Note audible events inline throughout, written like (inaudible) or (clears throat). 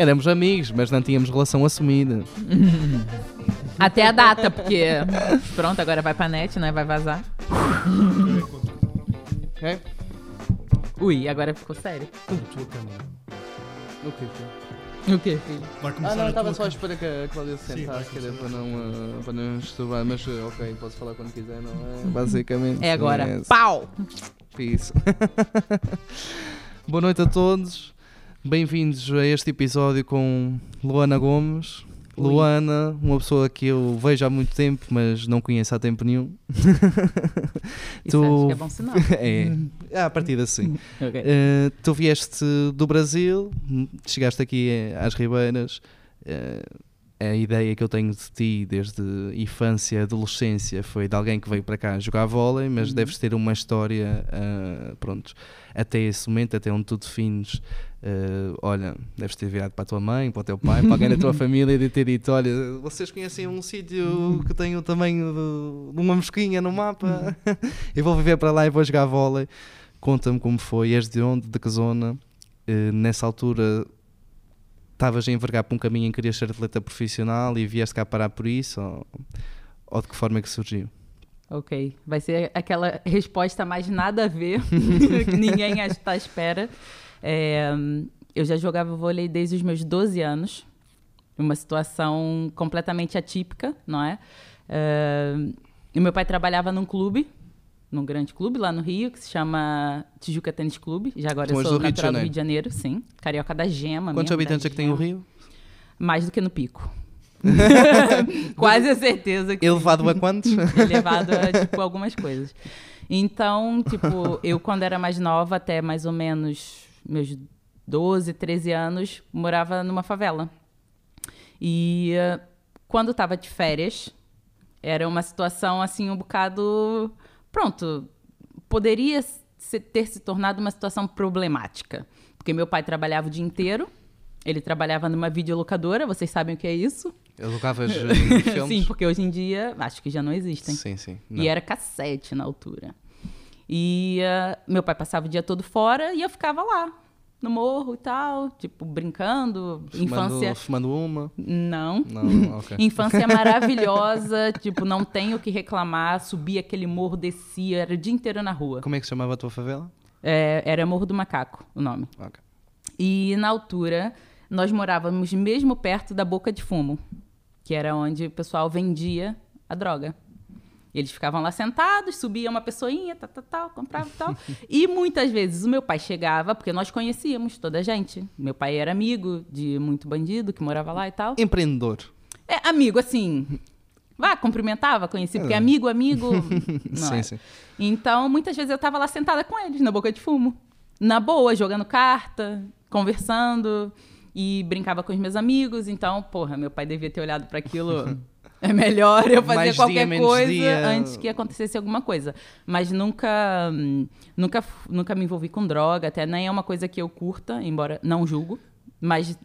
Éramos amigos, mas não tínhamos relação assumida. (laughs) Até a data, porque. Pronto, agora vai pra net, né? Vai vazar. É? Ui, agora ficou sério. A tua câmera. O quê? O que, filho? Vai começar Ah, não, a estava tua só à câmera. espera que a Cláudia se Sim, sentasse, que era começar. para não, para não disturbar, mas uh, ok, posso falar quando quiser, não é? Basicamente. É agora. é Pau! Isso. (laughs) Boa noite a todos. Bem-vindos a este episódio com Luana Gomes. Ui. Luana, uma pessoa que eu vejo há muito tempo, mas não conheço há tempo nenhum. Isso (laughs) Tu- que é bom sinal. (laughs) é, a partir assim. (laughs) Ok. Uh, tu vieste do Brasil, chegaste aqui eh, às Ribeiras. uh, a ideia que eu tenho de ti desde infância, adolescência, foi de alguém que veio para cá jogar vôlei, mas Uhum. deves ter uma história, uh, pronto, até esse momento, até onde tu defines. Uh, olha, deves ter virado para a tua mãe, para o teu pai, para alguém da tua (laughs) família e de ter dito: Olha, vocês conhecem um sítio que tem o tamanho de, de uma mosquinha no mapa? (laughs) eu vou viver para lá e vou jogar vôlei. Conta-me como foi, és de onde, de que zona? Eh, nessa altura estavas a envergar para um caminho em que querias ser atleta profissional e vieste cá parar por isso? Ou, ou de que forma é que surgiu? Ok. Vai ser aquela resposta mais nada a ver, (laughs) que ninguém está à espera. É, eu já jogava vôlei desde os meus 12 anos. Uma situação completamente atípica, não é? É, e meu pai trabalhava num clube, num grande clube lá no Rio, que se chama Tijuca Tênis Clube. Já agora Tu eu sou do Rio natural do Janeiro? Rio de Janeiro, sim. Carioca da Gema. Quantos mesmo, habitantes é que tem o. Rio? Mais do que no Pico. (laughs) Quase a certeza que Elevado a quantos? (laughs) elevado a tipo, algumas coisas. Então, tipo, eu quando era mais nova, até mais ou menos meus 12, 13 anos, morava numa favela. E eh, quando estava de férias, era uma situação assim um bocado. Pronto, poderia ter se tornado uma situação problemática. Porque meu pai trabalhava o dia inteiro, ele trabalhava numa videolocadora, vocês sabem o que é isso? Alugavas (laughs) eh, filmes? Sim, porque hoje em dia acho que já não existem. Sim, sim. Não. E era cassete na altura. E ah, meu pai passava o dia todo fora e eu ficava lá, no morro e tal, tipo, brincando. Fumando- Infância. Fumando uma? Não. Não, ok. (laughs) Infância maravilhosa, tipo, não tenho o que reclamar. Subia aquele morro, descia, era o dia inteiro na rua. Como é que se chamava a tua favela? É, era Morro do Macaco o nome. Ok. E na altura, nós morávamos mesmo perto da Boca de Fumo, que era onde o pessoal vendia a droga. Eles ficavam lá sentados, subia uma pessoinha, tal, tal, tal, comprava e tal. e muitas vezes o meu pai chegava, porque nós conhecíamos toda a gente. Meu pai era amigo de muito bandido que morava lá e tal. Empreendedor. É, amigo, assim. Vá, cumprimentava, conhecia, porque amigo, amigo. (laughs) Não sim, é. sim. Então, muitas vezes eu tava lá sentada com eles, na boca de fumo. Na boa, jogando carta, conversando e brincava com os meus amigos. Então, porra, meu pai devia ter olhado para aquilo. (laughs) (laughs) É melhor eu fazer Mais dia, qualquer menos coisa dia. antes que acontecesse alguma coisa. Mas nunca, hum, nunca, nunca me envolvi com droga, até nem é uma coisa que eu curta, embora não julgo. Mas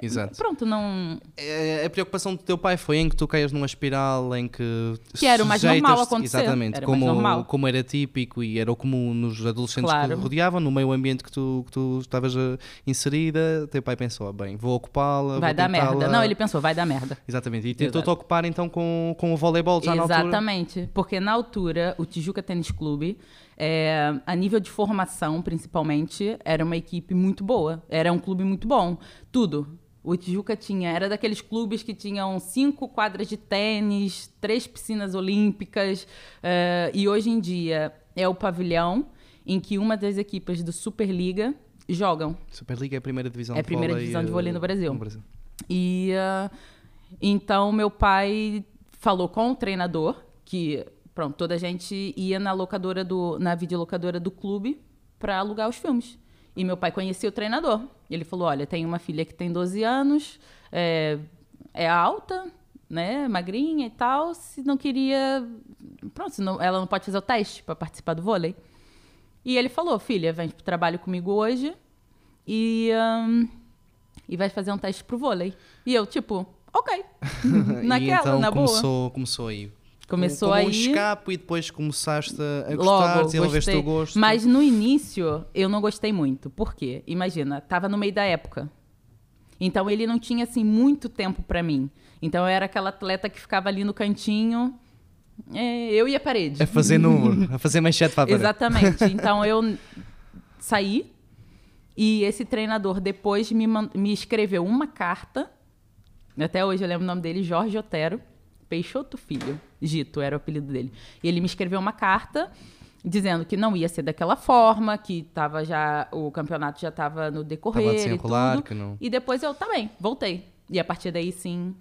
Exato. pronto, não. É, A preocupação do teu pai foi em que tu caias numa espiral em que. Que era o mais normal acontecer. Exatamente, Era como, como era típico e era o comum nos adolescentes Claro. que rodeavam, no meio ambiente que tu, que tu estavas eh, inserida, teu pai pensou: "Ah, bem, vou ocupá-la. Vai vou dar merda. tentá-la." Não, ele pensou, vai dar merda. Exatamente, e tentou-te ocupar então com, com o voleibol já na altura. Exatamente, porque na altura o Tijuca Tênis Clube, é, a nível de formação principalmente, era uma equipe muito boa, era um clube muito bom, tudo. O Tijuca tinha, era daqueles clubes que tinham cinco quadras de tênis, três piscinas olímpicas, é, e hoje em dia é o pavilhão em que uma das equipes do Superliga jogam. Superliga é a primeira divisão É a primeira divisão de eh, vôlei no Brasil. no Brasil. E ah, então meu pai falou com o treinador que pronto, toda a gente ia na locadora do na videolocadora do clube para alugar os filmes. E meu pai conhecia o treinador. Ele falou: "Olha, tem uma filha que tem 12 anos, é, é alta, né, magrinha e tal, se não queria, pronto, não- ela não pode fazer o teste para participar do vôlei". E ele falou: "Filha, vem pro trabalho comigo hoje e ahn, e vai fazer um teste pro vôlei. E eu, tipo, ok. (laughs) Naquela, então na boa. começou, começou aí. Começou como aí. um escape e depois começaste a gostar, desenvolveste o gosto. Mas no início, eu não gostei muito. Por quê? Imagina, tava no meio da época. Então ele não tinha assim muito tempo para mim. Então eu era aquela atleta que ficava ali no cantinho, é, eu e a parede. A fazer número, a fazer manchete para a parede. Exatamente. (laughs) Então eu saí e esse treinador depois me, me escreveu uma carta. Até hoje eu lembro o nome dele, Jorge Otero. Peixoto Filho. Gito era o apelido dele. E ele me escreveu uma carta dizendo que não ia ser daquela forma, que tava já o campeonato já estava no decorrer e tudo. Que não... E depois eu também tá voltei. E a partir daí sim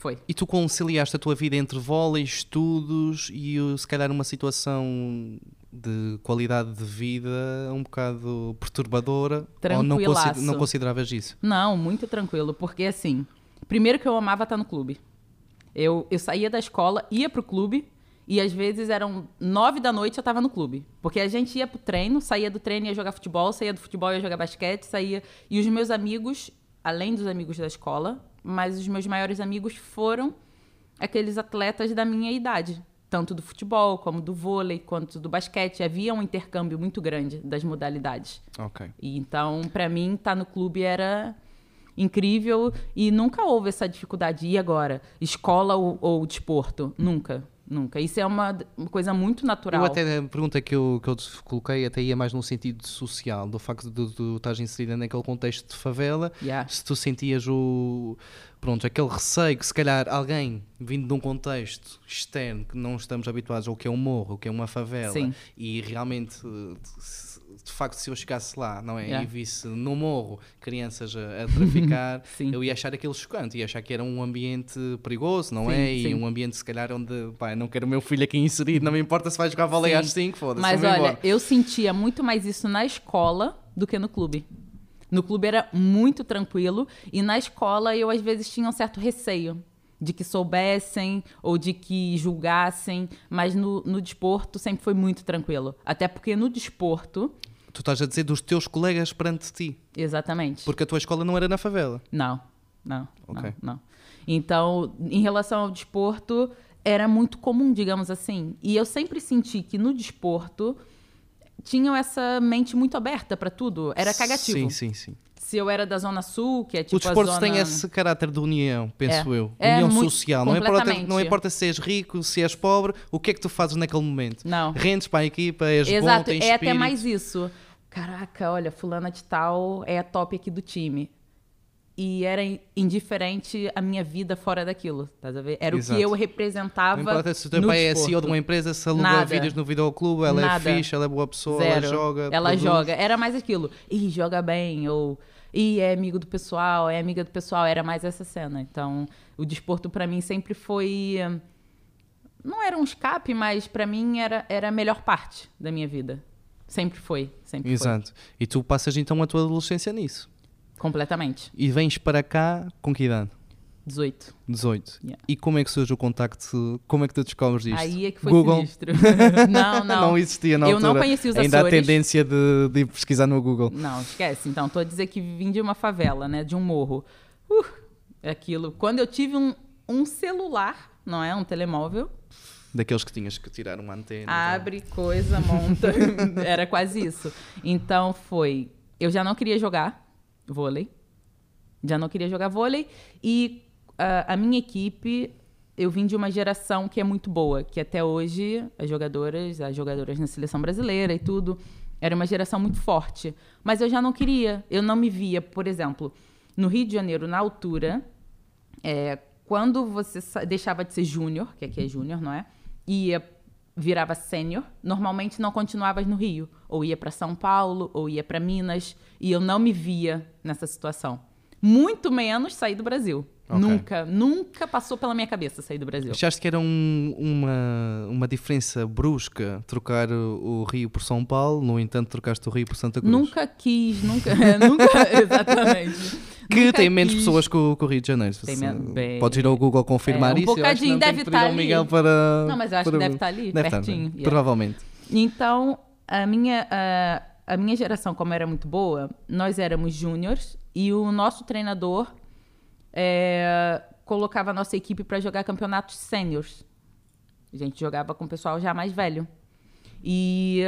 foi. E tu conciliaste a tua vida entre vôlei, estudos e se calhar uma situação de qualidade de vida um bocado perturbadora? Ou não, não consideravas isso? Não, muito tranquilo, porque assim, primeiro que eu amava estar no clube. Eu, eu saía da escola, ia pro clube, e às vezes eram nove da noite eu estava no clube. Porque a gente ia pro treino, saía do treino ia jogar futebol, saía do futebol ia jogar basquete, saía. E os meus amigos, além dos amigos da escola, mas os meus maiores amigos foram aqueles atletas da minha idade. Tanto do futebol, como do vôlei, quanto do basquete. Havia um intercâmbio muito grande das modalidades. Ok. E então, para mim, estar tá no clube era incrível e nunca houve essa dificuldade. E agora? Escola ou, ou desporto? Nunca. Nunca. Isso é uma, coisa muito natural. Eu até a pergunta que eu, que eu te coloquei até ia mais no sentido social, do facto de tu estás inserida naquele contexto de favela, yeah. se tu sentias o pronto, aquele receio que se calhar alguém vindo de um contexto externo que não estamos habituados ao que é um morro, o que é uma favela, Sim. e realmente de facto, se eu chegasse lá, não é? Yeah. E visse no morro crianças a, a traficar, (laughs) eu ia achar aquilo chocante, ia achar que era um ambiente perigoso, não sim, é? E um ambiente, se calhar, onde, pá, não quero o meu filho aqui inserido, não me importa se vai jogar vôlei às 5, foda-se. Mas olha, embora. eu sentia muito mais isso na escola do que no clube. No clube era muito tranquilo e na escola eu às vezes tinha um certo receio de que soubessem ou de que julgassem, mas no, no desporto sempre foi muito tranquilo. Até porque no desporto. Tu estás a dizer dos teus colegas perante ti. Exatamente. Porque a tua escola não era na favela. Não, não. Okay. não, não. Então, em relação ao desporto, era muito comum, digamos assim. E eu sempre senti que no desporto tinham essa mente muito aberta para tudo. Era cagativo. Sim, sim, sim se eu era da Zona Sul, que é tipo. O desporto zona... tem esse caráter de união, penso é. eu. É, união muito, social. Não importa, não importa se és rico, se és pobre, o que é que tu fazes naquele momento? Não. Rendes para a equipa, és Exato, bom, tens é espírito. até mais isso. Caraca, olha, fulana de tal é a top aqui do time e era indiferente a minha vida fora daquilo, tá a ver? Era Exato. o que eu representava. Não importa se o teu pai é CEO de uma empresa, se aluga vídeos no videoclube, ela é Nada. é fixe, ela é boa pessoa, Zero. ela joga. Ela produz. joga. Era mais aquilo. Ih, joga bem, ou e é amigo do pessoal, é amiga do pessoal, era mais essa cena. Então, o desporto para mim sempre foi não era um escape, mas para mim era, era a melhor parte da minha vida. Sempre foi, sempre Exato. Foi. E tu passas então a tua adolescência nisso? Completamente. E vens para cá com que idade? 18. 18. Yeah. E como é que surge o contacto? Como é que tu descobres isto? Aí é que foi Google? sinistro. (laughs) não, não. não existia na altura. Eu não conhecia os Ainda Açores. há tendência de, de pesquisar no Google. Não, esquece. Então, estou a dizer que vim de uma favela, né? De um morro. Uh, aquilo. Quando eu tive um, um celular, não é? Um telemóvel. Daqueles que tinhas que tirar uma antena. Abre, então. coisa, monta. (laughs) (laughs) Era quase isso. Então, foi... Eu já não queria jogar vôlei. Já não queria jogar vôlei. E a, a minha equipe, eu vim de uma geração que é muito boa, que até hoje as jogadoras, as jogadoras na seleção brasileira e tudo, era uma geração muito forte. Mas eu já não queria, eu não me via, por exemplo, no Rio de Janeiro, na altura, é, quando você deixava de ser júnior, que aqui é júnior, não é? E ia, virava sênior, normalmente não continuavas no Rio. Ou ia para São Paulo, ou ia para Minas, e eu não me via nessa situação. Muito menos sair do Brasil. Okay. Nunca, nunca passou pela minha cabeça sair do Brasil. Achaste que era um, uma, uma diferença brusca trocar o, o, Rio por São Paulo, no entanto trocaste o Rio por Santa Cruz? Nunca quis, nunca, (laughs) nunca (laughs) exatamente. (laughs) Que nunca tem menos quis. pessoas que o, que o, Rio de Janeiro. Tem bem, Podes ir ao Google confirmar é, um isso. Um bocadinho deve estar ali. Miguel para, não, mas eu acho para, que deve estar ali, deve pertinho. Estar, yeah. Provavelmente. Então, a minha, a, a minha geração, como era muito boa, nós éramos júniores e o nosso treinador é, colocava a nossa equipe para jogar campeonatos sêniores. A gente jogava com o pessoal já mais velho. E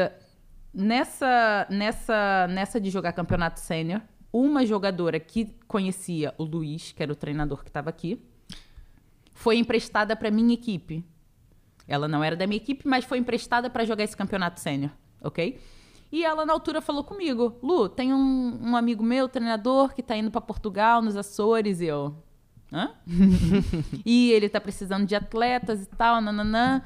nessa, nessa, nessa de jogar campeonato sênior, uma jogadora que conhecia o Luiz, que era o treinador que estava aqui, foi emprestada para minha equipe. Ela não era da minha equipe, mas foi emprestada para jogar esse campeonato sênior, ok? E ela, na altura, falou comigo: Lu, tem um, um amigo meu, treinador, que está indo para Portugal, nos Açores. E eu. Hã? (laughs) e ele está precisando de atletas e tal, nananã.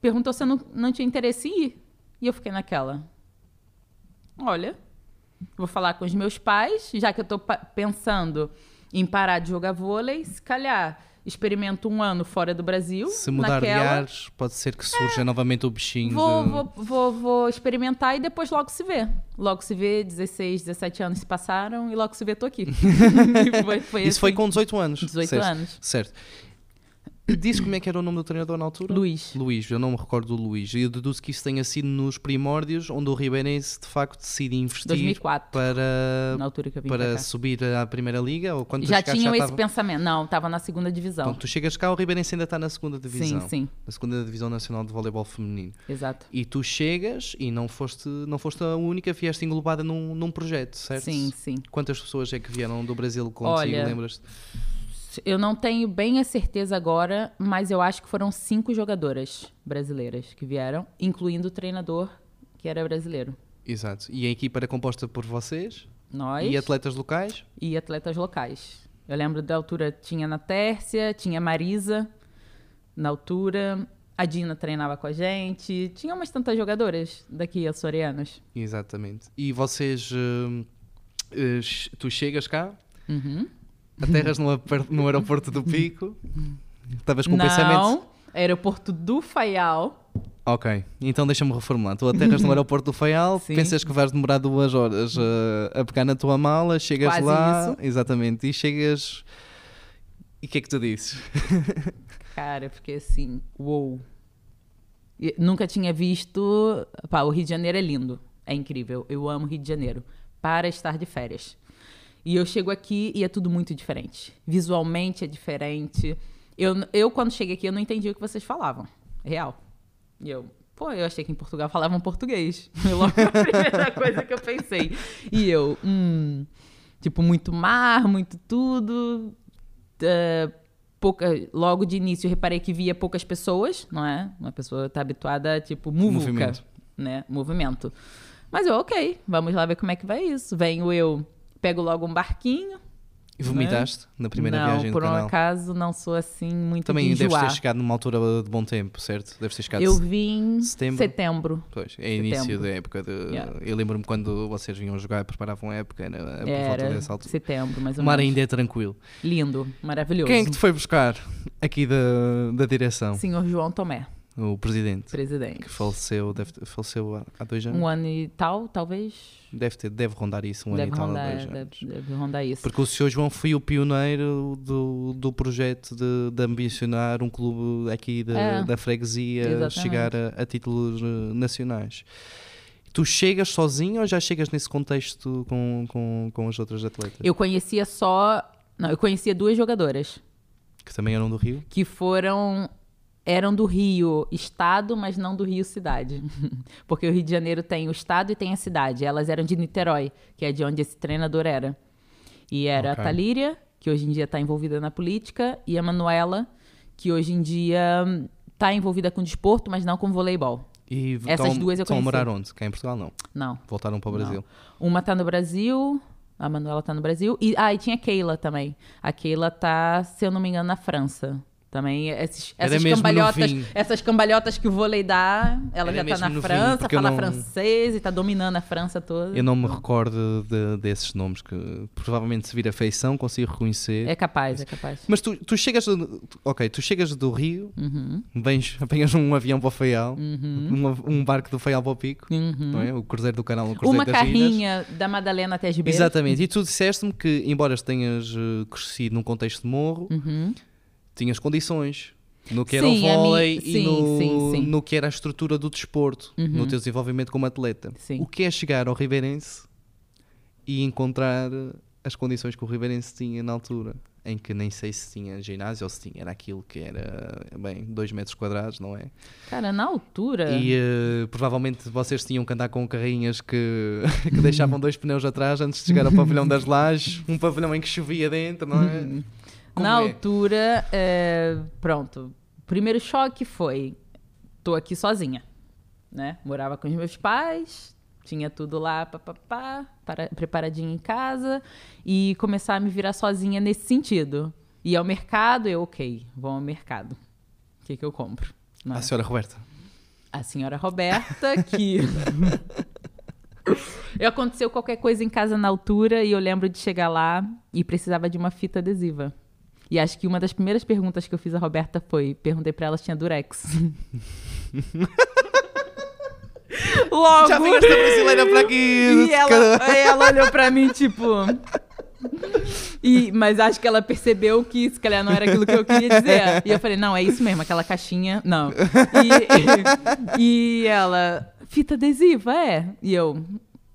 Perguntou se eu não, não tinha interesse em ir. E eu fiquei naquela. Olha, vou falar com os meus pais, já que eu estou pensando em parar de jogar vôlei, se calhar experimento um ano fora do Brasil. Se mudar naquela... de ares, pode ser que surja é, novamente o bichinho. Vou, de... vou, vou, vou, experimentar e depois logo se vê. Logo se vê, 16, 17 anos se passaram e logo se vê, tô aqui. (laughs) foi, foi Isso assim. foi com 18 anos. 18 certo. anos. Certo. Disse como é que era o nome do treinador na altura? Luís. Luís, eu não me recordo do Luís. Eu deduzo que isso tenha sido nos primórdios, onde o Ribeirense de facto decide investir 2004, para, na altura que eu vim para subir à primeira liga? Ou quando já tinham já esse tava... pensamento. Não, estava na segunda divisão. Quando tu chegas cá, o Ribeirense ainda está na segunda divisão. Sim, sim. Na segunda divisão nacional de voleibol feminino. Exato. E tu chegas e não foste, não foste a única, vieste englobada num, num projeto, certo? Sim, sim. Quantas pessoas é que vieram do Brasil contigo, lembras-te? Eu não tenho bem a certeza agora, mas eu acho que foram cinco jogadoras brasileiras que vieram, incluindo o treinador que era brasileiro. Exato. E a equipa era composta por vocês? Nós. E atletas locais? E atletas locais. Eu lembro da altura, tinha na Tércia, tinha Marisa na altura, a Dina treinava com a gente, tinha umas tantas jogadoras daqui, açorianas. Exatamente. E vocês, uh, uh, tu chegas cá, uhum aterras no, no aeroporto do Pico. Estavas com Não, pensamento. Não, aeroporto do Faial. Ok, então deixa-me reformular. Tu aterras no (laughs) aeroporto do Faial, Sim. pensas que vais demorar duas horas uh, a pegar na tua mala, chegas Quase lá, isso. exatamente, e chegas. E o que é que tu dizes? (laughs) Cara, porque assim, uou. nunca tinha visto. Pá, o Rio de Janeiro é lindo, é incrível. Eu amo Rio de Janeiro. Para estar de férias. E eu chego aqui e é tudo muito diferente. Visualmente é diferente. Eu, eu quando cheguei aqui, eu não entendi o que vocês falavam. Real. E eu, pô, eu achei que em Portugal falavam português. (laughs) Foi logo a primeira coisa que eu pensei. E eu, hum, tipo, muito mar, muito tudo. Uh, pouca, logo de início, eu reparei que via poucas pessoas, não é? Uma pessoa tá habituada, tipo, muvuca, Movimento. né? Movimento. Mas eu, ok, vamos lá ver como é que vai isso. Venho eu pego logo um barquinho. E vomitaste né? na primeira não, viagem do por canal? um acaso não sou assim muito Também de deves ter chegado numa altura de bom tempo, certo? Deves ter chegado Eu vim em setembro. setembro. Pois, é setembro. início da época. De, yeah. Eu lembro-me quando vocês vinham jogar e preparavam a época, era, por era volta dessa altura. setembro, mas o mar ainda é tranquilo. Lindo, maravilhoso. Quem é que te foi buscar aqui da, da direção? Senhor João Tomé. O presidente. Presidente. Que faleceu, deve, faleceu há dois anos. Um ano e tal, talvez. Deve, ter, deve rondar isso, um deve ano rondar, e tal, dois deve, anos. Deve rondar isso. Porque o Sr. João foi o pioneiro do, do projeto de, de ambicionar um clube aqui de, é, da freguesia exatamente. chegar a, a títulos eh, nacionais. Tu chegas sozinho ou já chegas nesse contexto com, com, com as outras atletas? Eu conhecia só. Não, eu conhecia duas jogadoras. Que também eram do Rio? Que foram eram do Rio Estado, mas não do Rio Cidade. (laughs) Porque o Rio de Janeiro tem o Estado e tem a cidade. Elas eram de Niterói, que é de onde esse treinador era. E era okay. a Talíria, que hoje em dia está envolvida na política, e a Manuela, que hoje em dia está envolvida com desporto, mas não com voleibol. E Essas tão, duas eu conheci. Morar onde? Cá em Portugal, não? Não. Voltaram para o Brasil? Não. Uma está no Brasil, a Manuela está no Brasil. E, ah, e tinha a Keila também. A Keila está, se eu não me engano, na França. Também esses, essas cambalhotas, essas cambalhotas que o vôlei dá, ela Era já está na França, fala não... francês e está dominando a França toda. Eu não me recordo de, desses nomes que provavelmente se vir a feição consigo reconhecer. É capaz, é capaz. Mas tu, tu chegas, do, ok, tu chegas do Rio, uhum. vens, (laughs) apanhas um avião para o Faial, uhum. um, um, barco do Faial para o Pico, uhum. não é? O Cruzeiro do Canal, o Cruzeiro Uma das carrinha Ilhas. da Madalena até Gibeira. Exatamente. E tu disseste-me que, embora tenhas uh, crescido num contexto de morro, uhum. Tinhas condições no que era sim, o vôlei e no, sim. no que era a estrutura do desporto, uhum. no teu desenvolvimento como atleta. Sim. O que é chegar ao Ribeirense e encontrar as condições que o Ribeirense tinha na altura em que nem sei se tinha ginásio ou se tinha, era aquilo que era, bem, 2 metros quadrados, não é? Cara, na altura. E uh, provavelmente vocês tinham que andar com carrinhas que, (laughs) que deixavam dois pneus atrás antes de chegar ao pavilhão das lajes, um pavilhão em que chovia dentro, não é? (laughs) Como na é? altura, é, pronto, o primeiro choque foi: tô aqui sozinha, né? Morava com os meus pais, tinha tudo lá, papapá, para, preparadinho em casa, e começar a me virar sozinha nesse sentido. E ao mercado, eu, ok, vou ao mercado. O que, que eu compro? Não a senhora Roberta. A senhora Roberta, que. (laughs) aconteceu qualquer coisa em casa na altura e eu lembro de chegar lá e precisava de uma fita adesiva. E acho que uma das primeiras perguntas que eu fiz à Roberta foi: perguntei para ela se tinha durex. (laughs) Logo. Já vim esta brasileira para aqui. E ela, ela olhou para mim, tipo. E, mas acho que ela percebeu que se calhar não era aquilo que eu queria dizer. E eu falei, não, é isso mesmo, aquela caixinha, não. E, e ela, fita adesiva, é. E eu,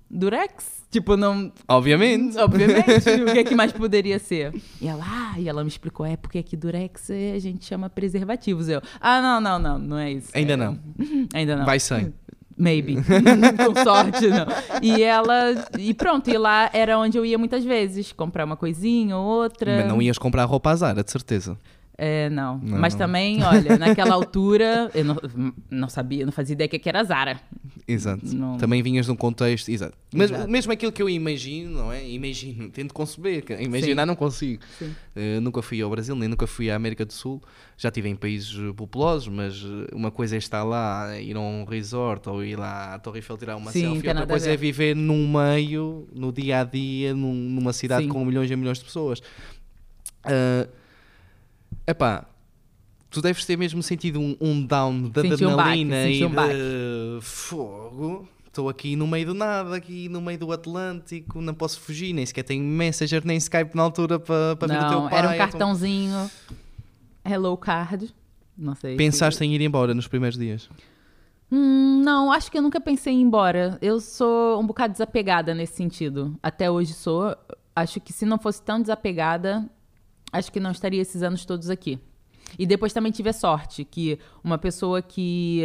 durex? Tipo, não. Obviamente. Obviamente. (laughs) o que, é que mais poderia ser? E ela, ah, e ela me explicou, é porque aqui durex a gente chama preservativos. Eu, ah, não, não, não, não é isso. Ainda é, não. Ainda não. Vai sem. Maybe. (laughs) (laughs) Com sorte, não. E ela. E pronto, e lá era onde eu ia muitas vezes. Comprar uma coisinha ou outra. Mas não ias comprar roupa Zara, de certeza. É, não. não. Mas também, olha, naquela altura, eu não, não sabia, não fazia ideia que era Zara. Exato. Não... Também vinhas num contexto. Exato. Mas exato. mesmo aquilo que eu imagino, não é? Imagino, tento conceber. Imaginar Sim. não consigo. Uh, nunca fui ao Brasil, nem nunca fui à América do Sul. Já estive em países populosos, mas uma coisa é estar lá, ir a um resort ou ir lá à Torre Eiffel tirar uma Sim, selfie. Outra coisa é viver num meio, no dia a dia, num, numa cidade Sim. com milhões e milhões de pessoas. Uh, Epá, tu deves ter mesmo sentido um, um down de senti adrenalina um e um de fogo. Estou aqui no meio do nada, aqui no meio do Atlântico, não posso fugir, nem sequer tenho Messenger nem Skype na altura para pa ver o teu pai. Era um cartãozinho, Hello Card, não sei. Pensaste se... em ir embora nos primeiros dias? Hum, não, acho que eu nunca pensei em ir embora. Eu sou um bocado desapegada nesse sentido. Até hoje sou. Acho que se não fosse tão desapegada, acho que não estaria esses anos todos aqui. E depois também tive a sorte que uma pessoa que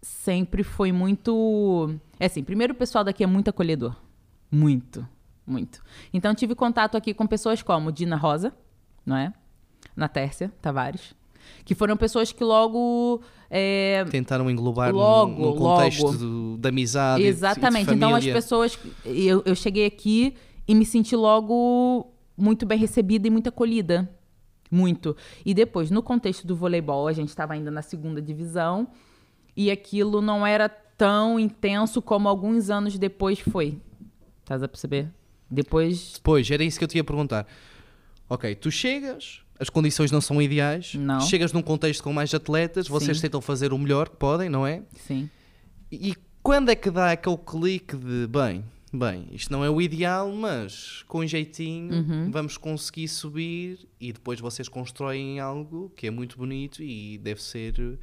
sempre foi muito. É assim, primeiro o pessoal daqui é muito acolhedor. Muito, muito. Então tive contato aqui com pessoas como Dina Rosa, não é? Na Tércia Tavares. Que foram pessoas que logo. É, Tentaram englobar logo, no, no contexto logo. Do, da amizade. Exatamente. E de então as pessoas. Eu, eu cheguei aqui e me senti logo muito bem recebida e muito acolhida. Muito. E depois, no contexto do voleibol, a gente estava ainda na segunda divisão e aquilo não era tão intenso como alguns anos depois foi. Estás a perceber? Depois. Pois, era isso que eu te ia perguntar. Ok, tu chegas, as condições não são ideais, não. chegas num contexto com mais atletas, vocês Sim. tentam fazer o melhor que podem, não é? Sim. E quando é que dá aquele clique de, bem, bem, isto não é o ideal, mas com jeitinho uhum. vamos conseguir subir e depois vocês constroem algo que é muito bonito e deve ser.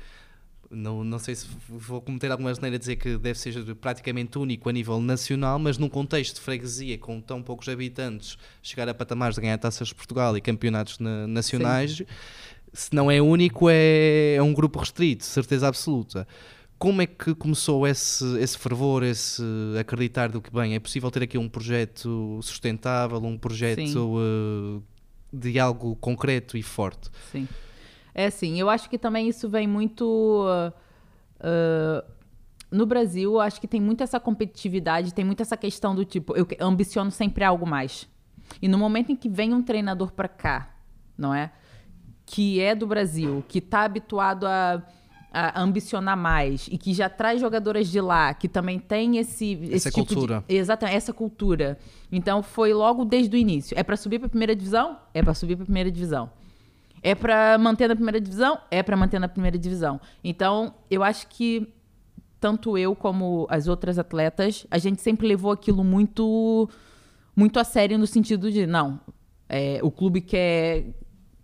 Não, não sei se vou cometer alguma maneira a dizer que deve ser praticamente único a nível nacional, mas num contexto de freguesia com tão poucos habitantes, chegar a patamares de ganhar taças de Portugal e campeonatos na, nacionais, Sim. se não é único, é, é um grupo restrito, certeza absoluta como é que começou esse, esse fervor, esse acreditar do que, bem, é possível ter aqui um projeto sustentável, um projeto uh, de algo concreto e forte? Sim. É assim, eu acho que também isso vem muito. Uh, uh, no Brasil, acho que tem muito essa competitividade, tem muito essa questão do tipo, eu ambiciono sempre algo mais. E no momento em que vem um treinador para cá, não é? Que é do Brasil, que está habituado a a ambicionar mais e que já traz jogadoras de lá que também tem esse, esse essa tipo cultura. De, exatamente, essa cultura. Então foi logo desde o início. É para subir para a primeira divisão? É para subir para a primeira divisão. É para manter na primeira divisão? É para manter na primeira divisão. Então, eu acho que tanto eu como as outras atletas, a gente sempre levou aquilo muito muito a sério no sentido de não, é, o clube quer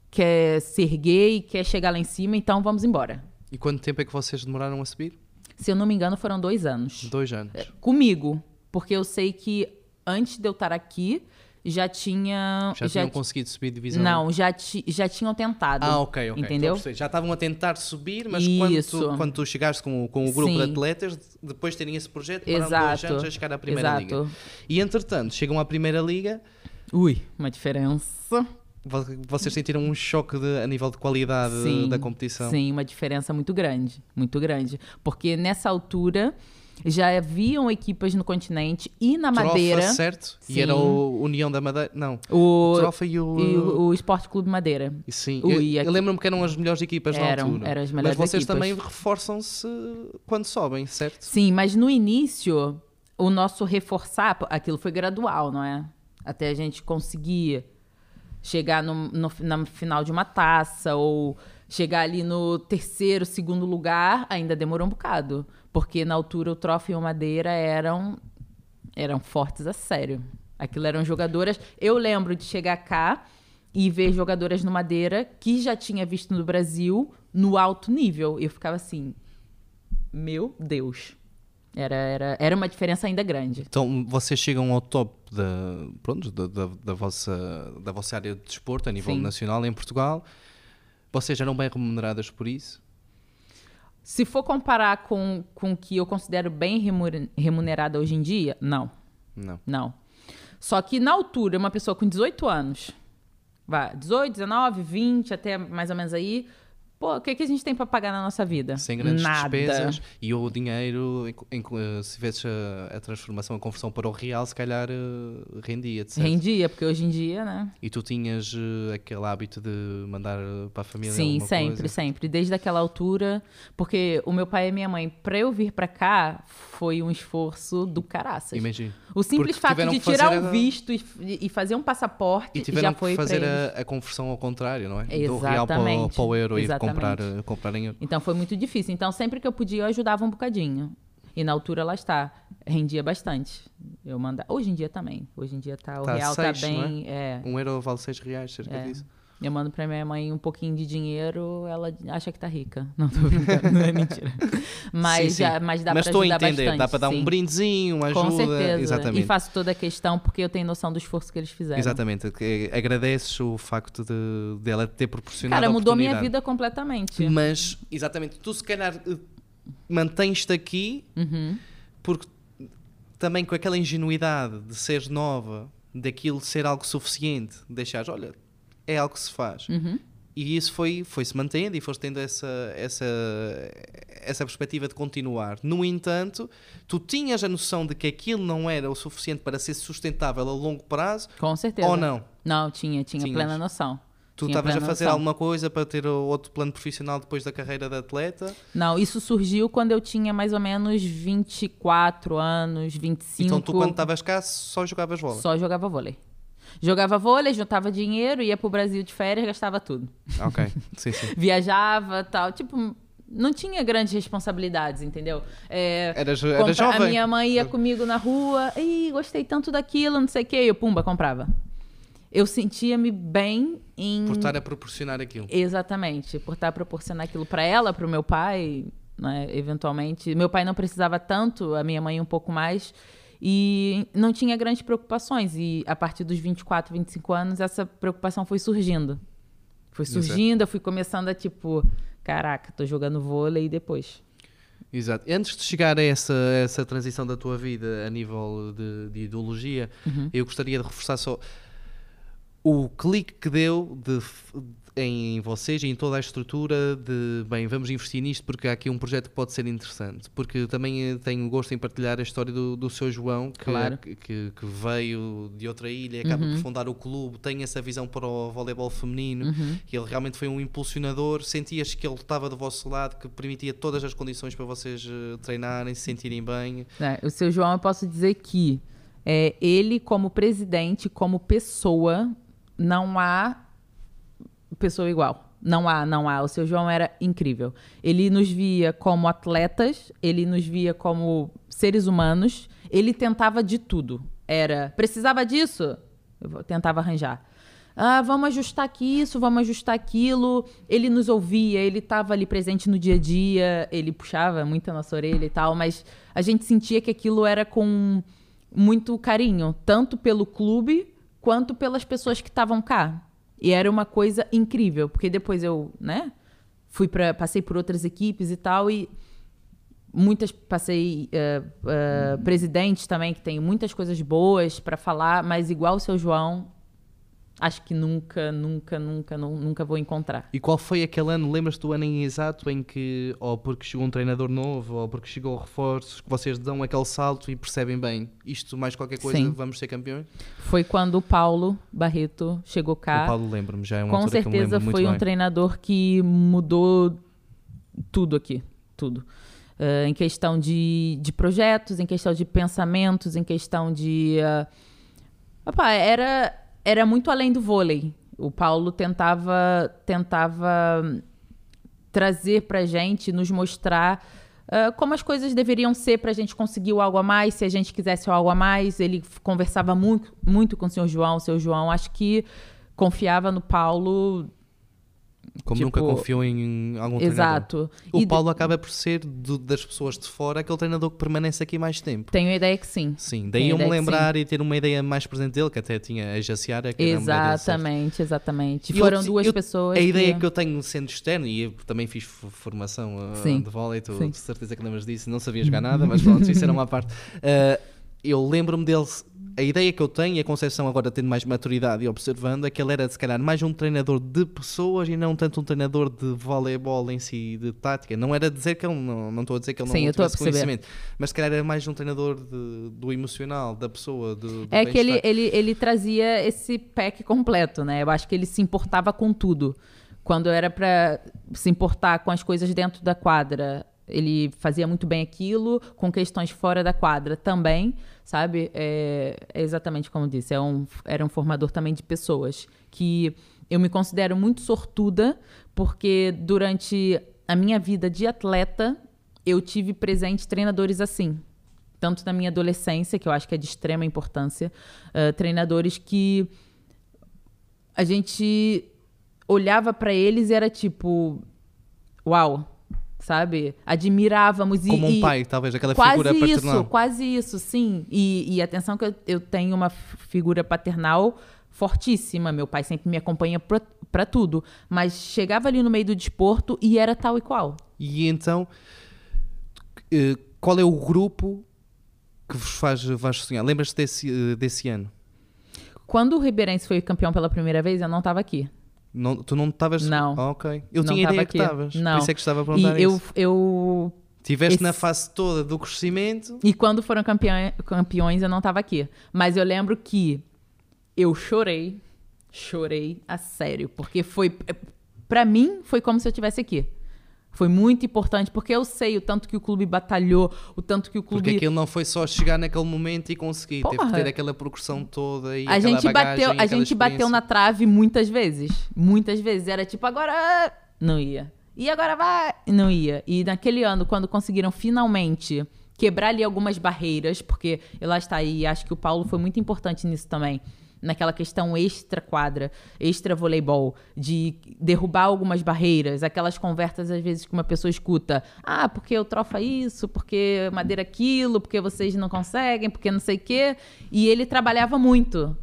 quer ser erguer e quer chegar lá em cima, então vamos embora. E quanto tempo é que vocês demoraram a subir? Se eu não me engano, foram dois anos. Dois anos. É, comigo. Porque eu sei que antes de eu estar aqui, já tinha. Já, tinham conseguido subir divisão? Não, já, ti, já tinham tentado. Ah, ok, ok. Entendeu? Já estavam a tentar subir, mas quando tu, quando tu chegaste com, com o grupo de Sim. atletas, depois de terem esse projeto, pararam dois Exato. anos a chegar à Primeira Exato. Liga. E entretanto, chegam à Primeira Liga, Ui, uma diferença. Vo- vocês sentiram um choque de- a nível de qualidade Sim, da competição? Sim, uma diferença muito grande, muito grande. Porque nessa altura já haviam equipas no continente e na Trofa, Madeira. certo? E Sim. era o União da Madeira? Não. O, Trofa e o... e o, o Esporte Clube Madeira. Sim, o- eu, e eu lembro-me que eram as melhores equipas na Eram, altura. eram as Mas melhores vocês equipas. também reforçam-se quando sobem, certo? Sim, mas no início, o nosso reforçar, aquilo foi gradual, não é? Até a gente conseguir chegar no, no- na final de uma taça ou chegar ali no terceiro, segundo lugar, ainda demorou um bocado. Porque na altura o Trofa e o Madeira eram, eram fortes a sério. Aquilo eram jogadoras. Eu lembro de chegar cá e ver jogadoras no Madeira que já tinha visto no Brasil no alto nível. Eu ficava assim, meu Deus. Era, era, era uma diferença ainda grande. Então vocês chegam ao top da, pronto, da, da, da vossa, da vossa área de desporto a nível Sim. nacional em Portugal. Vocês eram bem remuneradas por isso? Se for comparar com com o que eu considero bem remu- remunerada hoje em dia, não, Não. não. Só que na altura, uma pessoa com 18 anos, vai, 18, 19, 20, até mais ou menos aí, pô, o que, que a gente tem para pagar na nossa vida? Sem grandes Nada. despesas e o dinheiro, em- em- se tivesse a, a transformação, a conversão para o real, se calhar eh, rendia, de certo? Rendia, porque hoje em dia, né? E tu tinhas eh, aquele hábito de mandar eh, para a família Sim, sempre, coisa? sempre. Desde aquela altura, porque o meu pai e minha mãe, para eu vir para cá, foi um esforço do caraças. Imagino. O simples Porque fato de tirar a- um visto e, e fazer um passaporte E tiveram já foi que fazer a, a conversão ao contrário, não é? Do real para, o- Exatamente, para o euro e exatamente. Comprar, eh, comprar em euro. Então foi muito difícil. Então sempre que eu podia, eu ajudava um bocadinho. E na altura lá está, rendia bastante. Eu mandava. Hoje em dia também. Hoje em dia tá, o Tá real seis, tá não é? bem. é. Um euro vale 6 reais, cerca É. disso. Eu mando pra minha mãe um pouquinho de dinheiro, ela acha que tá rica. (laughs) Não tô brincando, não é mentira. Mas, Sim, sim. já, mas dá Mas pra estou a ajudar entender, bastante. dá para dar sim. um brindezinho, uma ajuda. Com certeza. Exatamente. E faço toda a questão porque eu tenho noção do esforço que eles fizeram. Exatamente. Agradeces o facto de dela ter proporcionado Cara, a mudou minha oportunidade. vida completamente. Mas, exatamente, tu se calhar eh, mantens-te aqui Uhum. porque também com aquela ingenuidade de seres nova, daquilo ser algo suficiente, deixares, olha, é algo que se faz. Uhum. E isso foi, foi se mantendo e foste tendo essa, essa, essa perspectiva de continuar. No entanto, tu tinhas a noção de que aquilo não era o suficiente para ser sustentável a longo prazo Com certeza. ou não? Não, tinha, tinha Tinhas. plena noção. Tu estavas a fazer noção. alguma coisa para ter outro plano profissional depois da carreira de atleta? Não, isso surgiu quando eu tinha mais ou menos 24 anos, 25. Então tu quando estavas cá só jogavas bola? Só jogava vôlei. Jogava vôlei, juntava dinheiro, ia pro Brasil de férias, gastava tudo. Ok, (laughs) sim, sim. Viajava tal. Tipo, não tinha grandes responsabilidades, entendeu? É, era compra- jovem? A minha mãe ia comigo na rua, Ih, gostei tanto daquilo, não sei o quê. Eu, pumba, comprava. Eu sentia-me bem em. Por estar a proporcionar aquilo. Exatamente, por estar a proporcionar aquilo para ela, para o meu pai, né, eventualmente. Meu pai não precisava tanto, a minha mãe um pouco mais, e não tinha grandes preocupações. E a partir dos 24, 25 anos, essa preocupação foi surgindo. Foi é. surgindo, eu fui começando a tipo, caraca, tô jogando vôlei e depois. Exato. Antes de chegar a essa, essa transição da tua vida a nível de, de ideologia, Uhum. eu gostaria de reforçar só o clique que deu de em vocês e em toda a estrutura de, bem, vamos investir nisto porque há aqui um projeto que pode ser interessante. Porque também eh, tenho gosto em partilhar a história do, do seu João, que, Claro. que, que- que veio de outra ilha, acaba por fundar o clube, tem essa visão para o voleibol feminino, que ele realmente foi um impulsionador. Sentias que ele estava do vosso lado, que permitia todas as condições para vocês eh, treinarem, se sentirem bem. né? O seu João, eu posso dizer que é, ele, como presidente, como pessoa, não há pessoa igual. Não há, não há. O seu João era incrível. Ele nos via como atletas, ele nos via como seres humanos, ele tentava de tudo. Era, precisava disso? Eu tentava arranjar. Ah, vamos ajustar aqui isso, vamos ajustar aquilo. Ele nos ouvia, ele estava ali presente no dia a dia, ele puxava muito a nossa orelha e tal, mas a gente sentia que aquilo era com muito carinho, tanto pelo clube quanto pelas pessoas que estavam cá. E era uma coisa incrível, porque depois eu, né, fui para passei por outras equipes e tal e muitas passei uh, uh, presidentes também que tem muitas coisas boas para falar, mas igual o seu João, acho que nunca, nunca, nunca, nunca vou encontrar. E qual foi aquele ano, lembras-te do ano em exato em que, ou porque chegou um treinador novo, ou porque chegou reforços, que vocês dão aquele salto e percebem bem, isto mais qualquer coisa, Sim. vamos ser campeões? Foi quando o Paulo Barreto chegou cá. O Paulo lembra-me, já é uma Com certeza foi um bem. treinador que mudou tudo aqui, tudo. Uh, em questão de, de projetos, em questão de pensamentos, em questão de... Uh, opa, era era muito além do vôlei. O Paulo tentava, tentava trazer para gente, nos mostrar uh, como as coisas deveriam ser para a gente conseguir algo a mais, se a gente quisesse algo a mais. Ele conversava muito, muito com o senhor João. O senhor João, acho que confiava no Paulo como tipo, nunca confiou em algum exato. treinador. O e Paulo de... acaba por ser do, das pessoas de fora aquele treinador que permanece aqui mais tempo. Tenho a ideia que sim. Sim, daí eu me lembrar e ter uma ideia mais presente dele, que até tinha a Jaciara. Que exatamente, exatamente. E Foram eu, duas eu, pessoas. A que... ideia que eu tenho sendo externo, e eu também fiz formação uh, de vôlei, tu de certeza que lembras disso, não sabia jogar (laughs) nada, mas pronto, isso era uma parte. Uh, eu lembro-me dele a ideia que eu tenho e a concepção agora tendo mais maturidade e observando é que ele era se calhar mais um treinador de pessoas e não tanto um treinador de voleibol em si, de tática. Não era dizer que ele não, não estou a dizer que ele Sim, não tivesse conhecimento, mas se calhar era mais um treinador de, do emocional, da pessoa, do, do É que ele, ele, ele trazia esse pack completo, né? Eu acho que ele se importava com tudo. Quando era para se importar com as coisas dentro da quadra, ele fazia muito bem aquilo, com questões fora da quadra também sabe? É, é exatamente como disse, é um, era um formador também de pessoas que eu me considero muito sortuda porque durante a minha vida de atleta eu tive presente treinadores assim, tanto na minha adolescência, que eu acho que é de extrema importância, uh, treinadores que a gente olhava para eles e era tipo, uau, sabe? Admirávamos e como um pai, talvez aquela figura paternal. Quase isso, quase isso, sim. E, e atenção que eu, eu tenho uma figura paternal fortíssima. Meu pai sempre me acompanha para tudo, mas chegava ali no meio do desporto e era tal e qual. E então, eh, qual é o grupo que vos faz, faz sonhar? Lembras-te desse, eh, desse ano? Quando o Ribeirense foi campeão pela primeira vez, eu não estava aqui. Não, tu não estavas. Não. Ah, ok. Eu não tinha ideia que estavas. Não. Por isso é que estava a perguntar e isso. Eu, eu... Tiveste Esse... na fase toda do crescimento. E quando foram campeões, campeões eu não estava aqui. Mas eu lembro que eu chorei. Chorei a sério. Porque foi. para mim, foi como se eu estivesse aqui. Foi muito importante, porque eu sei o tanto que o clube batalhou, o tanto que o clube. Porque aquilo não foi só chegar naquele momento e conseguir, Porra. teve que ter aquela progressão toda e a gente bateu A gente bateu na trave muitas vezes. Muitas vezes. Era tipo, agora não ia. E agora vai. Não ia. E naquele ano, quando conseguiram finalmente quebrar ali algumas barreiras, porque lá está aí, acho que o Paulo foi muito importante nisso também naquela questão extra quadra, extra voleibol, de derrubar algumas barreiras, aquelas conversas às vezes que uma pessoa escuta, ah, porque o trofa isso, porque madeira aquilo, porque vocês não conseguem, porque não sei o quê, e ele trabalhava muito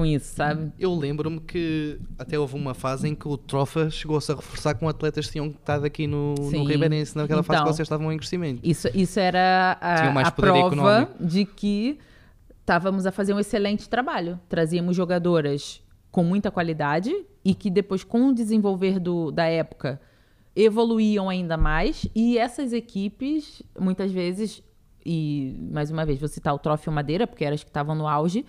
com isso, sabe? Eu lembro-me que até houve uma fase em que o Trofa chegou-se a reforçar com atletas que tinham estado aqui no, no Ribeirense, naquela então, fase que então, vocês estavam em crescimento. Isso, isso era a, a prova econômico. de que estávamos a fazer um excelente trabalho. Trazíamos jogadoras com muita qualidade e que depois, com o desenvolver do, da época, evoluíam ainda mais. E essas equipes, muitas vezes, e mais uma vez, vou citar o Troféu Madeira, porque eram as que estavam no auge,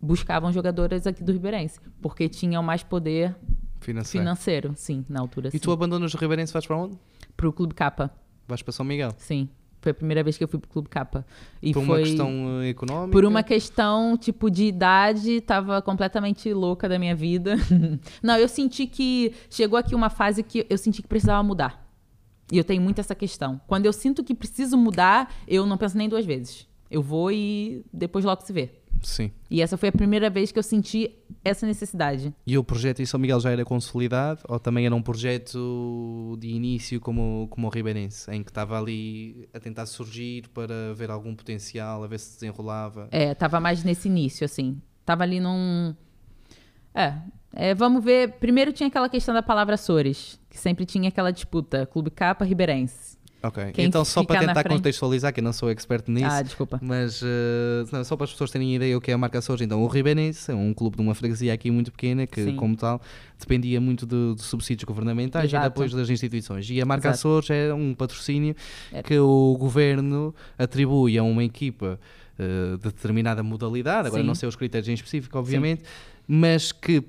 buscavam jogadoras aqui do Ribeirense, porque tinham mais poder financeiro, financeiro sim, na altura. E sim. tu abandonas o Ribeirense e vais para onde? Para o Clube Capa. Vais para São Miguel? Sim. Foi a primeira vez que eu fui pro Clube Capa. E por foi... uma questão eh, econômica? Por uma questão, tipo, de idade, tava completamente louca da minha vida. (laughs) Não, eu senti que chegou aqui uma fase que eu senti que precisava mudar. E eu tenho muito essa questão. Quando eu sinto que preciso mudar, eu não penso nem duas vezes. Eu vou e depois logo se vê. Sim. E essa foi a primeira vez que eu senti essa necessidade. E o projeto em São Miguel já era consolidado ou também era um projeto de início como, como o Ribeirense, em que estava ali a tentar surgir para ver algum potencial, a ver se desenrolava? É, estava mais nesse início, assim. Estava ali num, É. É, vamos ver. Primeiro tinha aquela questão da palavra Açores, que sempre tinha aquela disputa. Clube Capa, Ribeirense. Ok. Quem então, só para tentar contextualizar, que eu não sou expert nisso, Ah, desculpa. mas eh, não, só para as pessoas terem ideia o que é a marca Açores. Então, o Ribeirense é um clube de uma freguesia aqui muito pequena, que, Sim. como tal, dependia muito de, de subsídios governamentais e Exato. de apoios das instituições. E a marca Exato. Açores é um patrocínio Era. que o governo atribui a uma equipa eh, de determinada modalidade, agora Sim. não sei os critérios em específico, obviamente, mas que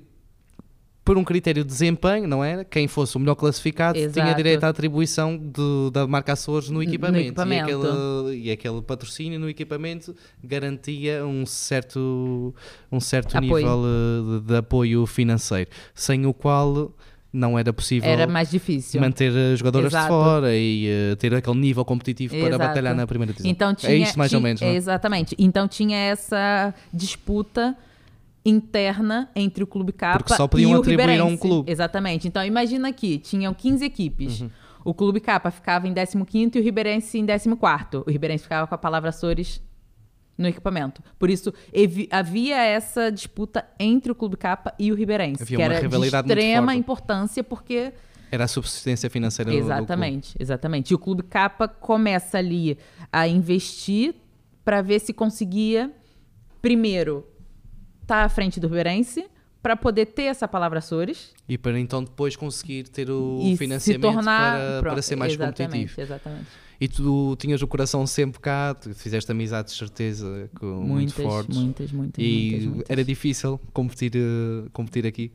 por um critério de desempenho, não era? Quem fosse o melhor classificado tinha Exato. direito à atribuição do- da marca Açores no No equipamento. equipamento. E, aquele, e aquele patrocínio no equipamento garantia um certo, um certo Apoio. nível eh, de, de apoio financeiro, sem o qual não era possível Era mais difícil. manter as jogadoras de Exato. fora e eh, ter aquele nível competitivo para Exato. batalhar na primeira divisão. Então tinha, é isto mais ou ti- menos, é? Exatamente. Então tinha essa disputa interna entre o Clube Capa Porque só podiam e o atribuir a um clube. Exatamente. Então imagina aqui, tinham 15 equipes. Uhum. O Clube Capa ficava em 15º e o Ribeirense em 14º. O Ribeirense ficava com a palavra Açores no equipamento. Por isso, havia essa disputa entre o Clube Capa e o Ribeirense, Havia que uma era de extrema importância porque Era a subsistência financeira do- do clube. Exatamente, exatamente. E o Clube Capa começa ali a investir para ver se conseguia, primeiro, estar à frente do Ribeirense, para poder ter essa palavra Açores E para então depois conseguir ter o e se financiamento tornar para, pronto, para ser mais competitivo. Exatamente. E tu tinhas o coração sempre cá, tu fizeste amizades, de certeza, com, muito Muitas, fortes. muitas, muitas, e muitas, muitas. era difícil competir, eh, competir aqui.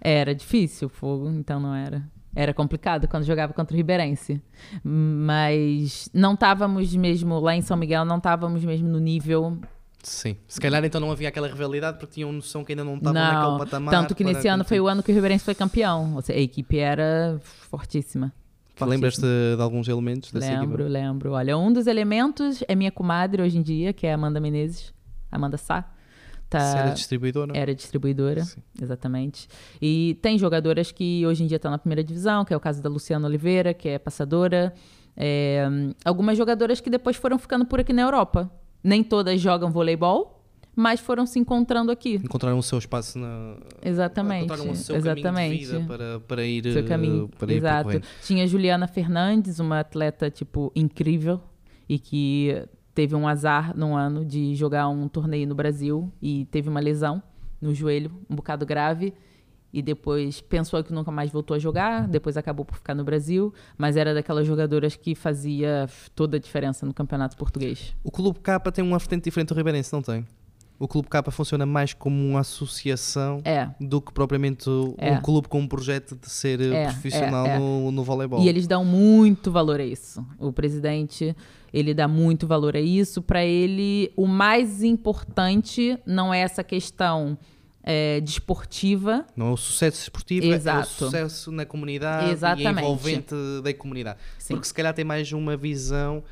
Era difícil fogo, então não era. Era complicado quando jogava contra o Ribeirense. Mas não estávamos mesmo, lá em São Miguel, não estávamos mesmo no nível Sim. Se calhar então não havia aquela rivalidade porque tinham noção que ainda não estavam naquele patamar. tanto que para nesse ano foi o ano que o Ribeirense foi campeão. Ou seja, a equipe era fortíssima. Lembras-te fortíssima. de alguns elementos dessa Lembro, equipa? lembro. Olha, um dos elementos é minha comadre hoje em dia, que é a Amanda Menezes. Amanda Sá. Tá, era distribuidora? era distribuidora, Sim. exatamente. E tem jogadoras que hoje em dia estão na primeira divisão, que é o caso da Luciana Oliveira, que é passadora. É, algumas jogadoras que depois foram ficando por aqui na Europa. Nem todas jogam voleibol, mas foram se encontrando aqui. Encontraram o seu espaço na. Exatamente. Encontraram o seu exatamente. caminho de vida para, para ir, seu eh, caminho. para ir Exato. Tinha Juliana Fernandes, uma atleta tipo incrível e que teve um azar num ano de jogar um torneio no Brasil e teve uma lesão no joelho, um bocado grave. E depois pensou que nunca mais voltou a jogar, depois acabou por ficar no Brasil, mas era daquelas jogadoras que fazia toda a diferença no campeonato português. O Clube K tem uma vertente diferente do Ribeirense, não tem? O Clube K funciona mais como uma associação É. do que propriamente um É. clube com um projeto de ser eh, É, profissional é, é. No, no voleibol. E eles dão muito valor a isso. O presidente, ele dá muito valor a isso. Para ele, o mais importante não é essa questão é, desportiva. Não é o sucesso esportivo, é o Exato. sucesso na comunidade e Exatamente. envolvente da comunidade. Sim. Porque se calhar tem mais uma visão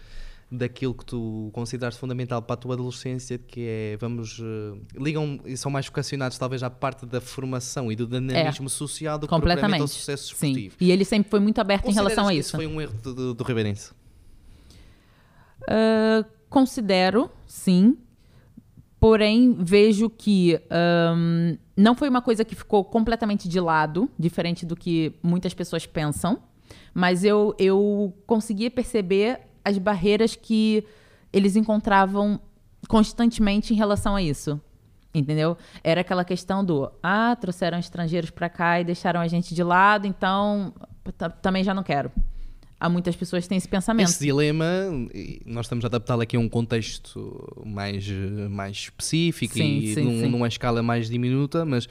daquilo que tu consideras fundamental para a tua adolescência, que é, vamos, eh, ligam e são mais vocacionados talvez à parte da formação e do dinamismo social do que propriamente ao sucesso Sim. esportivo. E ele sempre foi muito aberto em relação a que isso. foi um erro do, do, do Ribeirense? Ah, considero, sim. Porém, vejo que ahn, não foi uma coisa que ficou completamente de lado, diferente do que muitas pessoas pensam. Mas eu, eu conseguia perceber as barreiras que eles encontravam constantemente em relação a isso. Entendeu? Era aquela questão do, ah, trouxeram estrangeiros para cá e deixaram a gente de lado, então também já não quero. Há muitas pessoas que têm esse pensamento. Esse dilema, nós estamos a adaptá-lo aqui a um contexto mais, mais específico Sim, e sim, num- sim. numa escala mais diminuta, mas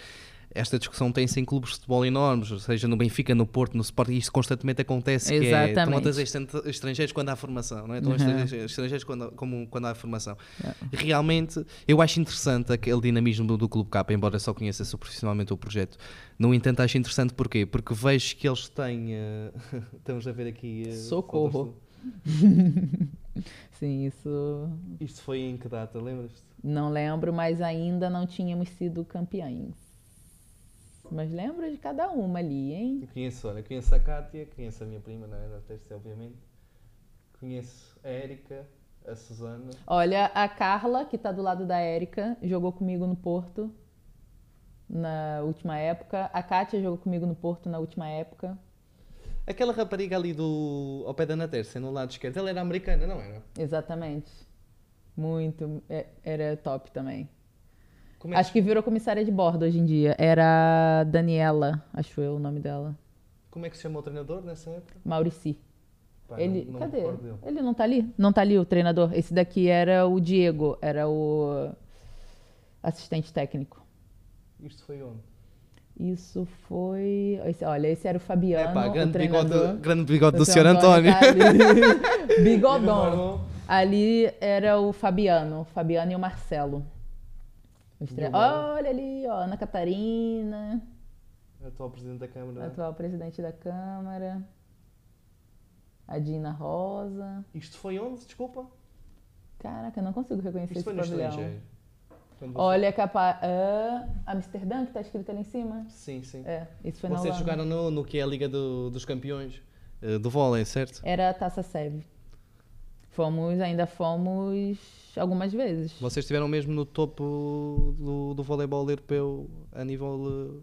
esta discussão tem-se em clubes de futebol enormes, seja no Benfica, no Porto, no Sport, e isto constantemente acontece, que é, estão a Exatamente. trazer estran- estrangeiros quando há formação, não é? Estão Uhum. estrangeiros quando, como, quando há formação. Realmente, eu acho interessante aquele dinamismo do, do Clube K, embora só conheça superficialmente o projeto. No entanto, acho interessante porquê? Porque vejo que eles têm... eh, (laughs) estamos a ver aqui... eh, Socorro. (laughs) Sim, isso Isto foi em que data, lembras-te? não lembro, mas ainda não tínhamos sido campeões. Mas lembro de cada uma ali, hein? Eu conheço, olha, conheço a Kátia, conheço a minha prima, não é? Da terça, obviamente. Conheço a Érica, a Susana. Olha, a Carla, que tá do lado da Érica, jogou comigo no Porto. na última época. A Kátia jogou comigo no Porto na última época. Aquela rapariga ali do ao pé da Natércia, no lado esquerdo, ela era americana, não era? Exatamente. Muito. é- Era top também. É Acho que virou comissária de bordo hoje em dia. Era a Daniela, acho eu o nome dela. Como é que se chama o treinador nessa época? Maurici. Ele. não, não cadê? Ele não tá ali? Não tá ali o treinador. Esse daqui era o Diego, era o assistente técnico. Isto foi onde? Isso foi. esse- olha, esse era o Fabiano, É pá, o grande bigode, grande bigode do O Sr. seu António. tá ali. (laughs) Bigodão. Ali era o Fabiano, Fabiano e o Marcelo. Olha ali, ó, Ana Catarina, Atual presidente da Câmara. atual presidente da Câmara. A Dina Rosa. Isto foi onde? Desculpa? Caraca, eu não consigo reconhecer Isto esse foi no pavilhão. estrangeiro. Quando Olha, é capaz. Ah, Amsterdã, que tá escrito ali em cima? Sim, sim. É, isso foi na Vocês Holanda. jogaram no, no que é a Liga do- dos Campeões eh, do vôlei, certo? Era a Taça Sev. Fomos, ainda fomos algumas vezes. Vocês estiveram mesmo no topo do, do voleibol europeu a nível.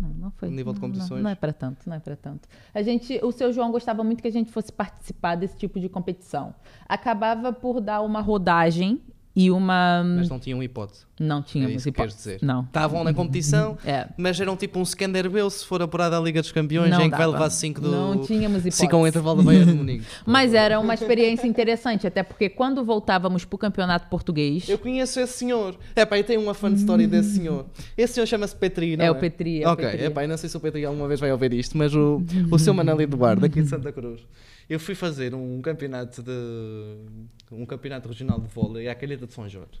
Não, não foi. Nível de não, não, competições? Não, é para tanto, não é para tanto. A gente, o seu João gostava muito que a gente fosse participar desse tipo de competição. Acabava por dar uma rodagem e uma Mas não tinham hipótese. não É tínhamos que queres hipótese. dizer. Não. Estavam na competição, (laughs) É. mas eram tipo um Scanderbeu se for apurado à Liga dos Campeões, Não em que vai dava. levar 5 do. Não tínhamos hipótese. 5 ao intervalo da Bayern de Munique. (laughs) Mas era uma experiência interessante, até porque quando voltávamos para o campeonato português, Eu conheço esse senhor. É pá, eu tenho uma fã de história desse senhor. Esse senhor chama-se Petri, não é? É o Petri, é o ok, Petri. é pá, não sei se o Petri alguma vez vai ouvir isto, mas o, o seu Manel Eduardo, aqui de Santa Cruz, eu fui fazer um campeonato de. Um campeonato regional de vôlei à Calheta de São Jorge.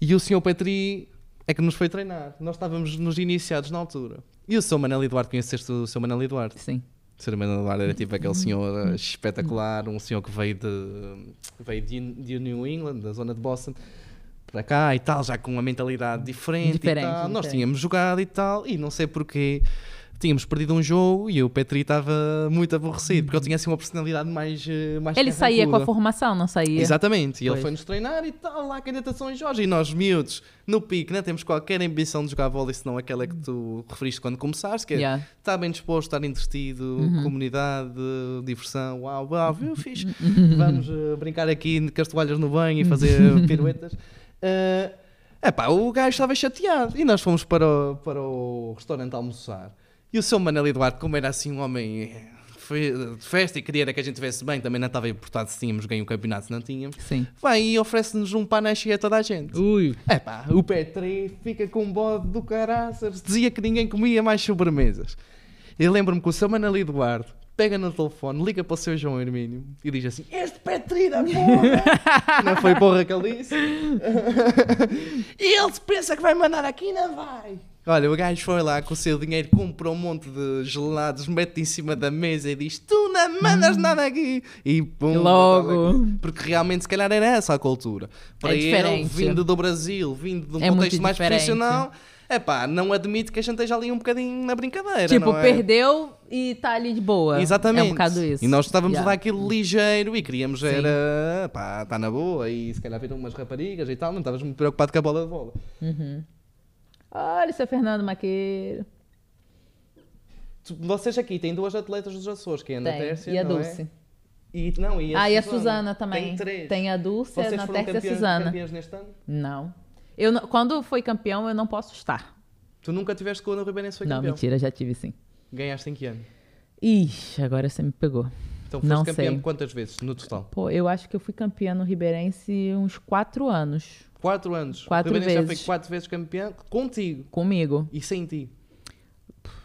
E o senhor Petri é que nos foi treinar. Nós estávamos nos iniciados na altura. E o seu Manel Eduardo, conheceste o seu Manel Eduardo? sim. O Sr. Manuel Eduardo era tipo aquele senhor eh, espetacular, um senhor que veio de, veio de, de New England, da zona de Boston, para cá e tal, já com uma mentalidade diferente, Diferente, e tal. Nós diferente. tínhamos jogado e tal, e não sei porquê. Tínhamos perdido um jogo e o Petri estava muito aborrecido, porque ele tinha assim uma personalidade mais. eh, mais Ele saía com a formação, não saía? Exatamente, e ele foi-nos treinar e tal, lá a caneta São Jorge, e nós miúdos, no pique, não temos qualquer ambição de jogar vôlei, senão aquela que tu referiste quando começaste, que é Yeah. está bem disposto, estar entretido, Uhum. comunidade, diversão, uau, uau, viu, (laughs) fixe. Vamos eh, brincar aqui com as toalhas no banho e fazer (laughs) piruetas. É epá, o gajo estava chateado e nós fomos para o, para o restaurante almoçar. E o seu Manel Eduardo, como era assim um homem eh, fe- de festa e queria era que a gente estivesse bem, também não estava importado se tínhamos ganho o campeonato, se não tínhamos. Sim. Vai e oferece-nos um panache a toda a gente. Ui. É pá, o Petri fica com um bode do caraças. Dizia que ninguém comia mais sobremesas. Eu lembro-me que o seu Manel Eduardo pega no telefone, liga para o seu João Hermínio e diz assim: Este Petri da porra! (laughs) não foi porra que ele disse? (laughs) e ele se pensa que vai mandar aqui, não vai. Olha, o gajo foi lá com o seu dinheiro, comprou um monte de gelados, mete em cima da mesa e diz: Tu não mandas nada aqui! E pum, Logo. Porque realmente, se calhar, era essa a cultura. Para É ele, vindo do Brasil, vindo de um É contexto mais profissional, é pá, não admite que a gente esteja ali um bocadinho na brincadeira. Tipo, é? perdeu e tá ali de boa. Exatamente. É um bocado isso. E nós estávamos Yeah. dar aquilo ligeiro e queríamos Sim. era, pá, está na boa e se calhar viram umas raparigas e tal, não estávamos muito preocupados com a bola de bola. Olha o seu Fernando Maqueiro. Vocês aqui têm duas atletas dos Açores, que é a Tem. E a não é? Dulce. E, não, e a Ah, e a Susana. Suzana também. Tem três. Tem a Dulce, Vocês a Ana foram Tércia e a Suzana. campeões neste ano? Não. Eu não- Quando foi campeão, eu não posso estar. Tu nunca tiveste com o Ana Ribeirense foi não, campeão? mentira, já tive sim. Ganhaste em que ano? Ixi, agora você me pegou. Então foste Não campeão sei. quantas vezes no total? Pô, eu acho que eu fui campeã no Ribeirense uns quatro anos. Quatro anos. Quatro o Ribeirense já vezes. foi quatro vezes campeão contigo Comigo. e sem ti.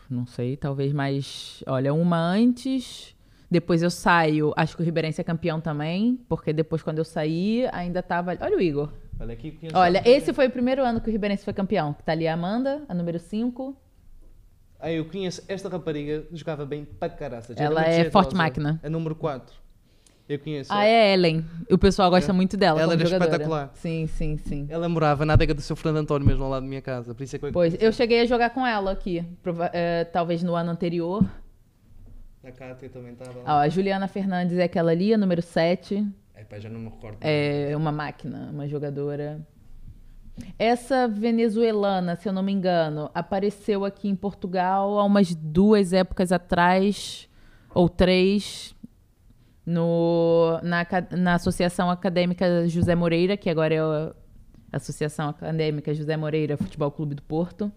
Não sei, talvez mais. Olha, uma antes. Depois eu saio. Acho que o Ribeirense é campeão também. Porque depois, quando eu saí, ainda tava. Olha o Igor. Olha aqui. Olha, esse foi o primeiro ano que o Ribeirense foi campeão. Que tá ali a Amanda, a número 5. Ah, eu conheço esta rapariga, jogava bem para caraças. era Ela é forte máquina. A número 4. Eu conheço. Ah, é Ellen. O pessoal gosta É. muito dela. Ela era jogadora. espetacular. Sim, sim, sim. Ela morava na adega do seu Fernando António, mesmo ao lado da minha casa. Por isso é que eu Pois, eu cheguei a jogar com ela aqui. prova- eh, talvez no ano anterior. A Cátia também estava Ó, a Juliana Fernandes é aquela ali, a número 7. É pá, já não me recordo. É uma máquina, uma jogadora. Essa venezuelana, se eu não me engano, apareceu aqui em Portugal há umas duas épocas atrás, ou três, no, na, na Associação Acadêmica José Moreira, que agora é a Associação Acadêmica José Moreira Futebol Clube do Porto.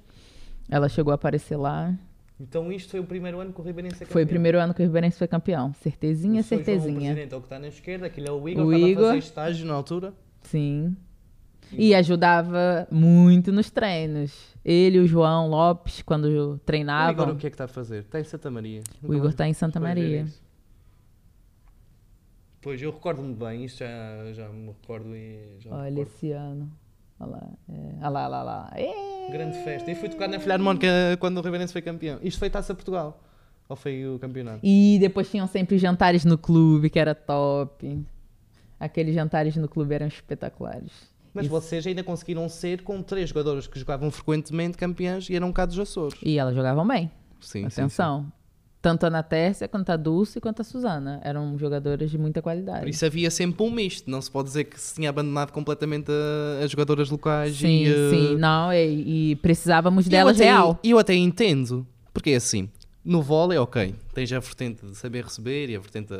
Ela chegou a aparecer lá. Então isto foi o primeiro ano que o Ribeirense é Foi o primeiro ano que o Riberense foi campeão. Certezinha, O. João, o certezinha. presidente é o que está na esquerda, aquele é o Igor, O a Igor. fazer estágio na altura. Sim. E ajudava muito nos treinos. Ele e o João Lopes, quando O Igor treinavam. o que é que está a fazer? Está em Santa Maria. O Igor está em Santa é Maria. Isso. Pois, eu recordo-me bem, isto já, já me recordo e já me Olha recordo. esse ano. Olha lá. É. Olha lá, olha lá! Grande festa. E fui tocar na Filharmónica quando o Ribeirense foi campeão. Isto foi Taça Portugal? Ou foi o campeonato? E depois tinham sempre os jantares no clube, que era top. Aqueles jantares no clube eram espetaculares. Mas Isso. vocês ainda conseguiram ser com três jogadores que jogavam frequentemente campeões e eram cá dos Açores. E elas jogavam bem. Sim, Atenção. Tanto a Ana Tércia, quanto a Dulce, quanto a Suzana. Eram jogadoras de muita qualidade. Por isso havia sempre um misto. Não se pode dizer que se tinha abandonado completamente as jogadoras locais Sim, e, eh, sim. Não, e, e precisávamos delas até- real. E eu até entendo. Porque é assim, no vôlei, ok, tens a vertente de saber receber e a vertente da,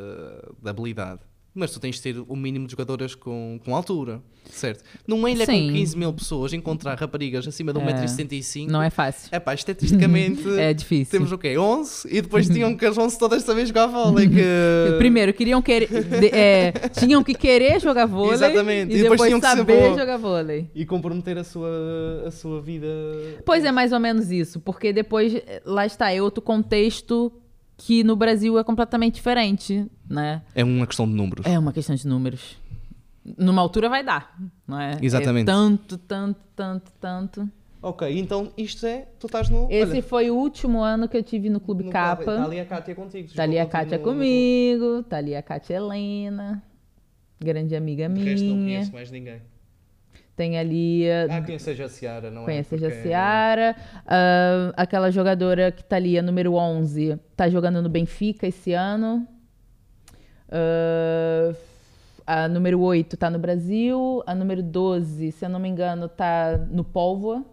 da habilidade. Mas tu tens de ter o mínimo de jogadoras com, com altura, certo? Numa ilha Sim. com 15 mil pessoas, encontrar raparigas acima de É. 1,75m... Não é fácil. É pá, estatisticamente... (laughs) É difícil. Temos o quê? 11? E depois tinham que as 11 todas também jogar vôlei. Que... (laughs) Primeiro, queriam querer. de- é, tinham que querer jogar vôlei. Exatamente. E, E depois depois, tinham que ser saber jogar vôlei. E comprometer a sua, a sua vida... Pois é, mais ou menos isso. Porque depois, eh, lá está, é outro contexto que no Brasil é completamente diferente, né? É uma questão de números. É uma questão de números. Numa altura vai dar, não é? Exatamente. É tanto, tanto, tanto, tanto. Ok, então isto é... Tu estás no... Esse olha, foi o último ano que eu tive no Clube no Capa. Está ali a Cátia contigo. Tá ali a Kátia no- comigo, tá ali a Kátia Helena, grande amiga De resto não minha. conheço mais ninguém. Tem ali Ah, conheço a Jaciara, não Conhece é? a Porque- Jaciara. ah, aquela jogadora que tá ali, a número 11, tá jogando no Benfica esse ano. Ah, a número 8 tá no Brasil. A número 12, se eu não me engano, tá no Póvoa.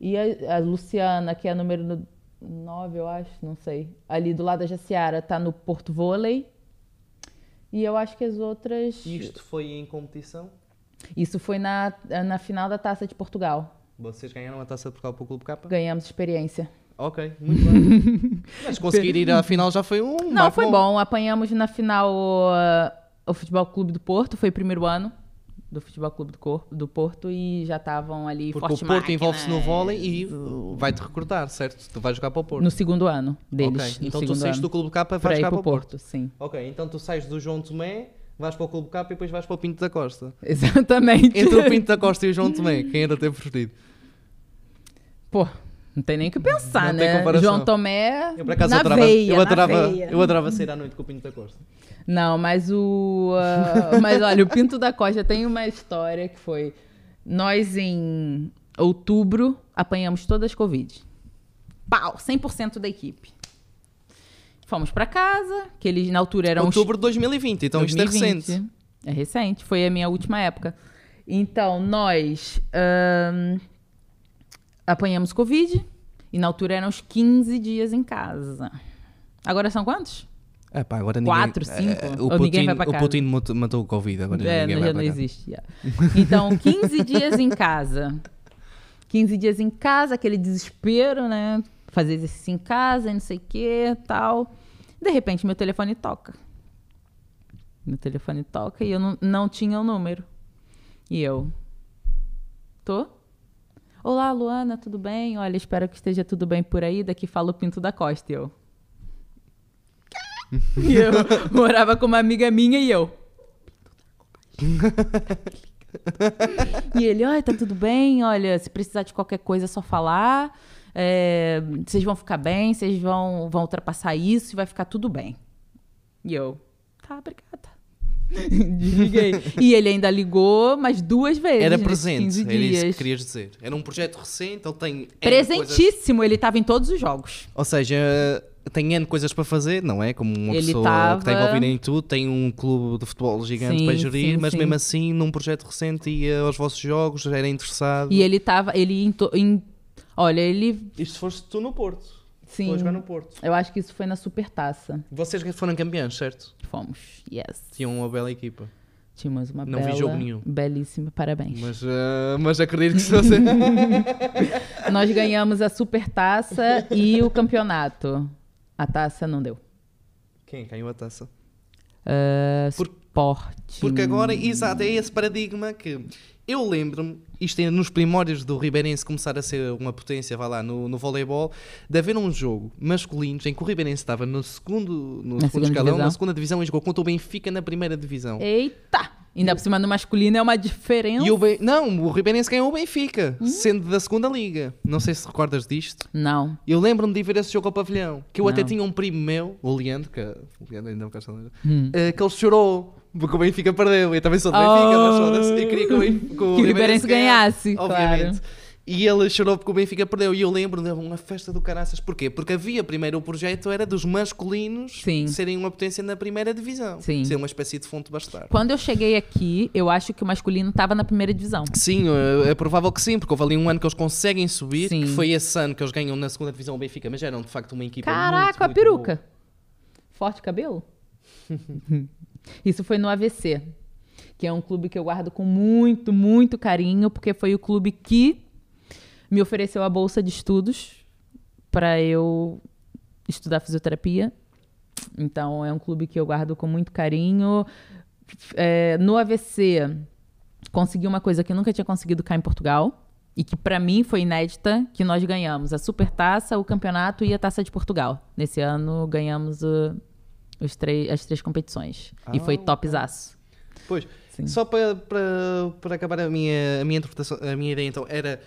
E a, a Luciana, que é a número 9, eu acho, não sei. Ali do lado da Jaciara, tá no Porto Vôlei. E eu acho que as outras. Isto foi em competição? Isso foi na, na final da Taça de Portugal. Vocês ganharam a taça de Portugal para o Clube Capa? Ganhamos experiência. Ok, muito bem. (laughs) Mas conseguir ir à final já foi um. Não, foi bom. Apanhamos na final uh, o Futebol Clube do Porto, foi o primeiro ano do Futebol Clube do, Corpo, do Porto e já estavam ali Porque forte o Porto envolve-se no vôlei e vai-te recrutar, certo? Tu vais jogar para o Porto. No segundo ano deles. ok, então tu saís do Clube e vais ir jogar para o Porto. Porto, sim. Ok, então tu sais do João Tomé, vais para o Clube Capa e depois vais para o Pinto da Costa. (laughs) Exatamente. Entre o Pinto da Costa e o João Tomé, quem ainda tem preferido? Pô, não tem nem o que pensar, Não né? João Tomé Eu por acaso na adorava, veia, eu, adorava, veia. eu adorava sair à noite com o Pinto da Costa. Não, mas o. ah, (laughs) mas olha, o Pinto da Costa tem uma história que foi. Nós em outubro apanhamos todas as Covid. Pau, 100% da equipe. Fomos pra casa, que eles na altura eram Outubro de 2020, então isto é 2020. recente. É recente, foi a minha última época. Então, nós apanhamos Covid e na altura eram uns 15 dias em casa. Agora são quantos? É pá, agora ninguém... Quatro, cinco? É, o Putin, ninguém vai para o casa? Putin matou, o Covid, agora É, ninguém vai já para não casa. existe. Então, 15 (laughs) dias em casa. 15 dias em casa, aquele desespero, né? Fazer exercício em casa, e não sei o que, tal. De repente, meu telefone toca. Meu telefone toca e eu não, não tinha o número. E eu, tô? Olá, Luana, tudo bem? Olha, espero que esteja tudo bem por aí. Daqui fala o Pinto da Costa. E eu, (laughs) e eu morava com uma amiga minha e eu. (laughs) e ele, olha, tá tudo bem, olha, se precisar de qualquer coisa é só falar. É, vocês vão ficar bem, vocês vão, vão ultrapassar isso e vai ficar tudo bem. E eu, tá, obrigada. (laughs) Desliguei. E ele ainda ligou mais duas vezes. Era nesses presente, 15 era isso que querias dizer. Era um projeto recente, ele tem... N coisas- Presentíssimo, ele tava em todos os jogos. Ou seja, tem N coisas para fazer, não é? Como uma Ele pessoa tava- que está envolvida em tudo, tem um clube de futebol gigante Sim, para gerir, sim, mas sim. mesmo assim, num projeto recente, ia aos vossos jogos, era interessado. E ele tava. Ele. into- em- olha, ele. Isto foste tu no Porto. Sim. Foi jogar no Porto. Eu acho que isso foi na Supertaça. Vocês foram campeões, certo? Fomos. Yes. Tinham uma bela equipa. Tínhamos uma Não vi bela, jogo nenhum. belíssima, parabéns. Mas, ah, mas acredito que se você. (laughs) Nós ganhamos a Supertaça e o campeonato. A taça não deu. Quem ganhou a taça? Uh, Por- Sporting. Porque agora, exato, é esse paradigma que eu lembro-me, isto é nos primórdios do Ribeirense começar a ser uma potência, vá lá, no, no voleibol, de haver um jogo masculino em que o Ribeirense estava no segundo, no Na segundo escalão, divisão. na segunda divisão e jogou contra o Benfica na primeira divisão. Eita! Ainda por cima no masculino é uma diferença. E o Ben- Não, o Ribeirense ganhou o Benfica, Hum? sendo da segunda liga. Não sei se recordas disto. Não. Eu lembro-me de ver esse jogo ao pavilhão. Que eu até Não. tinha um primo meu, o Leandro, que, o Leandro ainda não cá está, Hum. eh, que ele chorou porque o Benfica perdeu. Eu também sou do Benfica, mas foda-se. Eu queria que o, Ben- que o Ribeirense ganhasse, obviamente. claro. E ele chorou porque o Benfica perdeu. E eu lembro-me de uma festa do caraças. Porquê? Porque havia primeiro o projeto era dos masculinos Sim. serem uma potência na primeira divisão. Sim. Ser uma espécie de fonte bastardo. Quando eu cheguei aqui, eu acho que o masculino estava na primeira divisão. Sim, é provável que sim, porque houve ali um ano que eles conseguem subir, Sim. que foi esse ano que eles ganham na segunda divisão o Benfica, mas eram de facto uma equipa Caraca, muito, a muito peruca. Forte cabelo? (laughs) Isso foi no AVC, que é um clube que eu guardo com muito, muito carinho, porque foi o clube que me ofereceu a bolsa de estudos para eu estudar fisioterapia. Então, é um clube que eu guardo com muito carinho. É, no AVC, consegui uma coisa que eu nunca tinha conseguido cá em Portugal. E que para mim foi inédita, que nós ganhamos a Supertaça, o campeonato e a Taça de Portugal. Nesse ano ganhamos os três, as três competições. e Ah, foi ok. topzaço. Pois, Sim. só para, para, para acabar a minha, a minha interpretação, a minha ideia então, era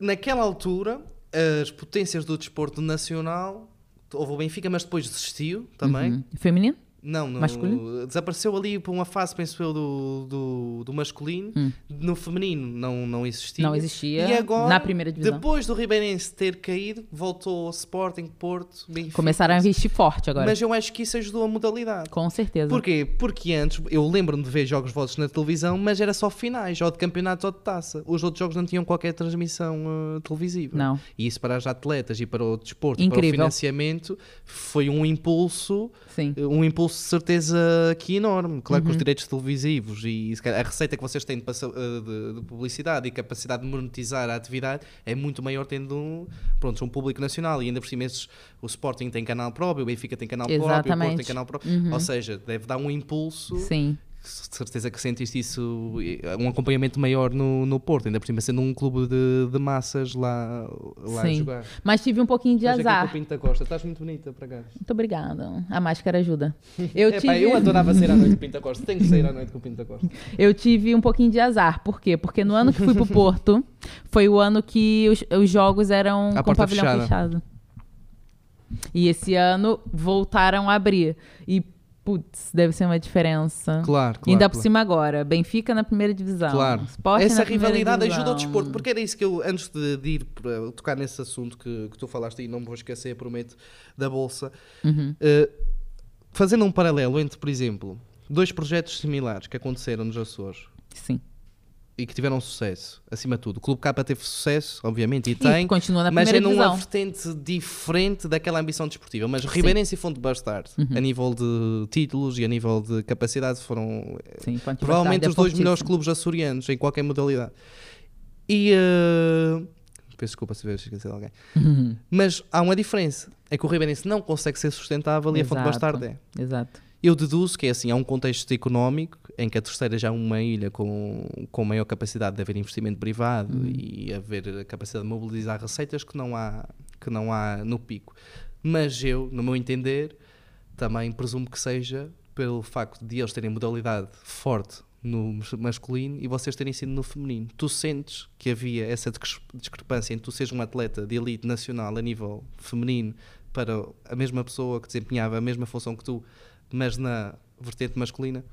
naquela altura as potências do desporto nacional, houve o Benfica, mas depois desistiu também. Uhum. Feminino? Não, no- Masculino? desapareceu ali por uma fase, penso eu, do, do, do masculino. Hum. No feminino não, não existia. Não existia E agora, na primeira divisão. depois do Ribeirense ter caído, voltou ao Sporting, Porto, Benfica. Começaram a investir forte agora. Mas eu acho que isso ajudou a modalidade. Com certeza. Porquê? Porque antes, eu lembro-me de ver jogos vossos na televisão, mas era só finais, ou de campeonato ou de taça. Os outros jogos não tinham qualquer transmissão uh, televisiva. Não. E isso para os atletas e para o desporto e para o Incrível. financiamento foi um impulso, Sim. um impulso de certeza aqui enorme. Claro Uhum. que os direitos televisivos e a receita que vocês têm de, uh, de- de publicidade e capacidade de monetizar a atividade é muito maior tendo um, pronto, um público nacional. E ainda por cima esses, o Sporting tem canal próprio, o Benfica tem canal próprio, o Porto tem Exatamente. canal próprio. Uhum. Ou seja, deve dar um impulso Sim. De certeza que sentiste isso, um acompanhamento maior no, no Porto, ainda por cima sendo um clube de, de massas lá, lá a Sim. jogar. Mas tive um pouquinho de aqui o azar. Pinto da Costa, estás muito bonita para cá. Muito obrigada. A máscara ajuda. Eu, (laughs) Epá, tive, eu adorava sair à noite com o Pinto da Costa, tenho que sair à noite com o Pinto da Costa. (laughs) eu tive um pouquinho de azar. Por quê? Porque no ano que fui pro (laughs) Porto, foi o ano que os, os jogos eram A com porta pavilhão fechada. fechado. E esse ano voltaram a abrir. E, putz, deve ser uma diferença. Claro, claro. Ainda por claro. cima agora, Benfica na primeira divisão. Claro. Sporting Essa rivalidade divisão. ajuda o desporto, porque era isso que eu, antes de, de ir para tocar nesse assunto que, que tu falaste e não me vou esquecer, prometo, da Bolsa, Uhum. eh, fazendo um paralelo entre, por exemplo, dois projetos similares que aconteceram nos Açores Sim. E que tiveram sucesso, acima de tudo. O Clube K teve sucesso, obviamente, e E tem, continua na mas é numa divisão. vertente diferente daquela ambição desportiva. Mas Ribeirense e Fonte Bastardo, Uhum. a nível de títulos e a nível de capacidade, foram Sim, Fonte provavelmente Bastardo os é dois melhores clubes açorianos em qualquer modalidade. E. eh, peço desculpa se tivesse esquecido alguém. Uhum. Mas há uma diferença: é que o Ribeirense não consegue ser sustentável e a Fonte Exato. Bastardo é. Exato. Eu deduzo que é assim, há um contexto económico em que a terceira já é uma ilha com, com maior capacidade de haver investimento privado Uhum. e haver a capacidade de mobilizar receitas que não há, que não há no pico. Mas eu, no meu entender, também presumo que seja pelo facto de eles terem modalidade forte no mas- masculino e vocês terem sido no feminino. Tu sentes que havia essa discre- discrepância entre tu seres um atleta de elite nacional a nível feminino para a mesma pessoa que desempenhava a mesma função que tu, mas na vertente masculina?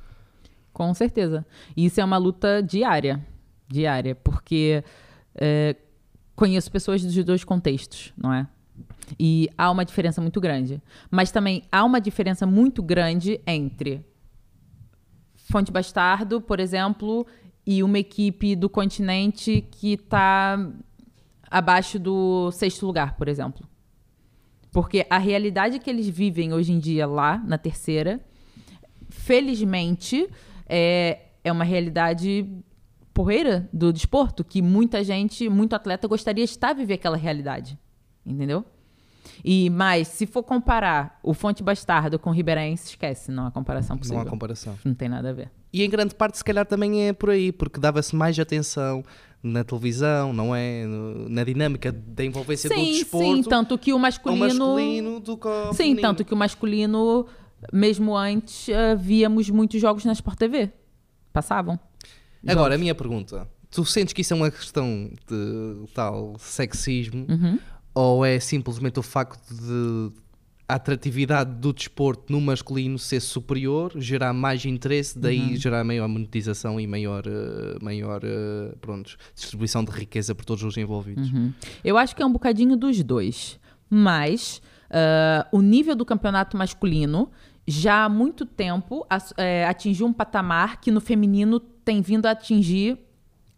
Com certeza. E isso é uma luta diária. Diária. Porque é, conheço pessoas dos dois contextos, não é? E há uma diferença muito grande. Mas também há uma diferença muito grande entre Fonte Bastardo, por exemplo, e uma equipe do continente que está abaixo do sexto lugar, por exemplo. Porque a realidade que eles vivem hoje em dia lá, na terceira, felizmente, é, é uma realidade porreira do desporto, que muita gente, muito atleta gostaria de estar a viver aquela realidade. Entendeu? E mas se for comparar o Fonte Bastardo com o Ribeirense, esquece, não há comparação possível. Não há comparação. Não tem nada a ver. E em grande parte, se calhar, também é por aí, porque dava-se mais atenção na televisão, não é? Na dinâmica da envolvência do Sim, desporto. sim, tanto que o masculino, masculino do que ao Sim, feminino. tanto que o masculino, mesmo antes, eh, víamos muitos jogos na Sport TV. Passavam. Agora, a Jogos. minha pergunta. Tu sentes que isso é uma questão de tal sexismo Uhum. ou é simplesmente o facto de a atratividade do desporto no masculino ser superior, gerar mais interesse, daí Uhum. gerar maior monetização e maior, eh, maior eh, pronto, distribuição de riqueza por todos os envolvidos? Uhum. Eu acho que é um bocadinho dos dois. Mas ah, o nível do campeonato masculino já há muito tempo atingiu um patamar que no feminino tem vindo a atingir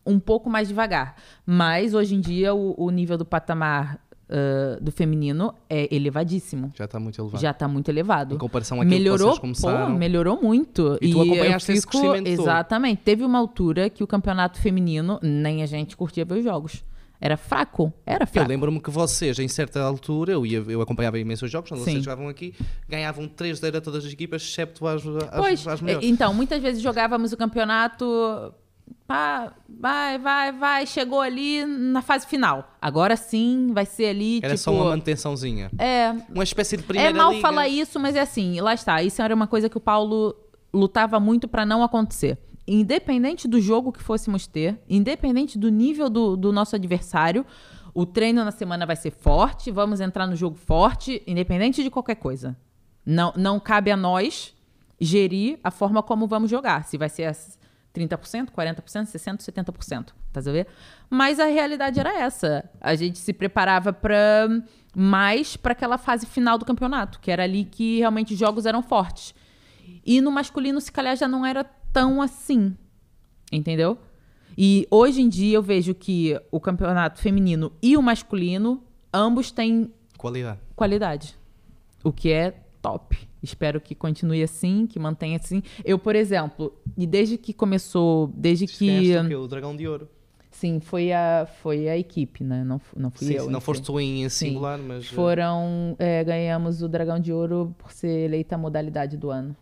um pouco mais devagar. Mas hoje em dia o, o nível do patamar ah, do feminino é elevadíssimo. Já está muito elevado. Já está muito elevado. Em comparação àquilo que melhorou, vocês começaram. pô, melhorou muito. E tu eu acompanhaste esse crescimento todo. Exatamente. Teve uma altura que o campeonato feminino, nem a gente curtia ver os jogos. Era fraco. Era Eu fraco. lembro-me que vocês, em certa altura, eu, ia, eu acompanhava imensos jogos, quando Sim. vocês jogavam aqui, ganhavam 3 0 a todas as equipas, excepto às, às, Pois, às é, melhores. então, muitas vezes jogávamos o campeonato. Pá, vai, vai, vai. Chegou ali na fase final. Agora sim, vai ser ali. Era tipo, só uma manutençãozinha. É, Uma espécie de primeira é mal liga. falar isso, mas é assim, lá está. Isso era uma coisa que o Paulo lutava muito para não acontecer. Independente do jogo que fôssemos ter, independente do nível do, do nosso adversário, o treino na semana vai ser forte, vamos entrar no jogo forte, independente de qualquer coisa. Não, não cabe a nós gerir a forma como vamos jogar. Se vai ser 30%, 40%, 60%, 70%. Tá a ver? Mas a realidade era essa. A gente se preparava para mais para aquela fase final do campeonato, que era ali que realmente os jogos eram fortes. E no masculino, se calhar, já não era tão assim. Entendeu? E hoje em dia eu vejo que o campeonato feminino e o masculino, ambos têm Qualidade. qualidade. O que é top. Espero que continue assim, que mantenha assim. Eu, por exemplo, e desde que começou, desde que. O Dragão de Ouro. Sim, foi a, foi a equipe, né? Não, não fui Sim, eu. não foste tu em singular, mas... eh, Foram. é, ganhamos o Dragão de Ouro por ser eleita a modalidade do ano.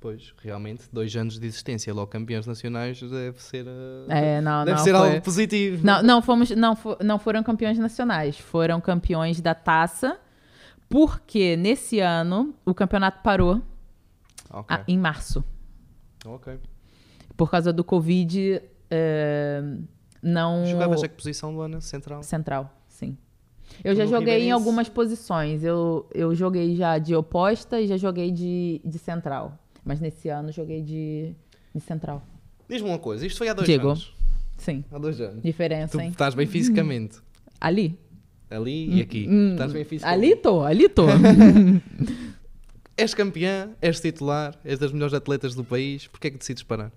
Pois, realmente, dois anos de existência, logo campeões nacionais, deve ser... eh, É, não, deve não. ser foi- algo positivo. Não, não, fomos, não, fo- não foram campeões nacionais, foram campeões da taça, porque nesse ano o campeonato parou Ok, ah, em março. ok. Por causa do Covid, é, não. Jogavas a que posição, Luana? Central? Central, sim. Eu já joguei em algumas posições. Eu, eu joguei já de oposta e já joguei de, de central. Mas nesse ano joguei de, de central. Diz-me uma coisa, isto foi há dois Digo. anos. Sim. Há dois anos. Diferença, Tu hein? estás bem fisicamente. Ali? Ali e aqui. Hum, Estás bem fisicamente. ali tô, ali tô. (laughs) És campeã, és titular, és das melhores atletas do país. Porquê é que decides parar?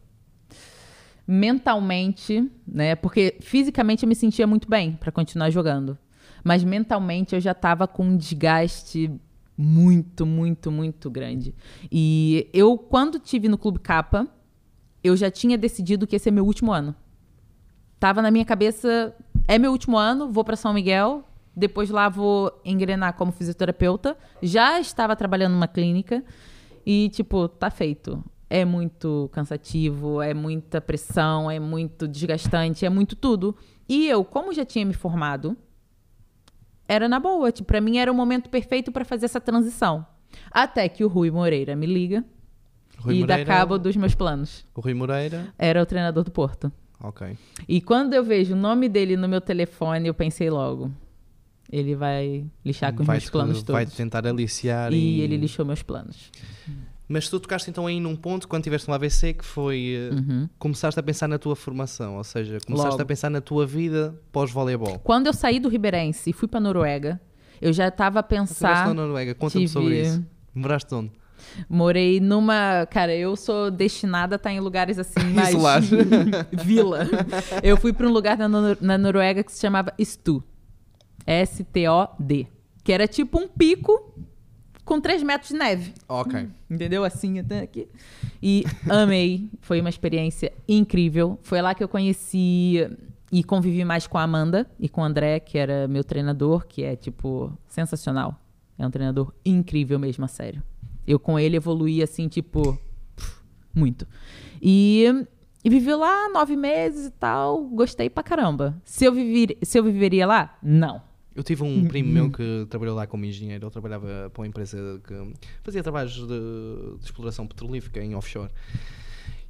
mentalmente, né? Porque fisicamente eu me sentia muito bem para continuar jogando. Mas mentalmente eu já tava com um desgaste muito, muito, muito grande. E eu, quando tive no Clube Capa, eu já tinha decidido que esse é meu último ano. Tava na minha cabeça, é meu último ano, vou para São Miguel, depois lá vou engrenar como fisioterapeuta. Já estava trabalhando numa clínica e, tipo, tá feito. É muito cansativo, é muita pressão, é muito desgastante, é muito tudo. E eu, como já tinha me formado, era na boa. Tipo, pra mim era o momento perfeito para fazer essa transição. Até que o Rui Moreira me liga Rui e Moreira, dá cabo dos meus planos. O Rui Moreira. Era o treinador do Porto. Ok. E quando eu vejo o nome dele no meu telefone, eu pensei logo. Ele vai lixar com os vai meus planos vai todos. tentar aliciar E ele lixou meus planos. Mas tu tocaste então aí num ponto quando tiveste um AVC que foi eh, Uhum. começaste a pensar na tua formação, ou seja, começaste Logo. a pensar na tua vida pós-voleibol. Quando eu saí do Ribeirense e fui pra Noruega, Eu já estava a Estiveste pensar. na Noruega, conta-me tive- sobre isso. Moraste onde? Morei numa. Cara, eu sou destinada a estar em lugares assim, (laughs) mais. (laughs) Vila. Eu fui para um lugar na, Nor- na Noruega que se chamava Stu. S-T-O-D. Que era tipo um pico com 3 metros de neve. Ok. Entendeu? Assim, até aqui. E amei. Foi uma experiência incrível. Foi lá que eu conheci e convivi mais com a Amanda e com o André, que era meu treinador, que é, tipo, sensacional. É um treinador incrível mesmo, a sério. Eu com ele evoluí, assim, tipo, muito. E, e vivi lá nove meses e tal. Gostei pra caramba. Se eu, viver, se eu viveria lá? Não. Eu tive Hum, um primo meu que trabalhou lá como engenheiro. Ele trabalhava para uma empresa que fazia trabalhos de, de exploração petrolífica em offshore.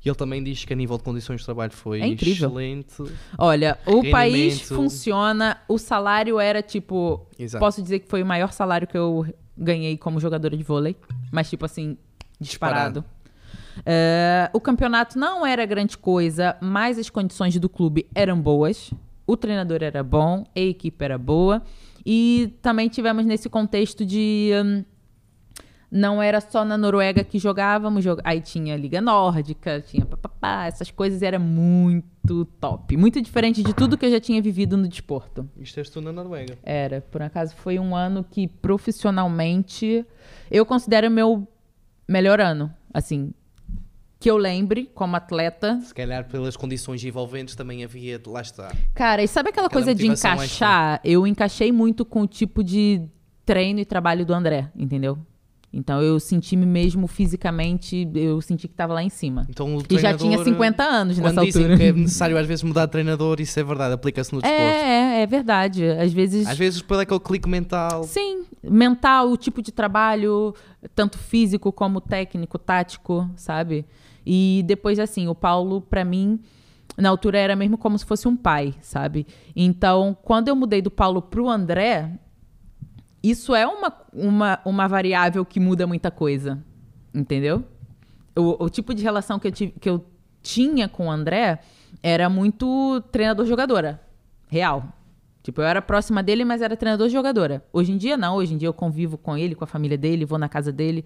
E ele também diz que a nível de condições de trabalho foi É excelente. Olha, o país funciona, o salário era tipo. Exato. Posso dizer que foi o maior salário que eu ganhei como jogadora de vôlei, mas tipo assim, disparado. É, o campeonato não era grande coisa, mas as condições do clube eram boas. O treinador era bom, a equipe era boa. E também tivemos nesse contexto de. hum, não era só na Noruega que jogávamos, jog- aí tinha Liga Nórdica, tinha papapá, essas coisas, era muito top. Muito diferente de tudo que eu já tinha vivido no desporto. Tu na Noruega. Era, por acaso foi um ano que profissionalmente eu considero meu melhor ano, assim, que eu lembre como atleta. Se calhar pelas condições envolventes também havia, lá está. Cara, e sabe aquela Aquela coisa de encaixar? Eu encaixei muito com o tipo de treino e trabalho do André, entendeu? Então eu senti-me mesmo fisicamente, eu senti que tava lá em cima. Então, o E já tinha 50 anos nessa dizem altura. que é necessário às vezes mudar de treinador, isso é verdade, aplica-se no desporto. É, é, é verdade. Às vezes. Às vezes pelo aquele clique mental. Sim, mental, o tipo de trabalho, tanto físico como técnico, tático, sabe? E depois, assim, o Paulo, pra mim, na altura era mesmo como se fosse um pai, sabe? Então, quando eu mudei do Paulo pro André, isso é uma, uma, uma variável que muda muita coisa, entendeu? O, o tipo de relação que eu, tive, que eu tinha com o André era muito treinador-jogadora, real. Tipo, eu era próxima dele, mas era treinador-jogadora. Hoje em dia, não. Hoje em dia eu convivo com ele, com a família dele, vou na casa dele,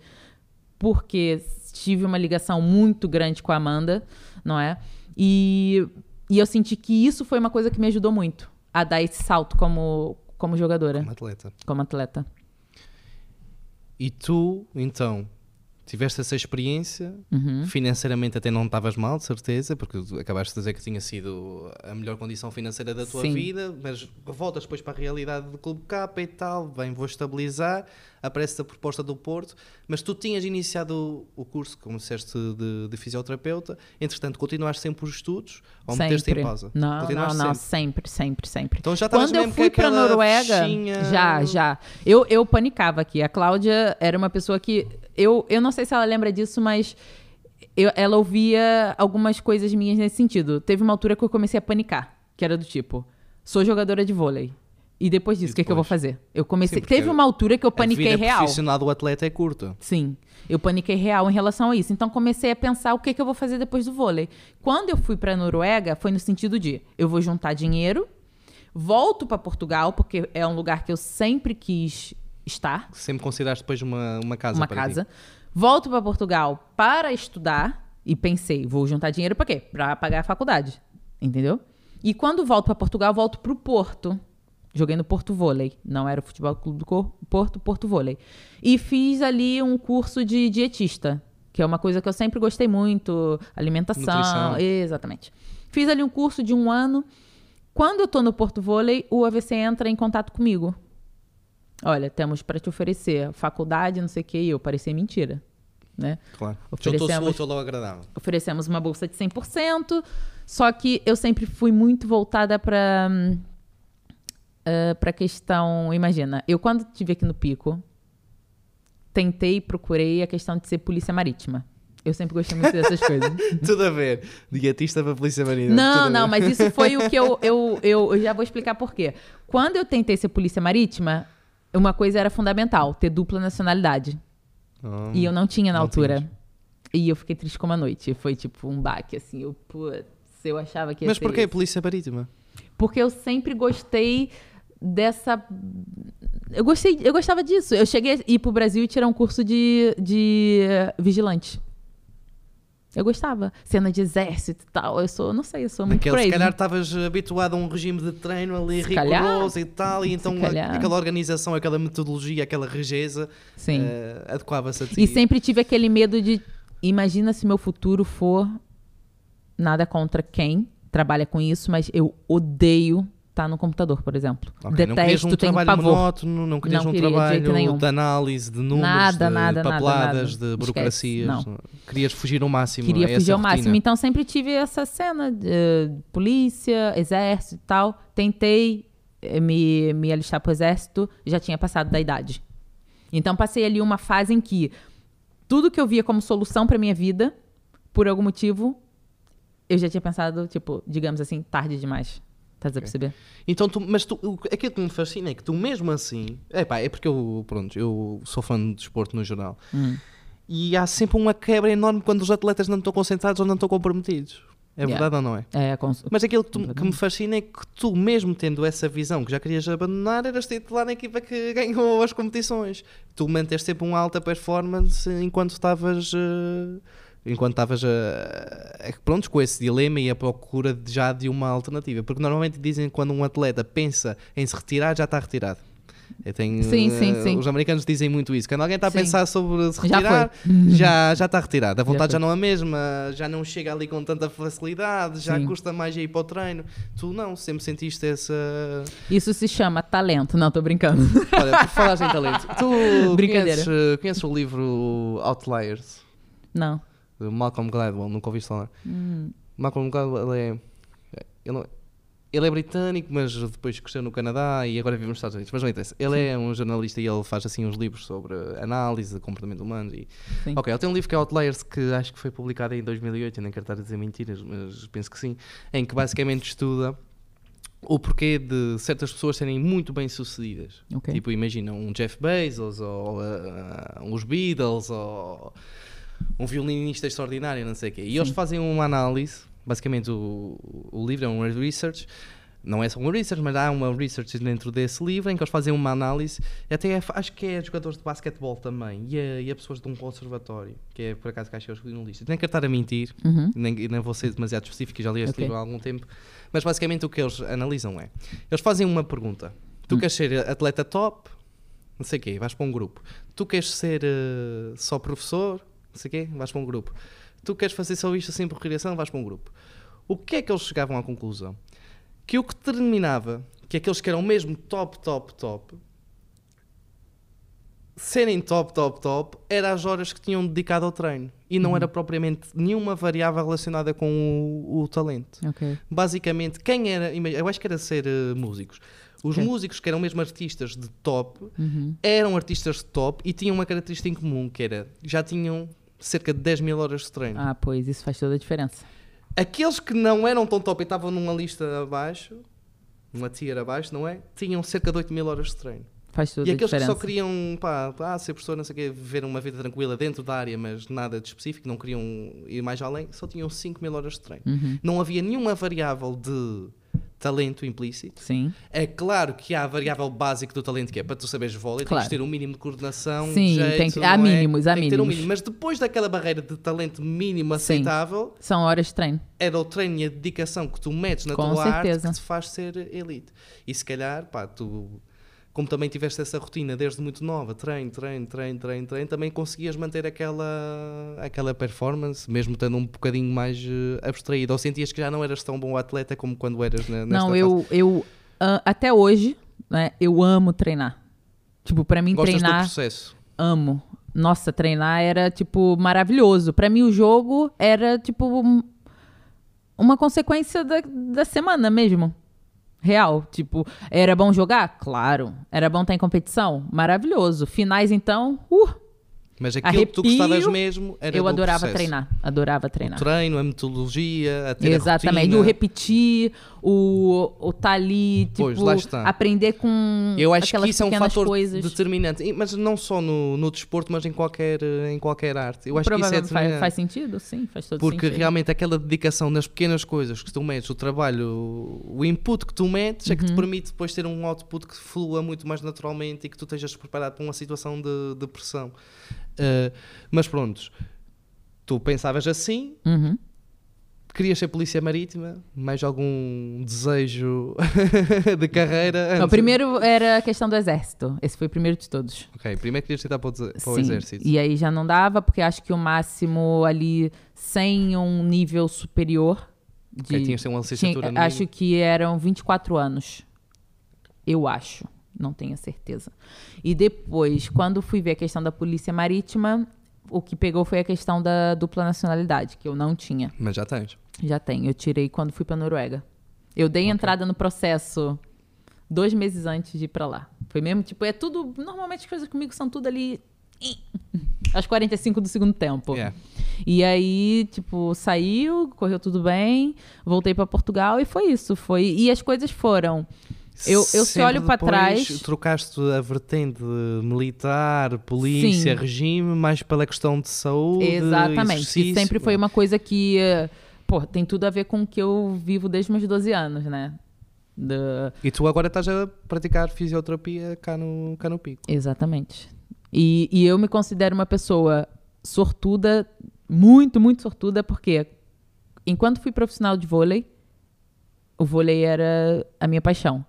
porque tive uma ligação muito grande com a Amanda, não é? E, e eu senti que isso foi uma coisa que me ajudou muito a dar esse salto como, como jogadora, Como atleta. como atleta. E tu, então, tiveste essa experiência, Uhum. financeiramente até não estavas mal, de certeza, porque acabaste de dizer que tinha sido a melhor condição financeira da tua Sim. vida, mas voltas depois para a realidade do Clube K e tal, bem, vou estabilizar, aparece a proposta do Porto, mas tu tinhas iniciado o curso, como disseste, de, de fisioterapeuta, entretanto, continuaste sempre os estudos ou meteste em Sempre. pausa? Não, não, não, sempre. sempre, sempre, sempre. Então já estavas Quando eu fui pra aquela Noruega, fichinha- já, já. Eu, eu panicava aqui. A Cláudia era uma pessoa que eu, eu não sei se ela lembra disso, mas eu- ela ouvia algumas coisas minhas nesse sentido. Teve uma altura que eu comecei a panicar, que era do tipo, sou jogadora de vôlei. E depois disso, o que, que eu vou fazer? Eu comecei. Sim, Teve uma altura que eu A paniquei vida real. profissional do atleta é curta. Sim, eu paniquei real em relação a isso. Então comecei a pensar o que, que eu vou fazer depois do vôlei. Quando eu fui para Noruega, foi no sentido de eu vou juntar dinheiro, volto para Portugal, porque é um lugar que eu sempre quis estar, Sempre consideraste depois uma, uma casa uma para casa. Volto para Portugal para estudar e pensei, vou juntar dinheiro para quê? Para pagar a faculdade, entendeu? E quando volto para Portugal, volto para o Porto. Joguei no Porto Vôlei, não era o Futebol Clube do Porto, Porto Vôlei. E fiz ali um curso de dietista, que é uma coisa que eu sempre gostei muito, alimentação, Nutrição. exatamente. Fiz ali um curso de um ano. Quando eu tô no Porto Vôlei, o AVC entra em contato comigo. Olha, temos para te oferecer faculdade, não sei o que, e eu parecia mentira, né? Claro. Oferecemos- Juntou-se o útil ao agradável. Oferecemos uma bolsa de 100%, só que eu sempre fui muito voltada para para questão, imagina, eu quando estive aqui no Pico, tentei, procurei a questão de ser polícia marítima. Eu sempre gostei muito dessas coisas. (laughs) Tudo a ver. Dietista para Polícia Marítima. Não, não, mas isso foi o que eu, (laughs) eu, eu, eu já vou explicar por quê. Quando eu tentei ser polícia marítima, uma coisa era fundamental, ter dupla nacionalidade. Ah, E eu não tinha na não altura. tinhas. E eu fiquei triste como a noite. Foi tipo um baque, assim. Eu, putz, eu achava que ia Mas porquê isso. Polícia Marítima? Porque eu sempre gostei dessa. Eu gostei, eu gostava disso. Eu cheguei a ir pro Brasil e tirar um curso de, de vigilante. Eu gostava. Cena de exército e tal. Eu sou, não sei, eu sou muito Naquele, se crazy. calhar estavas habituado a um regime de treino ali Se rigoroso calhar. e tal, e então a- aquela organização, aquela metodologia, aquela regeza Sim. eh, adequava-se a ti. E sempre tive aquele medo de. Imagina se meu futuro for. Nada contra quem trabalha com isso, mas eu odeio estar no computador, por exemplo. Ok, não querias Detesto, um tenho trabalho pavor. monótono, não querias Não um de trabalho nenhum. de análise de números, Nada, de nada, papeladas, nada. de burocracias. Esquece, Querias fugir ao máximo Queria a essa fugir ao rotina. máximo. Então sempre tive essa cena de eh, polícia, exército e tal. Tentei eh, me, me alistar pro exército, já tinha passado da idade. Então passei ali uma fase em que tudo que eu via como solução pra minha vida, por algum motivo, eu já tinha pensado, tipo, digamos assim, tarde demais. Tá a perceber? Então, tu, mas tu, aquilo que me fascina é que tu mesmo assim, é é porque eu, pronto, eu sou fã de desporto no geral, Hum. e há sempre uma quebra enorme quando os atletas não estão concentrados ou não estão comprometidos. É Yeah. verdade ou não é? É, com, Mas aquilo que, tu- que me fascina é que tu, mesmo tendo essa visão que já querias abandonar, eras titular na equipa que ganhou as competições. Tu manteste sempre uma alta performance enquanto estavas. eh, enquanto estavas eh, pronto, com esse dilema e a procura de- já de uma alternativa. Porque normalmente dizem que quando um atleta pensa em se retirar, já está retirado. Eu tenho, Sim, sim, eh, sim. Os americanos dizem muito isso. Quando alguém está a pensar sobre se Já retirar, foi. já, já está retirado. A vontade já, foi. não é a mesma, já não chega ali com tanta facilidade, já custa mais ir para o treino. Tu não, sempre sentiste essa. Isso se chama talento. Não, tô brincando. Olha, por falares em talento, (laughs) tu Brincadeira. conheces, conheces o livro Outliers, Não. Malcolm Gladwell, nunca ouviste falar? Hum. Malcolm Gladwell é. Ele, não- ele é britânico, mas depois cresceu no Canadá e agora vive nos Estados Unidos. Mas não interessa. Ele é um jornalista e ele faz assim uns livros sobre análise de comportamento humano. E... Sim. Ok, ele tem um livro que é Outliers que acho que foi publicado em 2008. Eu nem quero estar a dizer mentiras, mas penso que sim. Em que basicamente estuda o porquê de certas pessoas serem muito bem sucedidas. Ok. Tipo, imagina um Jeff Bezos ou ah, os Beatles ou um violinista extraordinário, não sei o quê. E eles fazem uma análise, basicamente o, o livro é um research, não é só um research, mas há uma research dentro desse livro em que eles fazem uma análise, até é- acho que é jogadores de basquetebol também, e e a pessoas de um conservatório, que é por acaso que acho que é os jornalistas. Nem quero estar a mentir, Uhum. nem, nem vou ser demasiado específico, já li este Ok. livro há algum tempo, mas basicamente o que eles analisam é, eles fazem uma pergunta, tu queres ser atleta top, não sei o quê, vais para um grupo, tu queres ser eh, só professor, não sei o quê, vais para um grupo, tu queres fazer só isto assim por recreação, vais para um grupo. O que é que eles chegavam à conclusão? Que o que determinava que aqueles que eram mesmo top, top, top, serem top, top, top, era as horas que tinham dedicado ao treino. E não era propriamente nenhuma variável relacionada com o, o talento. Ok. Basicamente, quem era, eu acho que era ser eh, músicos. Os Ok. músicos que eram mesmo artistas de top, Uhum. eram artistas de top e tinham uma característica em comum, que era, já tinham cerca de 10 mil horas de treino. Ah, pois, isso faz toda a diferença. Aqueles que não eram tão top e estavam numa lista abaixo, uma tier abaixo, não é? Tinham cerca de 8 mil horas de treino. Faz toda E aqueles que só queriam, pá, ah, ser professor, não sei o quê, viver uma vida tranquila dentro da área, mas nada de específico, não queriam ir mais além, só tinham 5 mil horas de treino. Uhum. Não havia nenhuma variável de talento implícito. Sim. É claro que há a variável básica do talento, que é para tu saberes vôlei, Claro. tens de ter um mínimo de coordenação, Sim, jeito, tem que- há é? mínimos, há tem ter um mínimos. mínimo. Mas depois daquela barreira de talento mínimo Sim. aceitável, São horas de treino. era o treino e a dedicação que tu metes na Com tua certeza. arte que te faz ser elite. E se calhar, pá, tu, como também tiveste essa rotina desde muito nova, treino, treino, treino, treino, treino, também conseguias manter aquela, aquela performance, mesmo estando um bocadinho mais eh, abstraído. Ou sentias que já não eras tão bom atleta como quando eras na, nesta Não, fase? eu, eu ah, até hoje, né, eu amo treinar. Tipo, pra mim Gostas do treinar, processo? amo. Nossa, treinar era tipo maravilhoso. Pra mim o jogo era tipo um- uma consequência da, da semana mesmo. Real, tipo, era bom jogar? Claro. Era bom estar em competição? Maravilhoso. Finais então, uh, Mas aquilo que tu Arrepio, gostavas mesmo era eu do adorava processo. treinar, adorava O treinar. treino, a metodologia, a ter a Exatamente, rotina. o repetir, o, o tá ali, tipo, Pois, lá está. aprender com Eu acho que isso é um fator coisas. determinante, mas não só no, no desporto, mas em qualquer, em qualquer arte. Eu acho que isso é Provavelmente faz, determinante. faz sentido? Sim, faz todo Porque sentido. realmente aquela dedicação nas pequenas coisas que tu metes, o trabalho, o input que tu metes é que Uhum. te permite depois ter um output que flua muito mais naturalmente e que tu estejas preparado para uma situação de, de pressão. Uh, mas prontos, tu pensavas assim, Uhum. Querias ser polícia marítima, mais algum desejo (laughs) de carreira? Não, o antes? primeiro era a questão do exército. Esse foi o primeiro de todos. Ok, primeiro querias tentar para o, para o Sim. exército. E aí já não dava, porque acho que o máximo ali, sem um nível superior. De, Ok, tinhas de ter uma licenciatura tinha- acho que eram 24 anos. Eu acho. Não tenho certeza. E depois, quando fui ver a questão da polícia marítima, o que pegou foi a questão da dupla nacionalidade, que eu não tinha. Mas já tens. Já tenho. Eu tirei quando fui pra Noruega. Eu dei entrada no processo dois meses antes de ir pra lá. Foi mesmo, tipo, é tudo. Normalmente as coisas comigo são tudo ali. (laughs) Aos 45 do segundo tempo. Yeah. E aí, tipo, saiu, correu tudo bem, voltei pra Portugal e foi isso. Foi E as coisas foram. Eu- eu se olho depois trás- Trocaste a vertente militar, polícia, Sim. regime, mais pela questão de saúde. Exatamente. Exercício. sempre foi uma coisa que, eh, pô, tem tudo a ver com o que eu vivo desde meus 12 anos, né? Da- E tu agora estás a praticar fisioterapia cá no, cá no Pico. Exatamente. E, e eu me considero uma pessoa sortuda, muito, muito sortuda, porque enquanto fui profissional de vôlei, o vôlei era a minha paixão.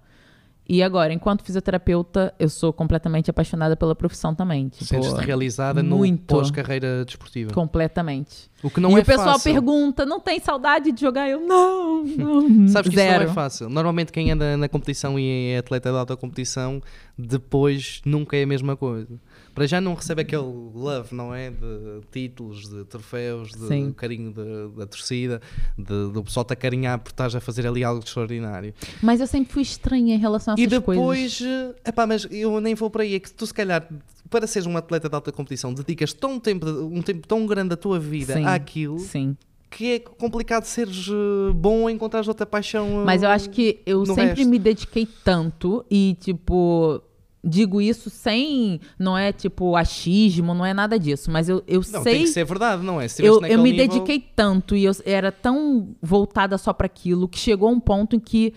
E agora, enquanto fisioterapeuta, eu sou completamente apaixonada pela profissão também. Tipo, Sentes-te realizada muito. no pós-carreira desportiva. completamente. O que não e é o pessoal fácil. pergunta, não tem saudade de jogar? Eu, não, não, (laughs) Sabes que zero. isso não é fácil. Normalmente quem anda na competição e é atleta de alta competição, depois nunca é a mesma coisa. Para já não recebe aquele love, não é? De títulos, de troféus, de Sim. carinho da- da torcida, de- do pessoal te acarinhar por estás a fazer ali algo de extraordinário. Mas eu sempre fui estranha em relação a E essas depois, coisas. eh, epá, mas eu nem vou para aí, é que tu se calhar, para seres um atleta de alta competição, dedicas tão tempo, um tempo tão grande da tua vida Sim. àquilo, Sim. que é complicado seres eh, bom encontrar outra paixão. Mas eu acho que eu sempre resto. me dediquei tanto e, tipo, digo isso sem. Não é tipo achismo, não é nada disso. Mas eu, eu Não, sei. tem que ser verdade, não é? Se eu, eu me nível- dediquei tanto e eu era tão voltada só pra aquilo que chegou um ponto em que.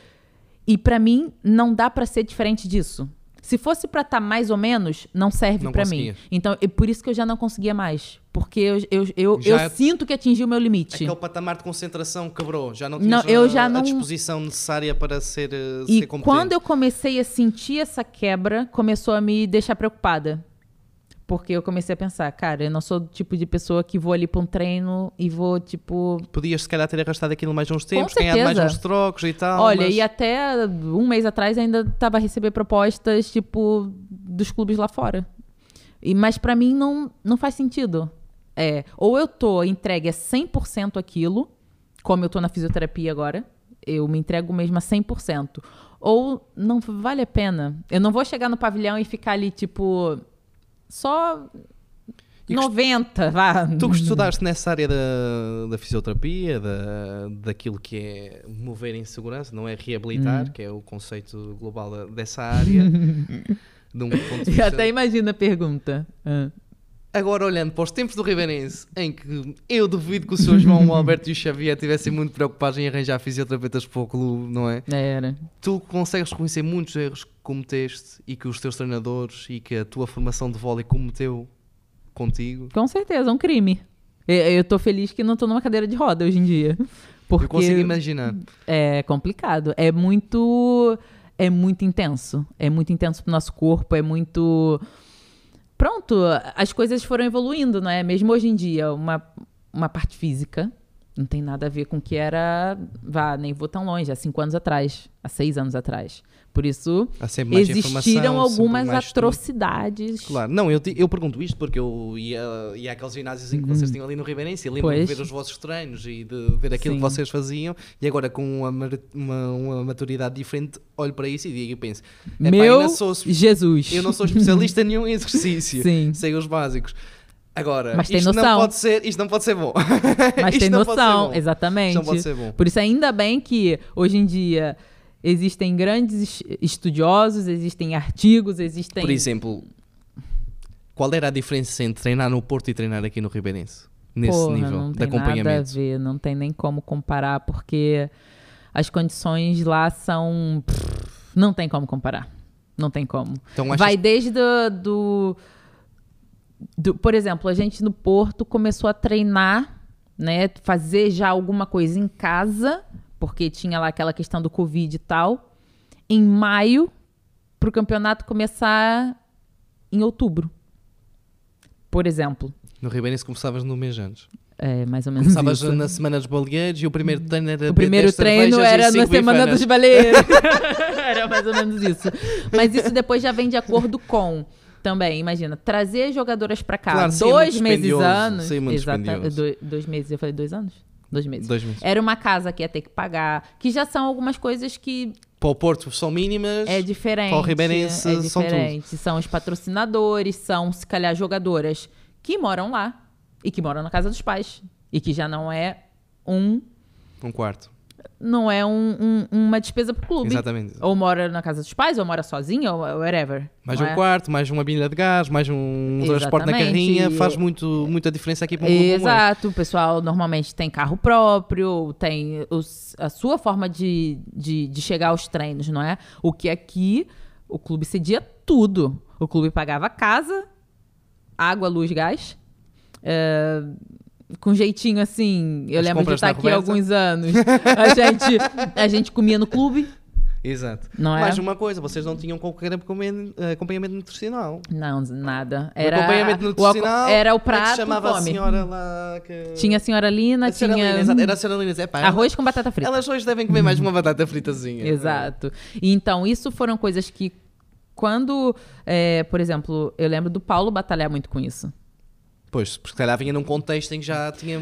E pra mim, não dá pra ser diferente disso. Se fosse pra estar mais ou menos, não serve Não pra mim. Então, é por isso que eu já não conseguia mais. Porque eu, eu, eu, eu sinto que atingi o meu limite. Aquele patamar de concentração quebrou, já não Não, eu a, já a não- disposição necessária para ser, eh, E ser competente. quando eu comecei a sentir essa quebra, começou a me deixar preocupada. Porque eu comecei a pensar, cara, eu não sou do tipo de pessoa que vou ali pra um treino e vou, tipo. Podias se calhar ter arrastado aquilo mais uns tempos, ganhado mais uns trocos e tal. Olha, mas- e até um mês atrás ainda tava a receber propostas, tipo, dos clubes lá fora. E, mas pra mim não, não faz sentido. É, ou eu tô entregue a 100% aquilo, como eu tô na fisioterapia agora, eu me entrego mesmo a 100%. Ou não vale a pena. Eu não vou chegar no pavilhão e ficar ali, tipo, só E gost- 90, vá. Tu que estudaste nessa área da, da fisioterapia, da, daquilo que é mover em segurança, não é Hum. reabilitar, que é o conceito global dessa área, (laughs) de um ponto de vista... Até imagina a pergunta. Ah. Agora, olhando para os tempos do Ribeirense, em que eu duvido que o Sr. João, o (laughs) Alberto e o Xavier estivessem muito preocupados em arranjar fisioterapeutas para o clube, não é? Era. Tu consegues reconhecer muitos erros que cometeste e que os teus treinadores e que a tua formação de vôlei cometeu contigo. Com certeza, um crime. Eu, tô feliz que não tô numa cadeira de roda hoje em dia. Porque Eu consigo imaginar. é complicado. É muito. É muito intenso. É muito intenso pro nosso corpo. É muito. Pronto, as coisas foram evoluindo, não é? Mesmo hoje em dia, uma, uma parte física não tem nada a ver com o que era. Vá, nem vou tão longe, há cinco anos atrás, há seis anos atrás. Por isso, existiram algumas atrocidades. Claro, não, eu, te- eu pergunto isto porque eu ia, ia àqueles ginásios em que vocês tinham ali no Ribeirense e lembro-me de Uhum. Ver os vossos treinos e de ver aquilo Sim. que vocês faziam e agora com uma, uma, uma maturidade diferente olho para isso e digo e penso, "Epá, eu Meu não sou, Jesus. eu não sou especialista (laughs) nenhum em exercício, Sim. sei os básicos. Agora, Mas tem isto, noção. Não pode ser, isto não pode ser bom. Mas (laughs) tem noção, exatamente. Isto não pode ser bom. Por isso, ainda bem que hoje em dia existem grandes es- estudiosos, existem artigos, existem. Por exemplo, qual era a diferença entre treinar no Porto e treinar aqui no Ribeirense? Nesse Porra, nível não de tem nada a ver, não tem nem como comparar, porque as condições lá são. Não tem como comparar. Não tem como. Então, achas Vai desde do, do, do- Por exemplo, a gente no Porto começou a treinar, né? Fazer já alguma coisa em casa, porque tinha lá aquela questão do Covid e tal, em maio, para o campeonato começar em outubro. Por exemplo. no Ribeirense começavas no mês antes? É mais ou menos Começavas isso. na semana dos baleeiros e o primeiro treino era O primeiro 10 treino era na Semana bifanas. dos Baleiros. (laughs) (laughs) era mais ou menos isso. Mas isso depois já vem de acordo com. Também, imagina, trazer jogadoras pra cá Claro, dois muito meses dispendioso, anos. seria muito Exata- dois meses, eu falei dois anos? Dois meses. Dois meses. Era uma casa que ia ter que pagar, que já são algumas coisas que Para o Porto são mínimas. é diferente. para o Ribeirense é são tudo. diferente. São os patrocinadores, são, se calhar, jogadoras que moram lá e que moram na casa dos pais. E que já não é um. Um quarto. Não é um- um- uma despesa pro clube. Exatamente. Ou mora na casa dos pais, ou mora sozinho, ou whatever. Mais um é? quarto, mais uma bilha de gás, mais um transporte na carrinha, faz muito, muita diferença aqui para um clube. Exato, o pessoal normalmente tem carro próprio, tem os- a sua forma de, de, de chegar aos treinos, não é? O que aqui o clube cedia tudo. O clube pagava casa, água, luz, gás. é, com jeitinho assim, eu As lembro de estar na aqui há alguns anos. A gente, a gente comia no clube, Exato. não é? Mais uma coisa, vocês não tinham qualquer acompanhamento, acompanhamento nutricional. Não, nada. O Era acompanhamento o aco- nutricional. era o é que se prato, chamava come. a senhora lá que... Tinha a senhora Lina, a tinha Lina, exato. Era a senhora Lina. É, pá, arroz com batata frita. Elas hoje devem comer mais uma batata fritazinha. Exato. Então, isso foram coisas que, quando, é, por exemplo, eu lembro do Paulo batalhar muito com isso. Pois, porque se calhar vinha num contexto em que já tinha...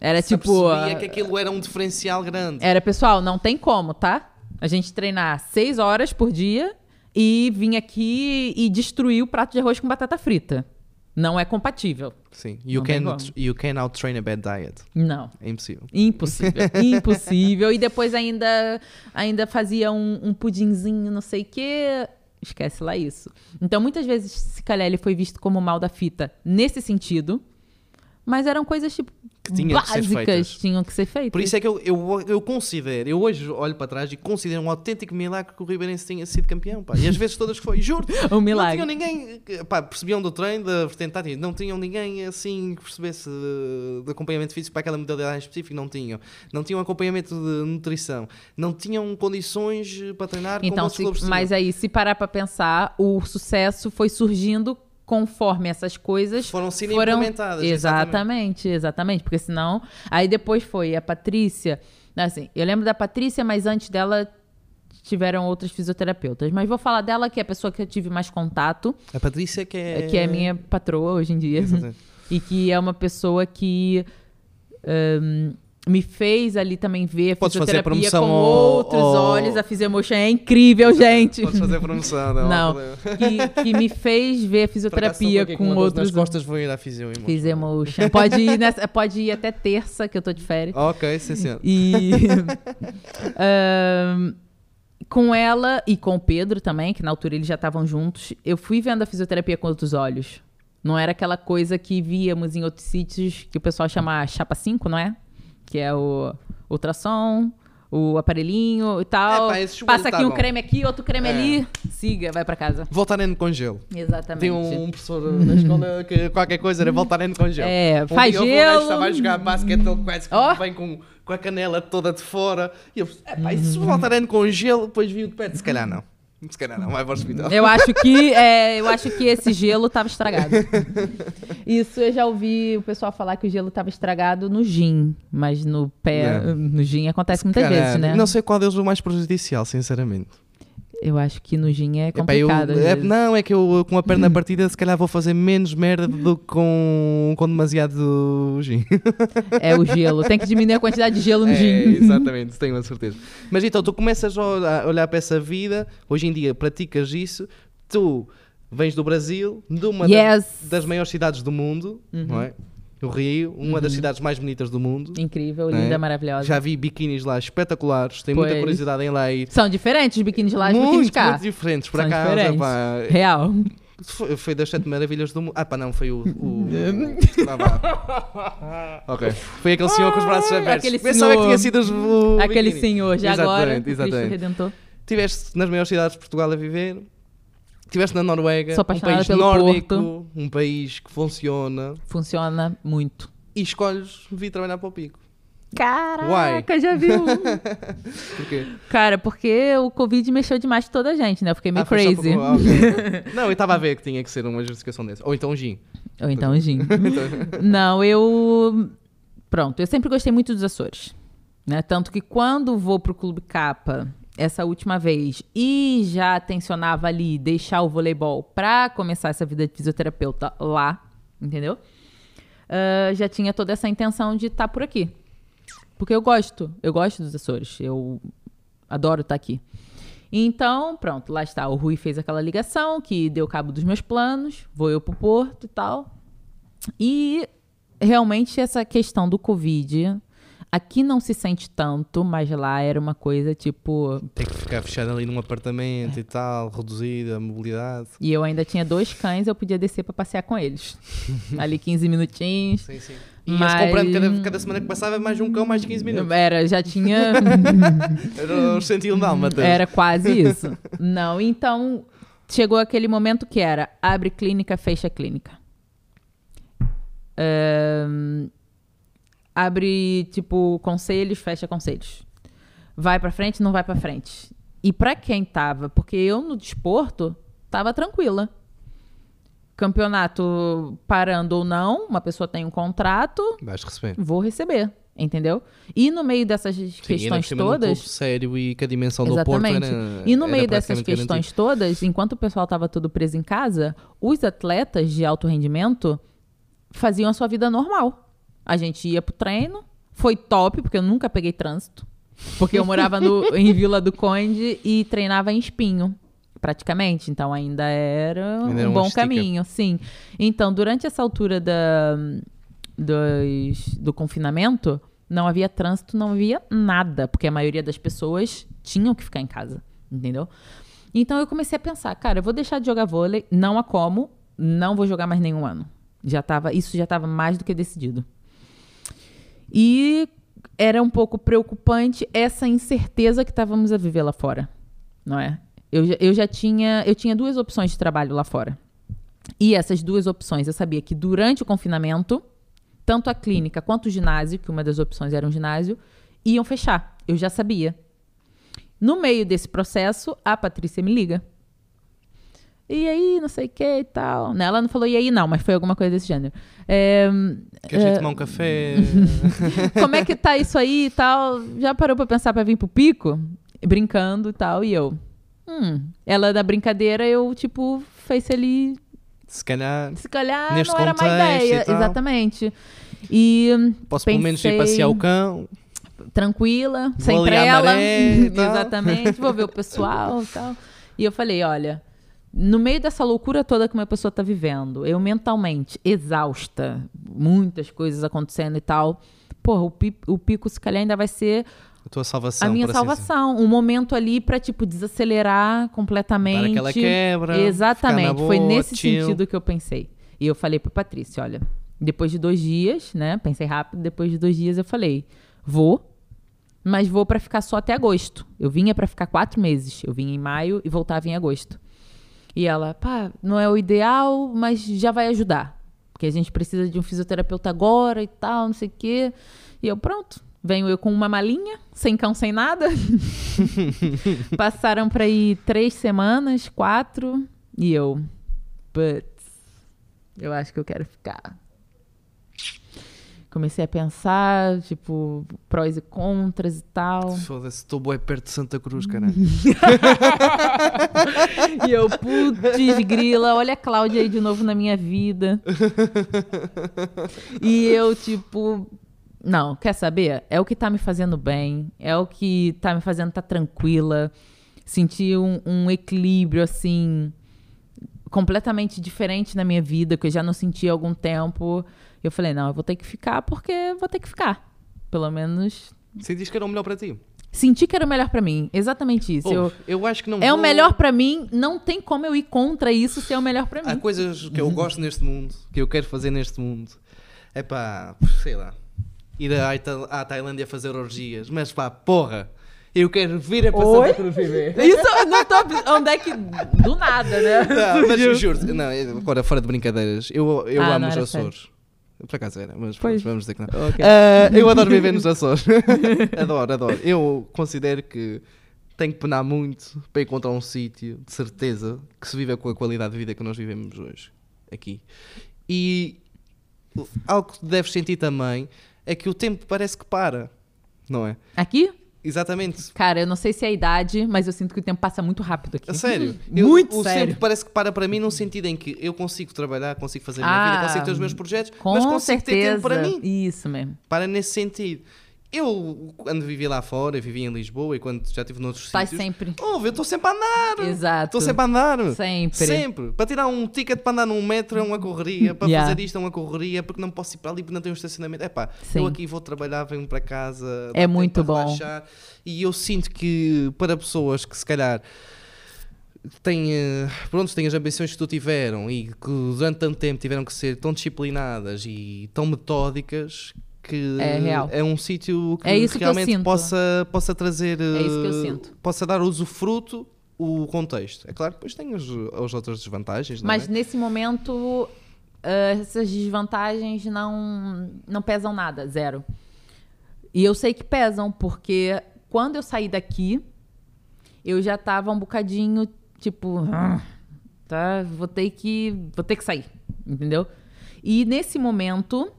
Era tipo. a- que aquilo era um diferencial grande. Era, pessoal, não tem como, tá? A gente treinar seis horas por dia e vir aqui e destruir o prato de arroz com batata frita. Não é compatível. Sim. You Não can, you can out-train a bad diet. Não. É impossível. Impossível, (laughs) impossível. E depois ainda, ainda fazia um, um pudinzinho, não sei o quê. Esquece lá isso. Então, muitas vezes, ele foi visto como mal da fita nesse sentido, mas eram coisas tipo Que tinham que ser básicas, feitas. tinham que ser feitas. Por isso é que eu, eu, eu considero, eu hoje olho para trás e considero um autêntico milagre que o Ribeirense tenha sido campeão, pá. E às vezes todas que foi, juro. (laughs) um milagre. Não tinham ninguém, pá, percebiam do treino, da vertente tática, não tinham ninguém assim que percebesse de acompanhamento físico para aquela modalidade em específico, não tinham. Não tinham acompanhamento de nutrição, não tinham condições para treinar Então, se- mas aí, se parar pra pensar, o sucesso foi surgindo conforme essas coisas Foram sendo foram implementadas, Exatamente, exatamente, porque senão aí depois foi a Patrícia, assim, eu lembro da Patrícia, mas antes dela tiveram outras fisioterapeutas, mas vou falar dela que é a pessoa que eu tive mais contato, A Patrícia que é... que é minha patroa hoje em dia. Exatamente. (laughs) e que é uma pessoa que hum, me fez ali também ver a a fisioterapia com outros olhos. A Physiomotion é incrível, gente. Podes fazer a promoção, não, Não, problema. que, que me fez ver a fisioterapia com dor outros. nas costas vou ir à fisio mostro. Physiomotion. Pode ir, nessa, pode ir até terça, que eu tô de férias. Ok, sim, senhor. E. (laughs) ahn, com ela e com o Pedro também, que na altura eles já estavam juntos, eu fui vendo a fisioterapia com outros olhos. Não era aquela coisa que víamos em outros sítios que o pessoal chama chapa 5, não é? Que é o ultrassom, o aparelhinho e tal. É, pá, Passa aqui tá um bom. creme aqui, outro creme É. ali. Siga, vai pra casa. Voltarem com gelo. Exatamente. Tem um, um professor na escola que qualquer coisa era voltarem com gelo. É, Um faz dia gelo. que estava a jogar basquete, ele quase que Ó. vem com, com a canela toda de fora. E eu, é pá, e Uhum. se voltarem com gelo, depois vi o de perto, se calhar não. Se calhar não, vai para o hospital. Eu acho que é, eu acho que esse gelo estava estragado. Isso eu já ouvi o pessoal falar que o gelo estava estragado no gin, mas no pé, Não. no gin acontece muitas Caralho, vezes, né? Não sei qual deles é o mais prejudicial, sinceramente. Eu acho que no gin é Epá, eu- complicado. é- não, é que eu com a perna (clears throat) partida se calhar vou fazer menos merda do que com, com demasiado gin. (laughs) É o gelo. Tem que diminuir a quantidade de gelo no É, gin. exatamente, tenho a certeza. Mas então, tu começas a olhar, para essa vida, hoje em dia praticas isso, tu vens do Brasil, de uma Yes. das, das maiores cidades do mundo, não é? O Rio, uma das cidades mais bonitas do mundo. Incrível, não é? linda, maravilhosa. Já vi biquínis lá espetaculares, tenho muita Pois. curiosidade em lá ir. São diferentes os biquínis lá e os biquínis cá. muito diferentes. Por São acaso, diferentes. Real. foi, foi das sete maravilhas do mundo. Ah, pá, não, foi o. o... (laughs) Ah, ok. Foi aquele senhor com os braços abertos. aquele Pensava que senhor. tinha sido o Aquele biquíni. senhor, já agora, Exatamente, Cristo exatamente. Redentor. Estiveste nas maiores cidades de Portugal a viver. Estiveste na Noruega, Sou um país nórdico, Porto. um país que funciona Funciona muito. e escolhes vir trabalhar para o Pico. Caraca, já viu? (laughs) Porquê? Cara, porque o Covid mexeu demais com toda a gente, né? Eu fiquei meio Ah, crazy. por- ah. (laughs) Não, eu estava a ver que tinha que ser uma justificação dessa. Ou então um gin. Ou então, (laughs) Gin. Não, eu. Pronto, eu sempre gostei muito dos Açores. Né? Tanto que quando vou pro Clube Capa, essa última vez, e já tensionava ali deixar o voleibol pra começar essa vida de fisioterapeuta lá, entendeu? Ah, já tinha toda essa intenção de estar por aqui. Porque eu gosto, eu gosto dos Açores, eu adoro estar aqui. Então, pronto, lá está. O Rui fez aquela ligação que deu cabo dos meus planos, vou eu pro Porto e tal. E realmente essa questão do Covid, aqui não se sente tanto, mas lá era uma coisa tipo. Tem que ficar fechado ali num apartamento e tal, reduzida a mobilidade. E eu ainda tinha dois cães, eu podia descer pra passear com eles. (laughs) Ali 15 minutinhos. Sim, sim. E Mas- comprando cada, cada semana que passava mais um cão, mais 15 minutos. Era, já tinha. (laughs) Era os 101 dálmatas. Era quase isso. Não, então chegou aquele momento que era abre clínica, fecha clínica. Ahn, abre, tipo, conselhos, fecha conselhos. Vai pra frente, não vai pra frente. E pra quem tava, porque eu no desporto tava tranquila. Campeonato parando ou não, uma pessoa tem um contrato, Vais receber. vou receber, entendeu? E no meio dessas Sim, questões todas, sério e que a dimensão do Porto Exatamente. era E no meio dessas questões todas, enquanto o pessoal estava todo preso em casa, os atletas de alto rendimento faziam a sua vida normal. A gente ia pro treino, foi top, porque eu nunca peguei trânsito. Porque eu morava no- em Vila do Conde e treinava em Espinho, praticamente. Então ainda era Ainda um bom estica. caminho, sim. Então, durante essa altura da, dos- do confinamento, não havia trânsito, não havia nada, porque a maioria das pessoas tinham que ficar em casa, entendeu? Então eu comecei a pensar, cara, eu vou deixar de jogar vôlei, não a como, não vou jogar mais nenhum ano. Já tava, isso já estava mais do que decidido. E era um pouco preocupante essa incerteza que estávamos a viver lá fora, não é? Eu, eu já tinha, eu tinha duas opções de trabalho lá fora. E essas duas opções, eu sabia que durante o confinamento, tanto a clínica quanto o ginásio, que uma das opções era um ginásio, iam fechar. Eu já sabia. No meio desse processo, a Patrícia me liga. E aí, não sei o que e tal. Né, Ela não falou e aí não, mas foi alguma coisa desse gênero. É, Queres ir é, tomar um café? (laughs) como é que tá isso aí e tal? Já parou pra pensar pra vir pro pico? Brincando e tal. E eu, hum, ela da brincadeira, eu, tipo, fez ali Se calhar se calhar não era e ideia. tal. Exatamente. E posso pelo menos ir Pensei- passear o cão. tranquila, sem trela. maré e. (laughs) Exatamente. Vou ver o pessoal e tal. E eu falei, olha, no meio dessa loucura toda que uma pessoa tá vivendo, eu mentalmente exausta, muitas coisas acontecendo e tal. Porra, o, pi- o pico se calhar ainda vai ser A tua salvação. a minha assim salvação. Um momento ali pra, tipo, desacelerar completamente. Dar aquela quebra. Exatamente, foi nesse chill. sentido que eu pensei. E eu falei pra Patrícia, olha, depois de dois dias, né? Pensei rápido, depois de dois dias eu falei, vou, mas vou pra ficar só até agosto. Eu vinha pra ficar quatro meses. Eu vinha em maio e voltava em agosto. E ela, pá, não é o ideal, mas já vai ajudar. Porque a gente precisa de um fisioterapeuta agora e tal, não sei o quê. E eu, pronto. Venho eu com uma malinha, sem cão, sem nada. (laughs) Passaram pra ir três semanas, quatro. E eu, putz, eu acho que eu quero ficar. Comecei a pensar, tipo, prós e contras e tal. Foda-se, estou bué perto de Santa Cruz, caralho. (laughs) E eu, putz, grila, olha a Cláudia aí de novo na minha vida. (laughs) E eu, tipo, não, quer saber? É o que tá me fazendo bem, é o que tá me fazendo estar tranquila, sentir um, um equilíbrio, assim, completamente diferente na minha vida, que eu já não sentia há algum tempo. Eu falei, não, eu vou ter que ficar porque vou ter que ficar. Pelo menos diz que era o melhor para ti. senti que era o melhor pra mim. Exatamente isso. Eu- Ouve, eu acho que não é o vou- melhor pra mim, não tem como eu ir contra isso ser o melhor Há mim. coisas que eu gosto neste mundo, que eu quero fazer neste mundo. É pá, sei lá. Ir à, Ita- à Tailândia fazer orgias. Mas pá, porra. Eu quero vir a passar Cruz viver. Isso não tô. Onde é que. Do nada, né? Não, mas eu juro, não, é- agora fora de brincadeiras, eu, eu Ah, amo os Açores. Por acaso era, mas Pois. vamos dizer que não. Ok. Ah, eu adoro viver nos Açores. (laughs) adoro, adoro. Eu considero que tenho que penar muito para encontrar um sítio de certeza que se viva com a qualidade de vida que nós vivemos hoje aqui. E algo que deves sentir também é que o tempo parece que para, não é? Aqui? Exatamente. Cara, eu não sei se é a idade, mas eu sinto que o tempo passa muito rápido aqui. Sério. (laughs) Muito o sério. tempo parece que para para mim num sentido em que eu consigo trabalhar, consigo fazer a minha Ah, vida, consigo ter os meus projetos, mas consigo ter certeza. tempo para mim. Isso mesmo. Para nesse sentido. Eu, quando vivi lá fora, eu vivi em Lisboa e quando já estive noutros Estás sítios... sempre. Ouve, eu estou sempre a andar. Exato. Estou sempre a andar. Sempre. Sempre. Para tirar um ticket para andar num metro é uma correria. Para Yeah. fazer isto é uma correria. Porque não posso ir para ali porque não tenho um estacionamento. É pá, eu aqui vou trabalhar, venho para casa. É muito bom. relaxar. E eu sinto que para pessoas que se calhar têm, eh, pronto, têm as ambições que tu tiveram e que durante tanto tempo tiveram que ser tão disciplinadas e tão metódicas que É real. é um sítio que É que realmente possa, possa trazer É isso que eu eh, sinto. possa dar usufruto o contexto. É claro que depois tem as, as outras desvantagens, Mas é? nesse momento, ah, essas desvantagens não, não pesam nada, zero. E eu sei que pesam, porque quando eu saí daqui, eu já tava um bocadinho, tipo, "Ah, tá, vou ter que, vou ter que sair, entendeu? E nesse momento,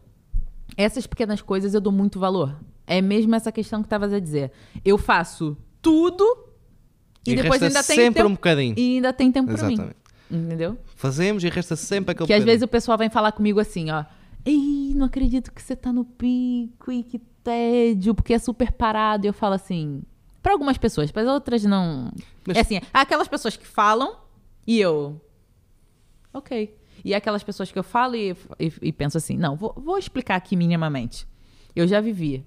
essas pequenas coisas eu dou muito valor. É mesmo essa questão que estavas a dizer. Eu faço tudo e, depois resta ainda tem sempre tempo, um bocadinho. e ainda tem tempo pra mim. Entendeu? Fazemos e resta sempre aquele Que às bocadinho. vezes o pessoal vem falar comigo assim, ó. Ei, não acredito que você tá no pico e que tédio, porque é super parado. E eu falo assim. Pra algumas pessoas, para outras não. Mas- É assim, aquelas pessoas que falam e eu. Ok. E aquelas pessoas que eu falo e, e- e penso assim, não, vou, vou explicar aqui minimamente. Eu já vivi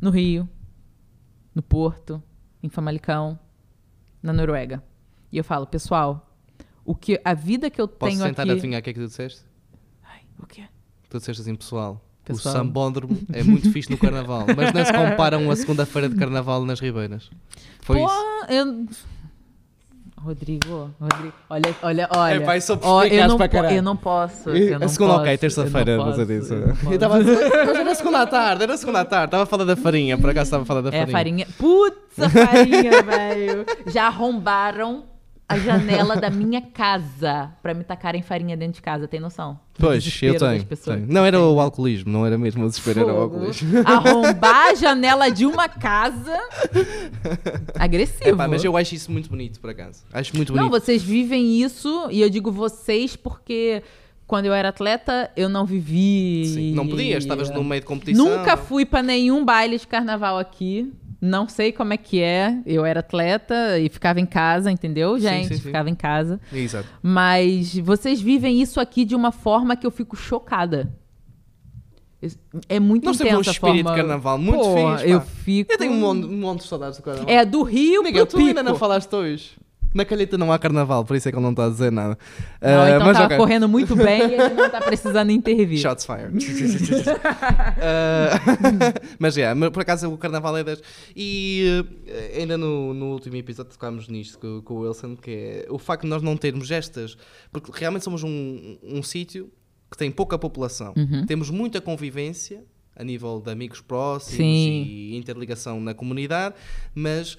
no Rio, no Porto, em Famalicão, na Noruega. E eu falo, pessoal, o que a vida que eu Posso tenho tentar aqui. adivinhar o que é que tu disseste? Ai, o quê? Tu disseste assim, pessoal, Pessoal. o sambódromo é muito fixe no carnaval, (laughs) mas não se compara a uma segunda-feira de carnaval nas Ribeiras. Foi Pô, isso. eu. Rodrigo, Rodrigo, olha, olha, olha. É, eu, perspicaz não para po- caralho. eu não posso. Eu não a segunda, posso, ok, terça-feira não você posso, disse. eu estava a dizer, mas era segunda tarde, era segunda tarde, estava a falar da farinha, por acaso estava a falar da É, a farinha. farinha. Putz, a farinha, (laughs) velho. Já arrombaram a janela da minha casa pra me tacarem farinha dentro de casa, tem noção? Pois, eu tenho, tenho. Não era o alcoolismo, não era mesmo o desespero, era o Fogo. alcoolismo. Arrombar a janela de uma casa. Agressivo. Epá, mas eu acho isso muito bonito, por acaso. Acho muito Não, bonito. vocês vivem isso, e eu digo vocês porque quando eu era atleta, eu não vivi. Sim, Não podias, estavas no meio de competição. Nunca fui pra nenhum baile de carnaval aqui. Não sei como é que é. Eu era atleta e ficava em casa, entendeu, gente? sim, sim. Ficava em casa. Exato. Mas vocês vivem isso aqui de uma forma que eu fico chocada. É muito Nós temos um intensa espírito forma... de carnaval muito Pô, fixe. Eu fico... Eu tenho um monte, um monte de saudades do carnaval. É do Rio Miguel, tu ainda Pico. não falaste hoje. Na calheta não há carnaval, por isso é que ele não está a dizer nada. Não, Ah, então mas tava ok. correndo muito bem e ele não tá (laughs) precisando intervir. Shots fired. (laughs) Ah, (laughs) mas é, mas por acaso o carnaval é das. E eh, ainda no, no último episódio tocámos nisto com, com o Wilson, que é o facto de nós não termos estas. Porque realmente somos um, um sítio que tem pouca população. Uhum. Temos muita convivência a nível de amigos próximos Sim. e interligação na comunidade, mas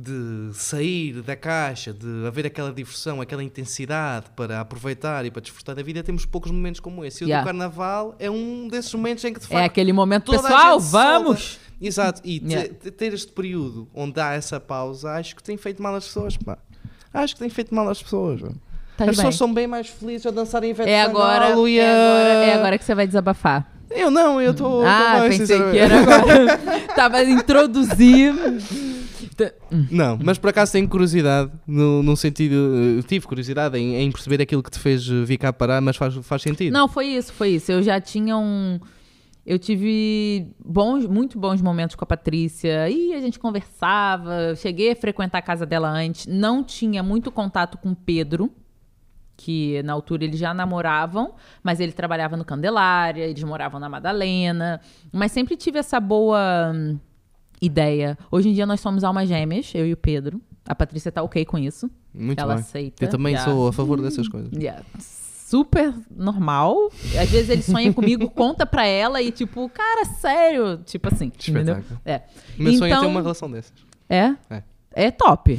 de sair da caixa, de haver aquela diversão, aquela intensidade para aproveitar e para desfrutar da vida, temos poucos momentos como esse. E o Yeah. do carnaval é um desses momentos em que de É facto aquele momento, pessoal, vamos! Exato, e Yeah. te- ter este período onde há essa pausa, acho que tem feito mal às pessoas, pá. Acho que tem feito mal às pessoas. Estás As pessoas bem. são bem mais felizes a dançarem Ivete É agora, é, agora, é agora que você vai desabafar. Eu não, eu estou. ah, bem, pensei sinceramente. que era agora. (laughs) Tava a introduzir. Não, mas por acaso tenho curiosidade, no, no sentido. eh, Tive curiosidade em, em perceber aquilo que te fez eh, vir cá parar, mas faz, faz sentido. Não, foi isso, foi isso. Eu já tinha um. Eu tive bons, muito bons momentos com a Patrícia. E a gente conversava. Cheguei a frequentar a casa dela antes. Não tinha muito contato com o Pedro, que na altura eles já namoravam, mas ele trabalhava no Candelária, eles moravam na Madalena. Mas sempre tive essa boa hum, ideia. Hoje em dia nós somos almas gêmeas, eu e o Pedro. A Patrícia tá ok com isso. Muito ela bem. aceita. Eu também já. sou a favor dessas coisas. (laughs) Yeah. Super normal. Às vezes ele sonha comigo, (laughs) conta pra ela e tipo, cara, sério. Tipo assim, entendeu? É. Meu sonho é ter Então- uma relação dessas. É? É. É top. (laughs)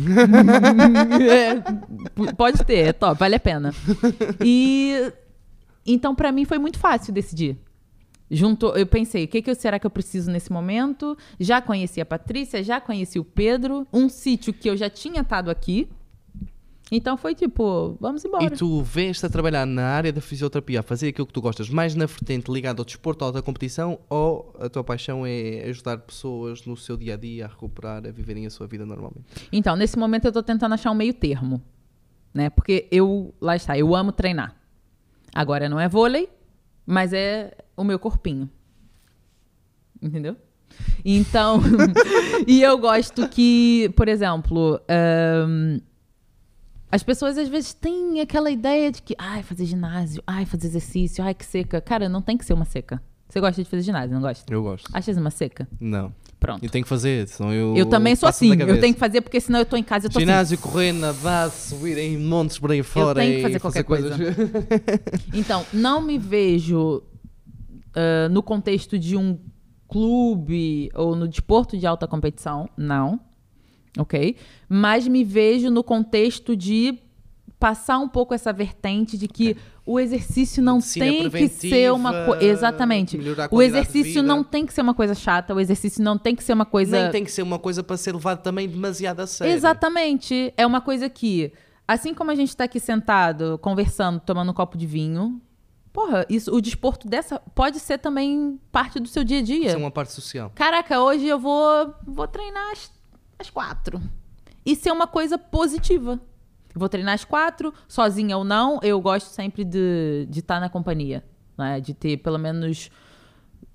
É, pode ter, é top, vale a pena. E então pra mim foi muito fácil decidir. Junto, eu pensei, o que, que eu- será que eu preciso nesse momento? Já conheci a Patrícia, já conheci o Pedro, um sítio que eu já tinha estado aqui. Então foi tipo, vamos embora. E tu vês-te a trabalhar na área da fisioterapia, a fazer aquilo que tu gostas, mais na vertente ligada ao desporto à competição, ou a tua paixão é ajudar pessoas no seu dia a dia a recuperar, a viverem a sua vida normalmente? Então, nesse momento eu tô tentando achar um meio termo, né? Porque eu, lá está, eu amo treinar. Agora não é vôlei, mas é o meu corpinho. Entendeu? Então, (laughs) e eu gosto que, por exemplo, ahn, as pessoas às vezes têm aquela ideia de que, ai, fazer ginásio, ai, fazer exercício, ai, que seca. Cara, não tem que ser uma seca. Você gosta de fazer ginásio, não gosta? Eu gosto. Achas uma seca? Não. Pronto. Eu tenho que fazer, senão eu. Eu também sou assim. Eu tenho que fazer porque senão eu tô em casa eu tô assim. Ginásio, correr, nadar, subir em montes por aí fora. tenho que fazer qualquer coisas. (laughs) Então, não me vejo ah, no contexto de um clube ou no desporto de alta competição, não. Ok? Mas me vejo no contexto de passar um pouco essa vertente de que o exercício não Medicina tem que ser uma coisa. Exatamente. O exercício não tem que ser uma coisa chata, o exercício não tem que ser uma coisa. Nem tem que ser uma coisa para ser levado também demasiado a sério. Exatamente. É uma coisa que, assim como a gente tá aqui sentado, conversando, tomando um copo de vinho, porra, isso, o desporto dessa pode ser também parte do seu dia a dia. Isso é uma parte social. Caraca, hoje eu vou, vou treinar às, às quatro. Isso é uma coisa positiva. Vou treinar às quatro, sozinha ou não, eu gosto sempre de estar de tá na companhia. Né? De ter pelo menos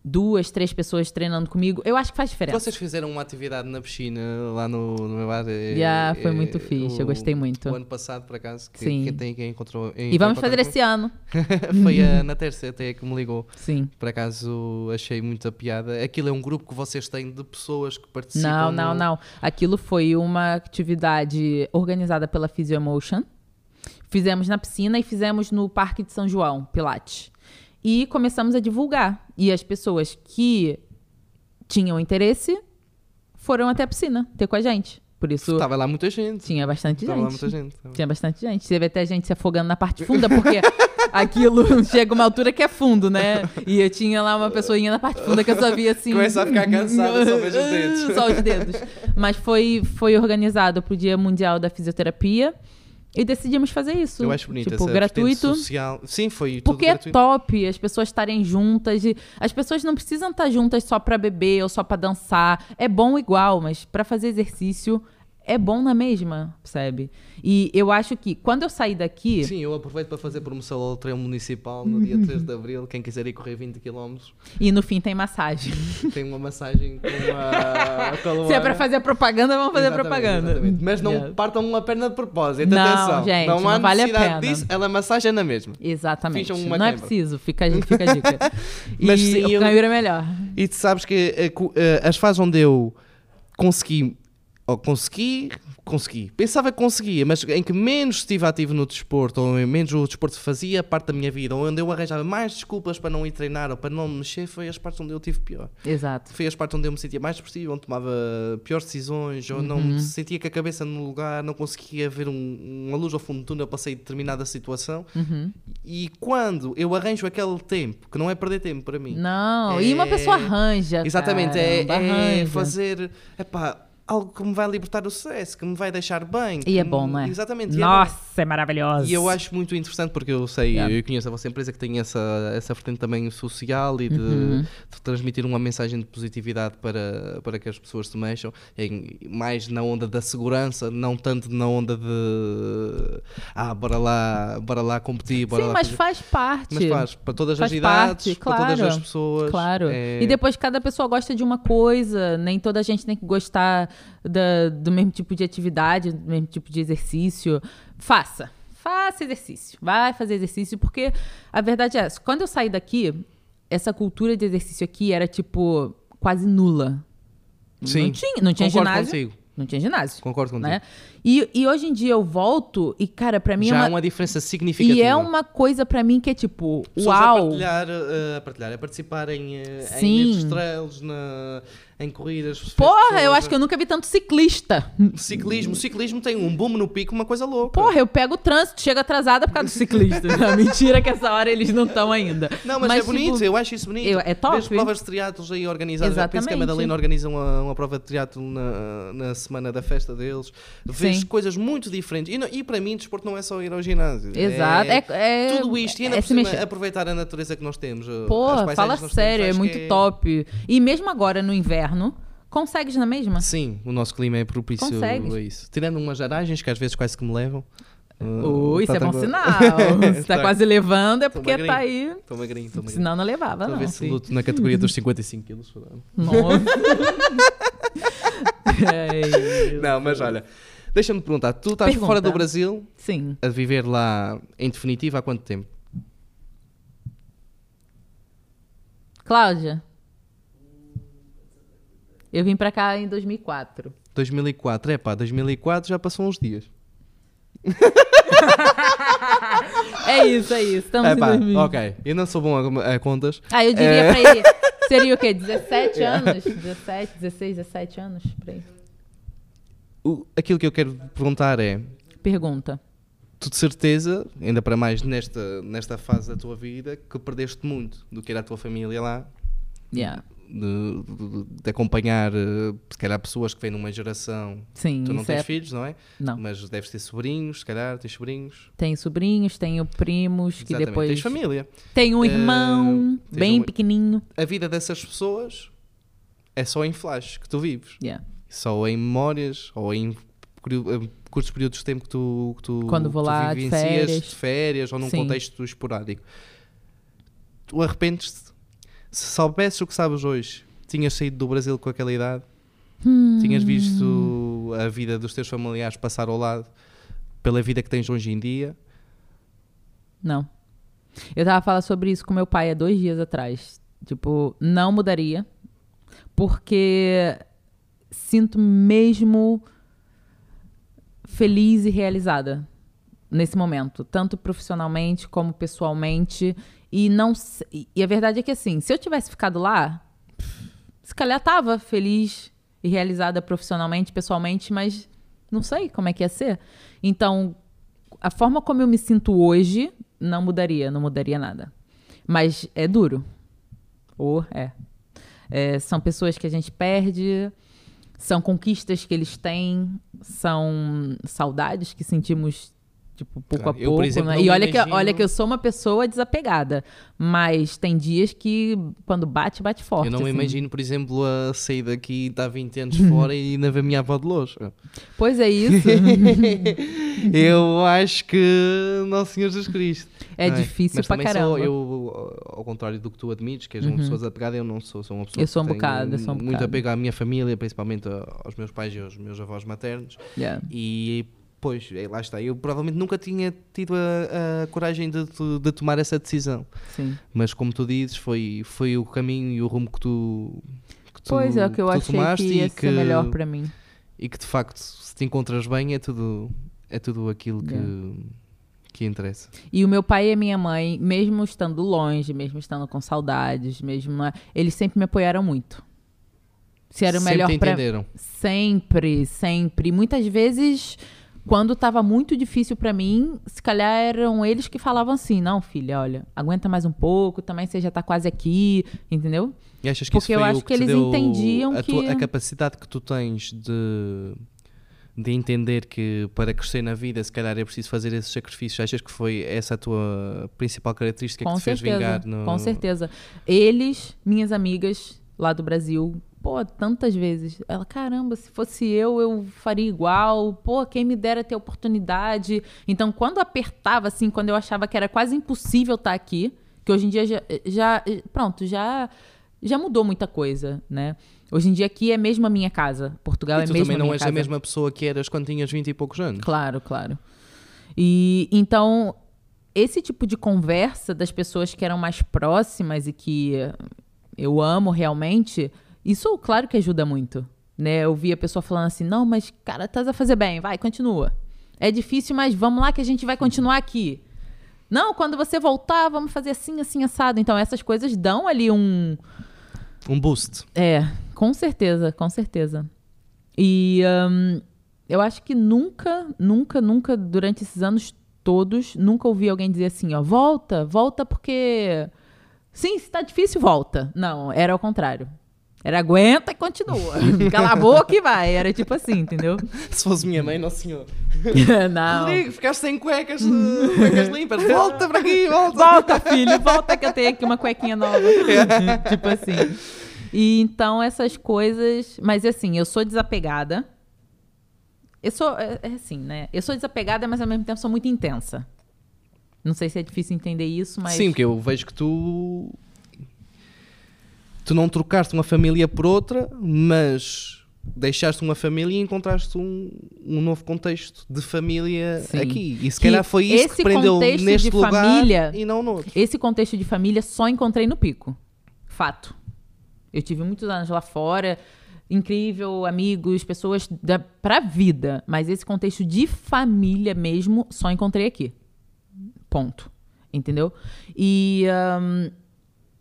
duas, três pessoas treinando comigo. Eu acho que faz diferença. Vocês fizeram uma atividade na piscina lá no, no meu bar? é- Já, foi é- muito fixe, eu gostei muito. O ano passado, por acaso, que, Sim. que tem quem encontrou. E vamos fazer esse ano. (laughs) Foi a, na terça até que me ligou. Sim. Por acaso achei muita piada. Aquilo é um grupo que vocês têm de pessoas que participam. Não, não, no- não. Aquilo foi uma atividade organizada pela Physio Emotion. Fizemos na piscina e fizemos no Parque de São João, Pilates. E começamos a divulgar. E as pessoas que tinham interesse foram até a piscina ter com a gente. Por isso Estava lá muita gente. tinha bastante Estava lá gente. muita gente. Tinha bastante gente. Teve até gente se afogando na parte funda, porque (laughs) aquilo (laughs) chega uma altura que é fundo, né? E eu tinha lá uma pessoinha na parte funda que eu só via assim. Começa a ficar cansada, só vejo os dedos. (laughs) Só os dedos. Mas foi, foi organizado pro Dia Mundial da Fisioterapia e decidimos fazer isso. Eu acho bonito Tipo, essa gratuito. social. Sim, foi tudo Porque é gratuito. top as pessoas estarem juntas. E as pessoas não precisam estar juntas só pra beber ou só pra dançar. É bom igual, mas pra fazer exercício é bom na mesma, percebe? E eu acho que quando eu saí daqui. Sim, eu aproveito para fazer promoção ao treino municipal no dia 3 de Abril. Quem quiser ir correr 20 km, E no fim tem massagem. (laughs) tem uma massagem com uma. com (laughs) a Se é pra fazer propaganda, vamos fazer Exatamente, propaganda. exatamente. Mas não Yeah. partam uma perna de propósito. Não, Atenção. gente, não há não vale a necessidade pena. disso. Ela é massagem na mesma. Exatamente. Não é preciso, fica, a- fica a (laughs) dica. e Mas sim, o eu- é melhor. E tu sabes que eh, eh, as fases onde eu consegui, ou consegui, consegui, pensava que conseguia, mas em que menos estive ativo no desporto, ou em menos o desporto fazia parte da minha vida, ou onde eu arranjava mais desculpas para não ir treinar ou para não me mexer, foi as partes onde eu tive pior. Exato. Foi as partes onde eu me sentia mais depressivo, onde tomava piores decisões, ou Uhum. não sentia que a cabeça no lugar, não conseguia ver um- uma luz ao fundo do túnel, passei determinada situação. Uhum. E quando eu arranjo aquele tempo, que não é perder tempo para mim, Não, e uma É- pessoa arranja. Exatamente, é, caramba, é arranja. fazer. Epá, algo que me vai libertar do stress, que me vai deixar bem. E é bom, me- não é? Exatamente. é. Nossa, é maravilhoso. E eu acho muito interessante porque eu sei, Yeah. eu conheço a vossa empresa que tem essa, essa vertente também social e de, Uhum. de transmitir uma mensagem de positividade para, para que as pessoas se mexam, em- mais na onda da segurança, não tanto na onda de ah, bora lá, bora lá competir, bora Sim, lá mas fazer- faz parte. Mas faz, para todas Faz as idades, parte, para todas claro, as pessoas. Claro. é- E depois cada pessoa gosta de uma coisa, nem toda a gente tem que gostar da- do mesmo tipo de atividade, do mesmo tipo de exercício. Faça. Faça exercício. Vai fazer exercício, porque a verdade é essa. Quando eu saí daqui, essa cultura de exercício aqui era, tipo, quase nula. Sim, Não tinha, não tinha ginásio. contigo. Não tinha ginásio. Concordo contigo. Né? E, e hoje em dia eu volto e, cara, pra mim Já é há uma, uma diferença significativa. e é uma coisa pra mim que é tipo, Pessoas a uau. partilhar, eh, a partilhar, a participar em, eh, Sim. em trails, na, em corridas. Porra, eu acho que eu nunca vi tanto ciclista. Ciclismo, ciclismo tem um boom no pico, uma coisa louca. Porra, eu pego o trânsito, chego atrasada por causa do ciclista. Não, (laughs) Mentira que essa hora eles não estão ainda. Não, mas, é bonito, eu acho isso bonito. eu- é top. Vejo provas de triatlos aí organizadas. Eu penso que a Exatamente. Madalena organiza uma, uma prova de triatlo na, na semana da festa deles. Vejo Sim. coisas muito diferentes. E, não- e para mim, desporto não é só ir ao ginásio. Exato. É, É, é- tudo isto. E ainda é se cima, aproveitar a natureza que nós temos. uh, Pô, fala sério, temos, é muito que top. E mesmo agora no inverno, consegues na mesma? Sim, o nosso clima é propício Consegues. a isso. Tirando umas aragens que às vezes quase que me levam. Uh, isso tá é bom sinal. (laughs) Se tá Tá. quase levando é porque magrinho. tá aí. Estou magrinho, estou magrinho. Senão não levava, a não. ver se luto na categoria dos 55 quilos. Nossa. (laughs) (laughs) é. Não, mas olha, deixa-me perguntar, tu estás Pergunta. fora do Brasil Sim. a viver lá em definitivo há quanto tempo? Cláudia. Eu vim pra cá em 2004. 2004, é pá, 2004 já passou uns dias. (laughs) É isso, é isso. Estamos É em pá, 2000. ok, eu não sou bom a, a contas. Ah, eu diria É. pra ele. (laughs) Seria o quê? 17 anos? 17, 16, 17 anos? Por aí. O- aquilo que eu quero perguntar é, Pergunta. tu de certeza, ainda para mais nesta, nesta fase da tua vida, que perdeste muito do que era a tua família lá, Yeah. de, de- de acompanhar, eh, se calhar, pessoas que vêm numa geração. Sim, Tu não tens é... filhos, não é? Não. Mas deves ter sobrinhos, se calhar, tens sobrinhos. Tenho sobrinhos, tenho primos, que Exatamente. depois... Tens família. Tenho um Eh, irmão, tens bem um- pequenininho. A vida dessas pessoas é só em flash que tu vives. Yeah. Só em memórias ou em curtos períodos de tempo que tu, que tu, Quando vou tu lá de férias. de férias ou num Sim. contexto esporádico. Tu arrependes-te? Se soubesses o que sabes hoje, tinhas saído do Brasil com aquela idade? Hum. Tinhas visto a vida dos teus familiares passar ao lado pela vida que tens hoje em dia? Não. Eu tava falando sobre isso com meu pai há dois dias atrás. Tipo, não mudaria. Porque sinto mesmo feliz e realizada nesse momento, tanto profissionalmente como pessoalmente. E não e a verdade é que assim, se eu tivesse ficado lá, se calhar tava feliz e realizada profissionalmente, pessoalmente, mas não sei como é que ia ser. Então, a forma como eu me sinto hoje não mudaria, não mudaria nada. Mas é duro. Ou é. É, São pessoas que a gente perde, são conquistas que eles têm, são saudades que sentimos tipo pouco Claro, a eu, pouco. exemplo, né? E olha que, olha que eu sou uma pessoa desapegada, mas tem dias que quando bate, bate forte. Eu não me assim. imagino, por exemplo, a sair daqui, estar 20 anos (laughs) fora e ainda ver minha avó de longe. Pois é (laughs) isso. eu acho que Nosso Senhor Jesus Cristo. É não difícil Mas pra caramba. Sou, eu, ao contrário do que tu admites, que és uma pessoa desapegada, eu não sou. Sou uma pessoa Eu sou um bocado, eu sou um muito bocado. apego à minha família, principalmente aos meus pais e aos meus avós maternos. Yeah. E, pois, é, lá está. Eu provavelmente nunca tinha tido a, a coragem de, de- tomar essa decisão. Sim. Mas, como tu dizes, foi, foi o caminho e o rumo que tu. Que tu Pois é, o que eu achei tomaste que ia ser melhor para mim. e que de facto se te encontras bem é tudo é tudo aquilo que, Yeah. que interessa E o meu pai e a minha mãe, mesmo estando longe, mesmo estando com saudades, mesmo na- eles sempre me apoiaram muito. Se era o Sempre melhor para entenderam sempre, sempre. Muitas vezes quando tava muito difícil pra mim, se calhar eram eles que falavam assim: não, filha, olha, aguenta mais um pouco, também você já tá quase aqui, entendeu? E achas que Porque isso foi eu acho que te eles entendiam a, que- tua- a capacidade que tu tens de, de entender que para crescer na vida, se calhar é preciso fazer esses sacrifícios. Achas que foi essa a tua principal característica que com te fez certeza, vingar no. com certeza. Eles, minhas amigas lá do Brasil, pô, tantas vezes. Ela, caramba, se fosse eu, eu faria igual. Pô, quem me dera ter oportunidade. Então, quando apertava, assim, quando eu achava que era quase impossível estar aqui, que hoje em dia já, já pronto, já já mudou muita coisa, né? Hoje em dia aqui é mesmo a minha casa. Portugal E é tu mesmo também a não minha és casa. a mesma pessoa que eras quando tinhas 20 e poucos anos. Claro, claro. E então esse tipo de conversa das pessoas que eram mais próximas e que eu amo realmente, isso claro que ajuda muito, né? Eu vi a pessoa falando assim: "Não, mas cara, estás a fazer bem, vai, continua. É difícil, mas vamos lá que a gente vai continuar aqui." Não, quando você voltar, vamos fazer assim, assim assado. Então essas coisas dão ali um Um boost. é, com certeza, com certeza. E hum, eu acho que nunca, nunca, nunca, durante esses anos todos, nunca ouvi alguém dizer assim, ó, volta, volta porque. Sim, se tá difícil, volta. Não, era ao contrário. Era aguenta e continua. (laughs) Cala a boca e vai. Era tipo assim, entendeu? Se fosse minha mãe, não senhor. (laughs) Não. Rodrigo, ficaste sem cuecas, eh, cuecas limpas. (laughs) Volta para aqui, volta. Volta, filho, volta que eu tenho aqui uma cuequinha nova. tipo assim. E então essas coisas. Mas assim, eu sou desapegada. Eu sou. É, é assim, né? Eu sou desapegada, mas ao mesmo tempo sou muito intensa. Não sei se é difícil entender isso, mas. Sim, porque eu vejo que tu. Tu não trocaste uma família por outra, mas deixaste uma família e encontraste um, um novo contexto de família Sim. aqui. E se Que calhar foi isso que prendeu neste de lugar família- e não no outro. Esse contexto de família só encontrei no pico. Fato. Eu tive muitos anos lá fora, incrível, amigos, pessoas da, pra vida. Mas esse contexto de família mesmo só encontrei aqui. Ponto. Entendeu? E. ahn,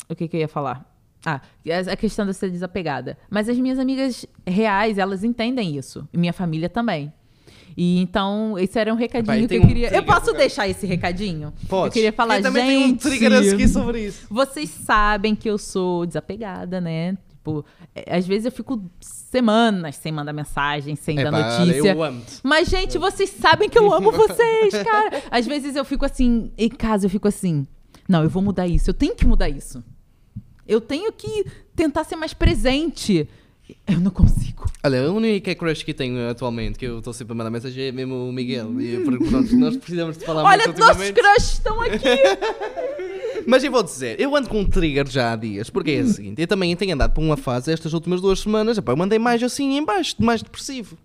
o que, que eu ia falar? Ah, a questão de ser desapegada. Mas as minhas amigas reais, elas entendem isso. E minha família também. E então, esse era um recadinho e que tem eu um queria. eu trigger, posso cara. deixar esse recadinho? Podes. Eu queria falar, Eu também gente. tenho um trigger a seguir sobre isso. Vocês sabem que eu sou desapegada, né? Tipo, é, às vezes eu fico semanas sem mandar mensagem, sem dar Epá, olha, notícia. eu amo-te. Mas, gente, vocês sabem que eu amo vocês, cara. Às vezes eu fico assim, em casa eu fico assim. Não, eu vou mudar isso. Eu tenho que mudar isso. Eu tenho que tentar ser mais presente. Eu não consigo. Olha, a única crush que tenho atualmente, que eu estou sempre a mandar mensagem, é mesmo o Miguel. E pronto, nós (laughs) precisamos de falar Olha, muito nossos ultimamente. crushes estão aqui. (laughs) Mas eu vou dizer, eu ando com um trigger já há dias, porque é o seguinte, eu também tenho andado por uma fase estas últimas duas semanas, eu mandei mais assim em baixo, mais depressivo.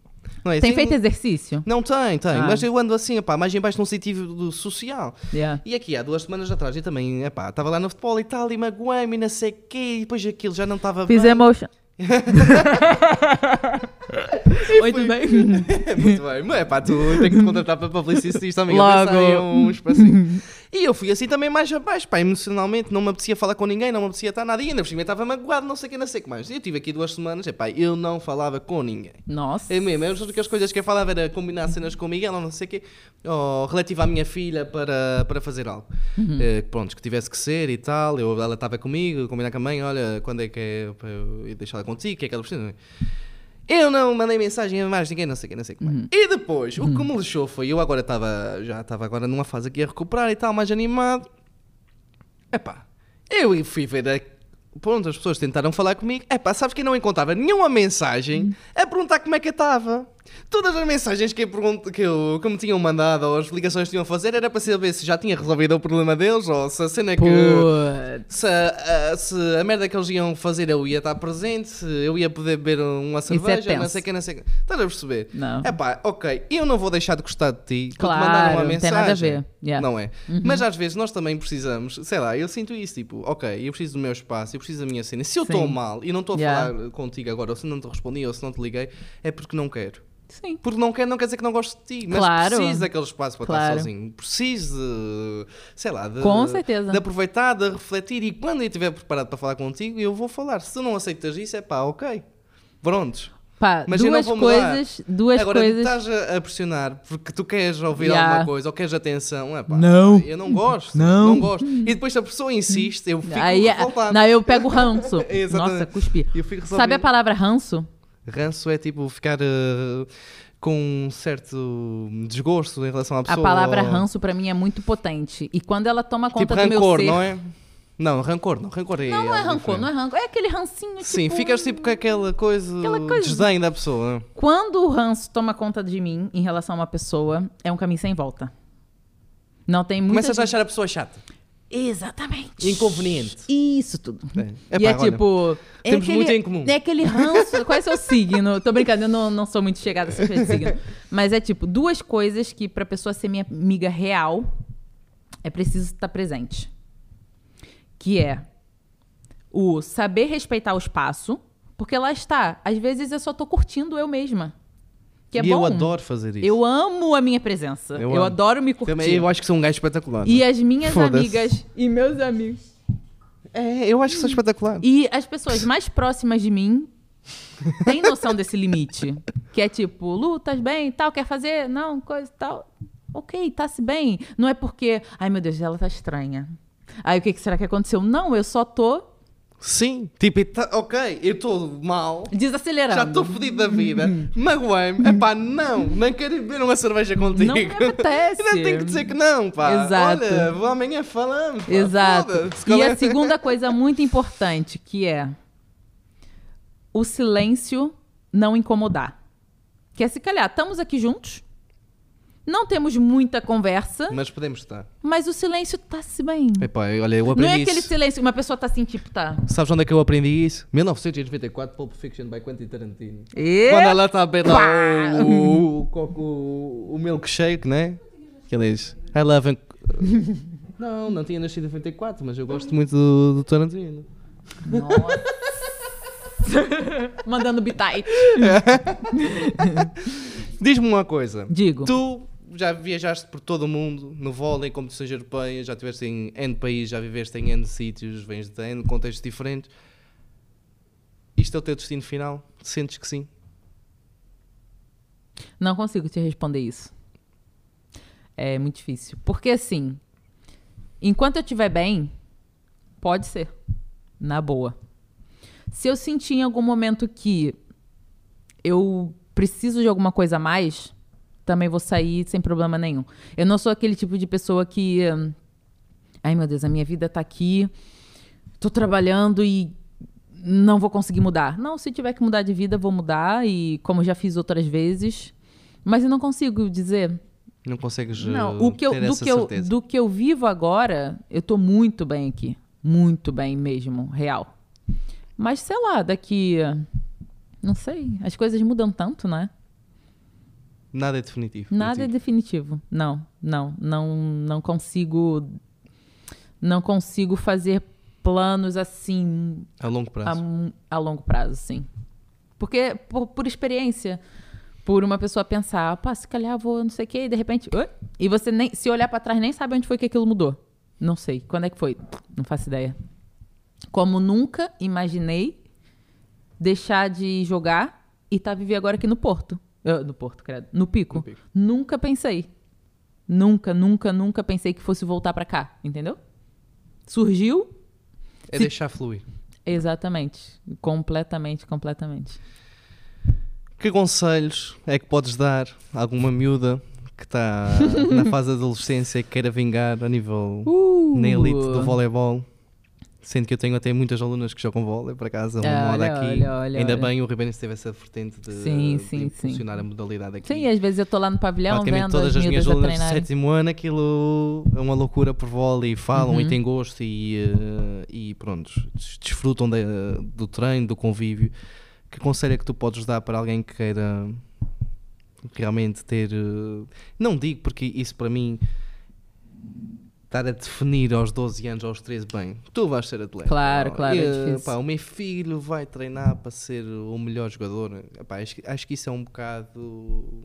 Não é Tem assim? feito exercício? Não tem, tem, Ah. mas eu ando assim, epá, mais em baixo num sentido do social. Yeah. E aqui há duas semanas atrás eu também, epá, estava lá no futebol e tal, e magoei-me e não sei o quê, e depois aquilo já não estava bem. Fizemos. (laughs) Muito bem. (laughs) Muito bem, mas epá, tu tem que te contratar para publicista também. Logo. Eu pensei em um espacinho. (laughs) E eu fui assim também mais abaixo, pá, emocionalmente, não me apetecia falar com ninguém, não me apetecia estar nada, e ainda por cima eu estava magoado, não sei o que, não sei o que mais. Eu tive aqui duas semanas, epá, eu não falava com ninguém. Nossa. É mesmo, as únicas coisas que eu falava era combinar cenas com o Miguel, ou não sei o quê, ou relativa à minha filha para, para fazer algo. Eh, pronto, que tivesse que ser e tal, eu, ela estava comigo, combinar com a mãe, olha, quando é que é para eu deixar ela contigo, o que é que ela precisa. Eu não mandei mensagem a mais ninguém, não sei o que, não sei o que mais. E depois, o que me lixou foi, eu agora estava, já estava agora numa fase aqui a recuperar e tal, mais animado. Epá, eu fui ver a... Pronto, as pessoas tentaram falar comigo. Epá, sabes que eu não encontrava nenhuma mensagem a perguntar como é que eu estava. Todas as mensagens que eu, pergunto, que, eu, que me tinham mandado ou as ligações que tinham a fazer era para saber se já tinha resolvido o problema deles ou se a cena que... Se a, se a merda que eles iam fazer eu ia estar presente, se eu ia poder beber uma é cerveja, não tenso. sei o que, não sei o que. Estás a perceber? Não. É pá, ok, eu não vou deixar de gostar de ti Claro, mandar uma não mensagem. tem nada a ver. Yeah. Uhum. Não é? Mas às vezes nós também precisamos, sei lá, eu sinto isso, tipo, ok, eu preciso do meu espaço, eu preciso da minha cena. Se eu estou mal e não estou a Yeah. falar contigo agora, ou se não te respondi, ou se não te liguei, é porque não quero. Sim. Porque não quero, não quer dizer que não gosto de ti, mas Claro. preciso daquele espaço para Claro. estar sozinho. Preciso de, sei lá, de, Com certeza. de aproveitar, de refletir e quando eu estiver preparado para falar contigo, eu vou falar. Se tu não aceitas isso, é pá, ok. Prontos. Pá, Mas eu não duas vou mudar. coisas, duas Agora, coisas. estás a, a pressionar porque tu queres ouvir Yeah. alguma coisa ou queres atenção. É pá, Não. Eu não gosto. Não. Não gosto. E depois se a pessoa insiste, eu fico Aí, revoltado. não, eu pego ranço. (laughs) Exatamente. Nossa, cuspi. Sabe a palavra ranço? Ranço é tipo ficar eh, com um certo desgosto em relação à A pessoa. palavra ou- ranço pra mim é muito potente. E quando ela toma conta Tipo do meu rancor, ser. não é? Não, rancor não. Rancor é Não, não é rancor, diferente. não é rancor. É aquele rancinho, Sim, tipo... ficas tipo com aquela coisa, Aquela coisa- desdém da pessoa. Quando o ranço toma conta de mim em relação a uma pessoa, é um caminho sem volta. Não tem muita Começas a gente- achar a pessoa chata, Exatamente. inconveniente. Isso tudo. É. e é Epá, olha, tipo. é temos aquele- muito em comum. É aquele ranço. (laughs) Qual é seu signo? Tô brincando, eu não, não sou muito chegada a essa coisa de signo. Mas é tipo, duas coisas que pra pessoa ser minha amiga real é preciso estar presente. Que é o saber respeitar o espaço, porque lá está. Às vezes eu só tô curtindo eu mesma. Que é e bom. eu adoro fazer isso. Eu amo a minha presença. Eu Eu, adoro me curtir. Também, eu acho que sou um gajo espetacular. E as minhas amigas e meus amigos É, eu acho que sou espetacular. e as pessoas mais próximas de mim têm noção desse limite. Que é tipo, Lu, bem? Tal, quer fazer? Não, coisa tal. Ok, tá-se bem. Não é porque, ai meu Deus, ela tá estranha. Aí o que, que será que aconteceu? Não, eu só tô Sim, tipo, tá- ok, eu estou mal. desacelerando. Já estou fodido da vida, magoei-me. Epá, não, não quero beber uma cerveja contigo. Não me apetece. (laughs) Ainda tenho que dizer que não, pá. Exato. Olha, vou amanhã falamos. pá, Exato. E é? a segunda (laughs) coisa muito importante, que é o silêncio não incomodar. Que é se calhar, estamos aqui juntos, não temos muita conversa, Mas podemos estar. mas o silêncio tá-se bem. Epá, olha, eu Não aprendi é aquele isso. silêncio que uma pessoa tá assim, tipo, tá. Sabes onde é que eu aprendi isso? 1994, Pulp Fiction by Quentin Tarantino. E... Quando ela está a beber o, o, o, o, o milkshake, né? Que ele diz, I love... and- (laughs) Não, não tinha nascido em 94, mas eu gosto muito do, do Tarantino. Nossa. (laughs) Mandando bitite. (laughs) Diz-me uma coisa. Digo. Tu já viajaste por todo o mundo, no vôlei, em competições europeias, já estiveste em N países, já viveste em N sítios, vens de N contextos diferentes. Isto é o teu destino final? Sentes que sim? Não consigo te responder isso. É muito difícil. Porque assim, enquanto eu estiver bem, pode ser. Na boa. Se eu sentir em algum momento que eu preciso de alguma coisa a mais, também vou sair sem problema nenhum. Eu não sou aquele tipo de pessoa que. hum, Ai meu Deus, a minha vida tá aqui, tô trabalhando e não vou conseguir mudar. Não, se tiver que mudar de vida, vou mudar, e como já fiz outras vezes. Mas eu não consigo dizer. Não consegues Não, uh, o que eu, do, que eu, do que eu vivo agora, eu tô muito bem aqui. Muito bem mesmo, real. Mas sei lá, daqui. Não sei, as coisas mudam tanto, né? Nada é definitivo. para Nada é ti. definitivo. Não, não, não, não consigo. Não consigo fazer planos assim A longo a, prazo. mu- a longo prazo, sim. Porque, por, por experiência, por uma pessoa pensar, pá, se calhar vou não sei o quê, e de repente, "Oi?" e você nem, se olhar pra trás, nem sabe onde foi que aquilo mudou. Não sei. Quando é que foi? Não faço ideia. Como nunca imaginei deixar de jogar e tá viver agora aqui no Porto. Ah, no Porto, credo. No Pico. No Pico. Nunca pensei. Nunca, nunca, nunca pensei que fosse voltar pra cá, entendeu? Surgiu, É se- deixar fluir. Exatamente. Completamente, completamente. Que conselhos é que podes dar a alguma miúda que está na (laughs) fase da adolescência e que queira vingar a nível Uh! na elite do voleibol? Sendo que eu tenho até muitas alunas que jogam vôlei, por acaso, uma Olha, moda aqui. olha, olha, Ainda bem o Ribeirão teve essa vertente de, Sim, de sim, sim. impulsionar a modalidade aqui. Sim, às vezes eu tô lá no pavilhão Praticamente vendo todas as as minhas alunas do sétimo ano, aquilo é uma loucura por vôlei e falam Uhum. e têm gosto e, eh, e pronto, des- desfrutam da- do treino, do convívio. Que conselho é que tu podes dar para alguém que queira realmente ter. eh, Não digo porque isso para mim. Estar a definir aos 12 anos, aos 13, bem, tu vais ser atleta. Claro, claro, é E, difícil. pá, o meu filho vai treinar para ser o melhor jogador. Epá, acho, que- acho que isso é um bocado.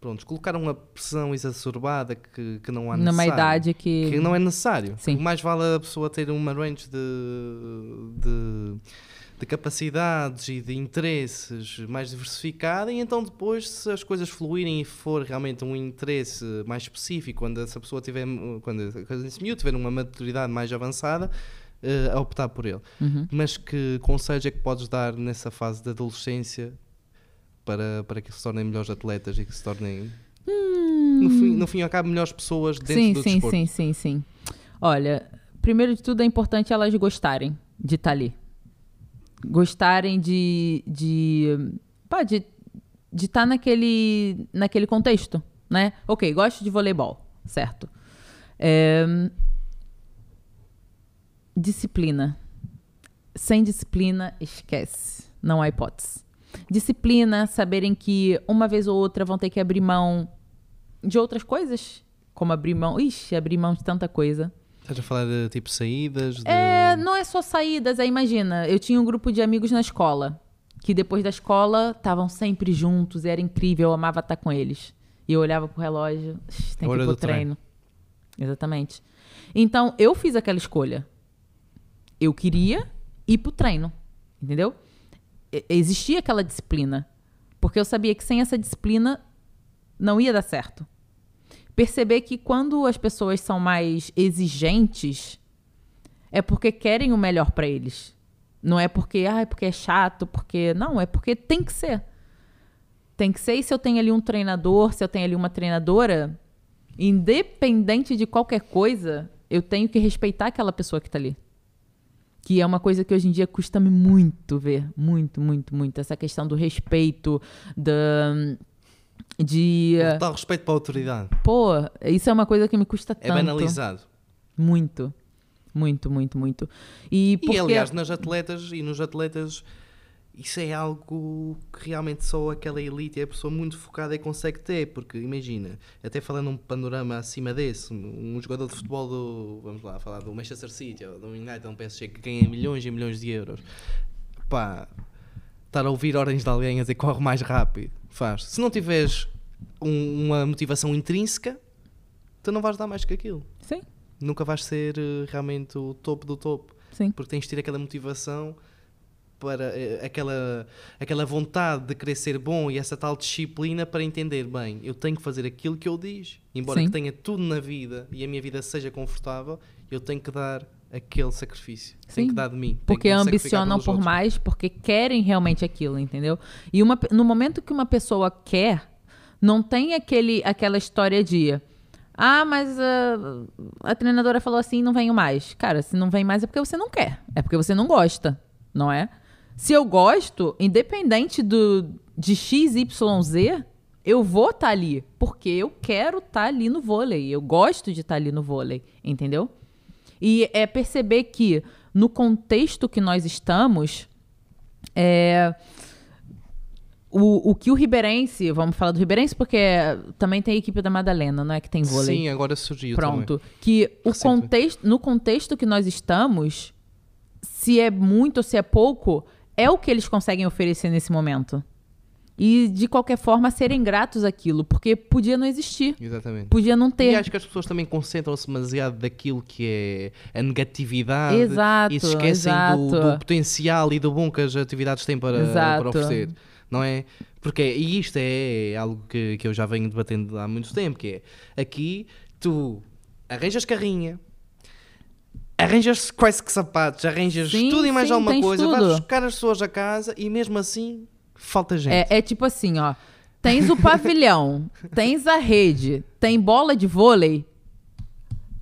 Pronto, colocar uma pressão exacerbada que, que não há Numa idade que. Que não é necessário. Sim. Mais vale a pessoa ter uma range de, de, de capacidades e de interesses mais diversificada e então depois se as coisas fluírem e for realmente um interesse mais específico quando essa pessoa tiver quando esse miúdo tiver uma maturidade mais avançada uh, a optar por ele Uhum. mas que conselho é que podes dar nessa fase da adolescência para, para que se tornem melhores atletas e que se tornem no, fim, no fim e ao cabo melhores pessoas dentro Hum. sim, do sim, desporto sim, sim, sim. Olha, primeiro de tudo é importante elas gostarem de estar ali. Gostarem de de pá, de estar naquele naquele contexto, né? OK, gosto de voleibol, certo? É, disciplina. Sem disciplina, esquece. Não há hipótese. Disciplina, saberem que uma vez ou outra vão ter que abrir mão de outras coisas, como abrir mão, ixi, abrir mão de tanta coisa. Estás a falar de tipo saídas? De... É, não é só saídas, aí imagina, eu tinha um grupo de amigos na escola, que depois da escola estavam sempre juntos, era incrível, eu amava estar com eles. E eu olhava pro relógio, "Ixi, tem que ir pro treino. treino. Exatamente. Então, eu fiz aquela escolha. Eu queria ir pro treino, entendeu? Existia aquela disciplina, porque eu sabia que sem essa disciplina não ia dar certo. Perceber que quando as pessoas são mais exigentes, é porque querem o melhor pra eles. Não é porque, ah, é porque é chato, porque. Não, é porque tem que ser. Tem que ser. E se eu tenho ali um treinador, se eu tenho ali uma treinadora, independente de qualquer coisa, eu tenho que respeitar aquela pessoa que tá ali. Que é uma coisa que hoje em dia custa-me muito ver. Muito, muito, muito. Essa questão do respeito, da. De. Total respeito para a autoridade. Pô, isso é uma coisa que me custa É tanto. banalizado. Muito. Muito, muito, muito. E, porque... E aliás, nas atletas e nos atletas, isso é algo que realmente só aquela elite e a pessoa muito focada é que consegue ter. Porque imagina, até falando um panorama acima desse, um jogador de futebol do, vamos lá, falar do Manchester City ou do United, um PSG que ganha milhões e milhões de euros, pá, estar a ouvir ordens de alguém a dizer corre mais rápido, faz. Se não tiveres um- uma motivação intrínseca, tu não vais dar mais que aquilo. Sim, Nunca vais ser eh, realmente o topo do topo sim. porque tens de ter aquela motivação para eh, aquela, aquela vontade de querer ser bom e essa tal disciplina para entender bem, eu tenho que fazer aquilo que eu diz, embora Sim. que tenha tudo na vida e a minha vida seja confortável, eu tenho que dar aquele sacrifício, Sim. tenho que dar de mim, Porque ambicionam por outros. mais, porque querem realmente aquilo, entendeu? E uma, no momento que uma pessoa quer, não tem aquele, aquela história de. Ah, mas ah, a treinadora falou assim, não venho mais. Cara, se não vem mais é porque você não quer. É porque você não gosta, não é? Se eu gosto, independente do, de X, Y, Z, eu vou estar ali. Porque eu quero estar ali no vôlei. Eu gosto de estar ali no vôlei, entendeu? E é perceber que no contexto que nós estamos, é, o, o que o Ribeirense, vamos falar do Ribeirense porque também tem a equipe da Madalena, não é que tem vôlei. Sim, agora surgiu também. Pronto. Que o contexto, no contexto que nós estamos, se é muito ou se é pouco, é o que eles conseguem oferecer nesse momento. E, de qualquer forma, serem gratos àquilo, porque podia não existir. Exatamente. Podia não E ter. acho que as pessoas também concentram-se demasiado daquilo que é a negatividade Exato, e se esquecem do, do potencial e do bom que as atividades têm para, para oferecer. Não é? Porque, e isto é algo que, que eu já venho debatendo há muito tempo, que é aqui tu arranjas carrinha, arranjas quase que sapatos, arranjas Sim, tudo e mais sim, alguma coisa, vais tudo. buscar as pessoas a casa e mesmo assim falta gente. É, é tipo assim, ó. Tens o pavilhão, (laughs) tens a rede, tem bola de vôlei,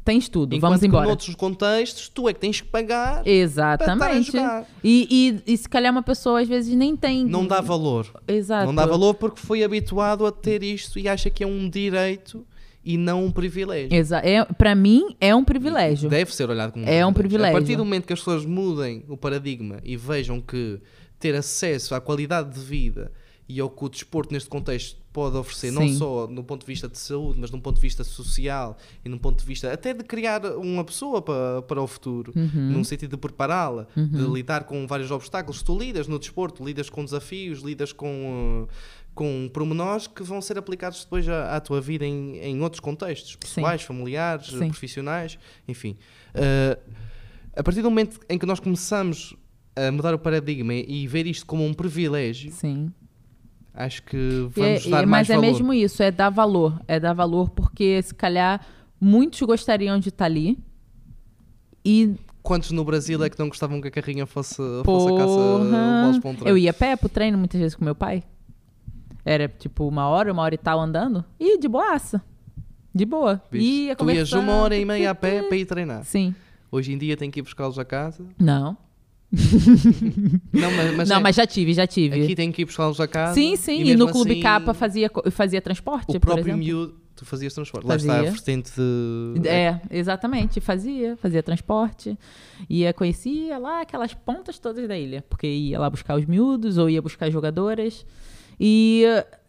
tens tudo. Enquanto Vamos embora. noutros contextos tu é que tens que pagar para Exatamente. a. E, e, e se calhar uma pessoa às vezes nem tem. Não dá valor. Exato. Não dá valor porque foi habituado a ter isto e acha que é um direito e não um privilégio. Exa é, pra mim, é um privilégio. Deve ser olhado como um É um A privilégio. partir do momento que as pessoas mudem o paradigma e vejam que ter acesso à qualidade de vida e ao que o desporto neste contexto pode oferecer, não Sim. só no ponto de vista de saúde, mas num ponto de vista social e num ponto de vista até de criar uma pessoa para, para o futuro, Uhum. num sentido de prepará-la, de lidar com vários obstáculos. Tu lidas no desporto, lidas com desafios, lidas com. com pormenores que vão ser aplicados depois à, à tua vida em, em outros contextos, pessoais, familiares, Sim. profissionais, enfim. Uh, a partir do momento em que nós começamos a mudar o paradigma e ver isto como um privilégio, Sim. acho que é- vamos e- dar mais mas é valor. mesmo isso, é dar valor. É dar valor porque, se calhar, muitos gostariam de estar ali. E, Quantos no Brasil é que não gostavam que a carrinha fosse, fosse a caça para um treino? eu ia a pé pro treino muitas vezes com meu pai. Era tipo uma hora, uma hora e tal andando. E de boaça. De boa. Viste? Ia tu ias uma hora e meia a pé para ir treinar. Sim. Hoje em dia tem que ir buscá-los a casa. Não. (laughs) Não, mas, mas não, é, mas já tive, já tive. aqui tem que ir buscá-los a casa. sim, sim. E, mesmo no Clube assim, Capa fazia, fazia transporte, O por próprio exemplo. miúdo, tu fazias transporte. Lá Fazia. está a vertente de. É, exatamente. Fazia, fazia transporte. Ia, conhecia lá aquelas pontas todas da ilha. Porque ia lá buscar os miúdos ou ia buscar jogadoras. E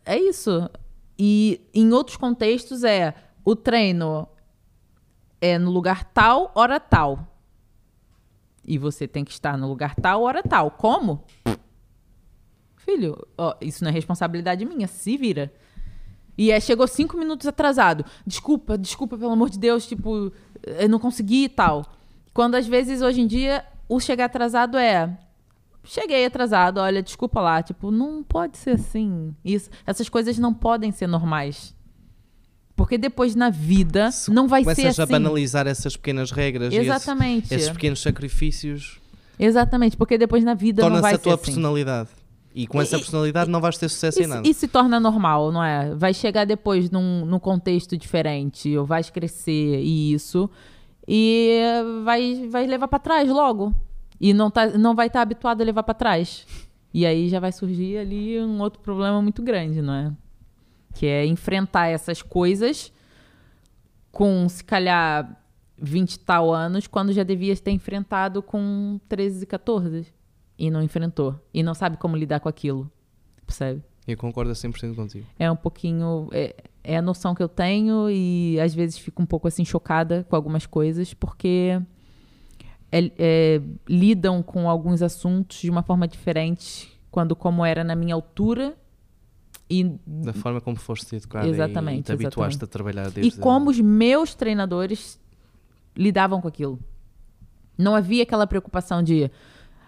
é isso. E em outros contextos é o treino é no lugar tal, hora tal. E você tem que estar no lugar tal, hora tal. Como? Filho, ó, isso não é responsabilidade minha. Se vira. E é, chegou cinco minutos atrasado. Desculpa, desculpa, pelo amor de Deus, tipo, eu não consegui e tal. Quando às vezes, hoje em dia, o chegar atrasado é. Cheguei atrasado, olha, desculpa lá. Tipo, não pode ser assim. Isso, essas coisas não podem ser normais. Porque depois na vida Se não vai ser Começas a assim. banalizar essas pequenas regras e esses, Exatamente. esses pequenos sacrifícios, Exatamente, porque depois na vida não torna-se vai a ser tua assim. personalidade. E com essa E- personalidade não vais ter sucesso em E, se- nada. e se torna normal, não é? Vai chegar depois num, num contexto diferente, ou vais crescer e isso, e vai, vai levar pra trás logo. E não, tá, não vai estar habituado a levar pra trás. E aí já vai surgir ali um outro problema muito grande, não é? Que é enfrentar essas coisas com, se calhar, 20 e tal anos, quando já devia ter enfrentado com 13 e 14. E não enfrentou. E não sabe como lidar com aquilo. Percebe? Eu concordo 100% contigo. É um pouquinho. É, é a noção que eu tenho e às vezes fico um pouco assim chocada com algumas coisas, porque é- é, lidam com alguns assuntos de uma forma diferente quando como era na minha altura e Da forma como foste educada e- e Exatamente, te habituaste exatamente. a trabalhar e desde... como os meus treinadores lidavam com aquilo. Não havia aquela preocupação de,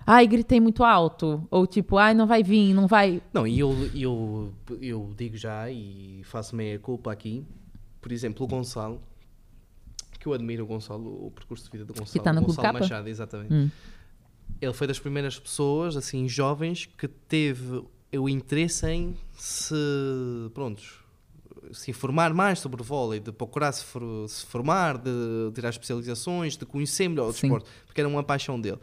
ai, gritei muito alto, ou tipo, ai, não vai vir, não vai. Não, e eu, eu, eu digo já e faço meia culpa aqui. Por exemplo, o Gonçalo, que eu admiro o Gonçalo, o percurso de vida do Gonçalo. está no Clube Gonçalo Capa? Machado, exatamente. Hum. Ele foi das primeiras pessoas, assim, jovens, que teve o interesse em se, prontos, se informar mais sobre o vôlei, de procurar se, for- se formar, de tirar especializações, de conhecer melhor o Sim. desporto, porque era uma paixão dele.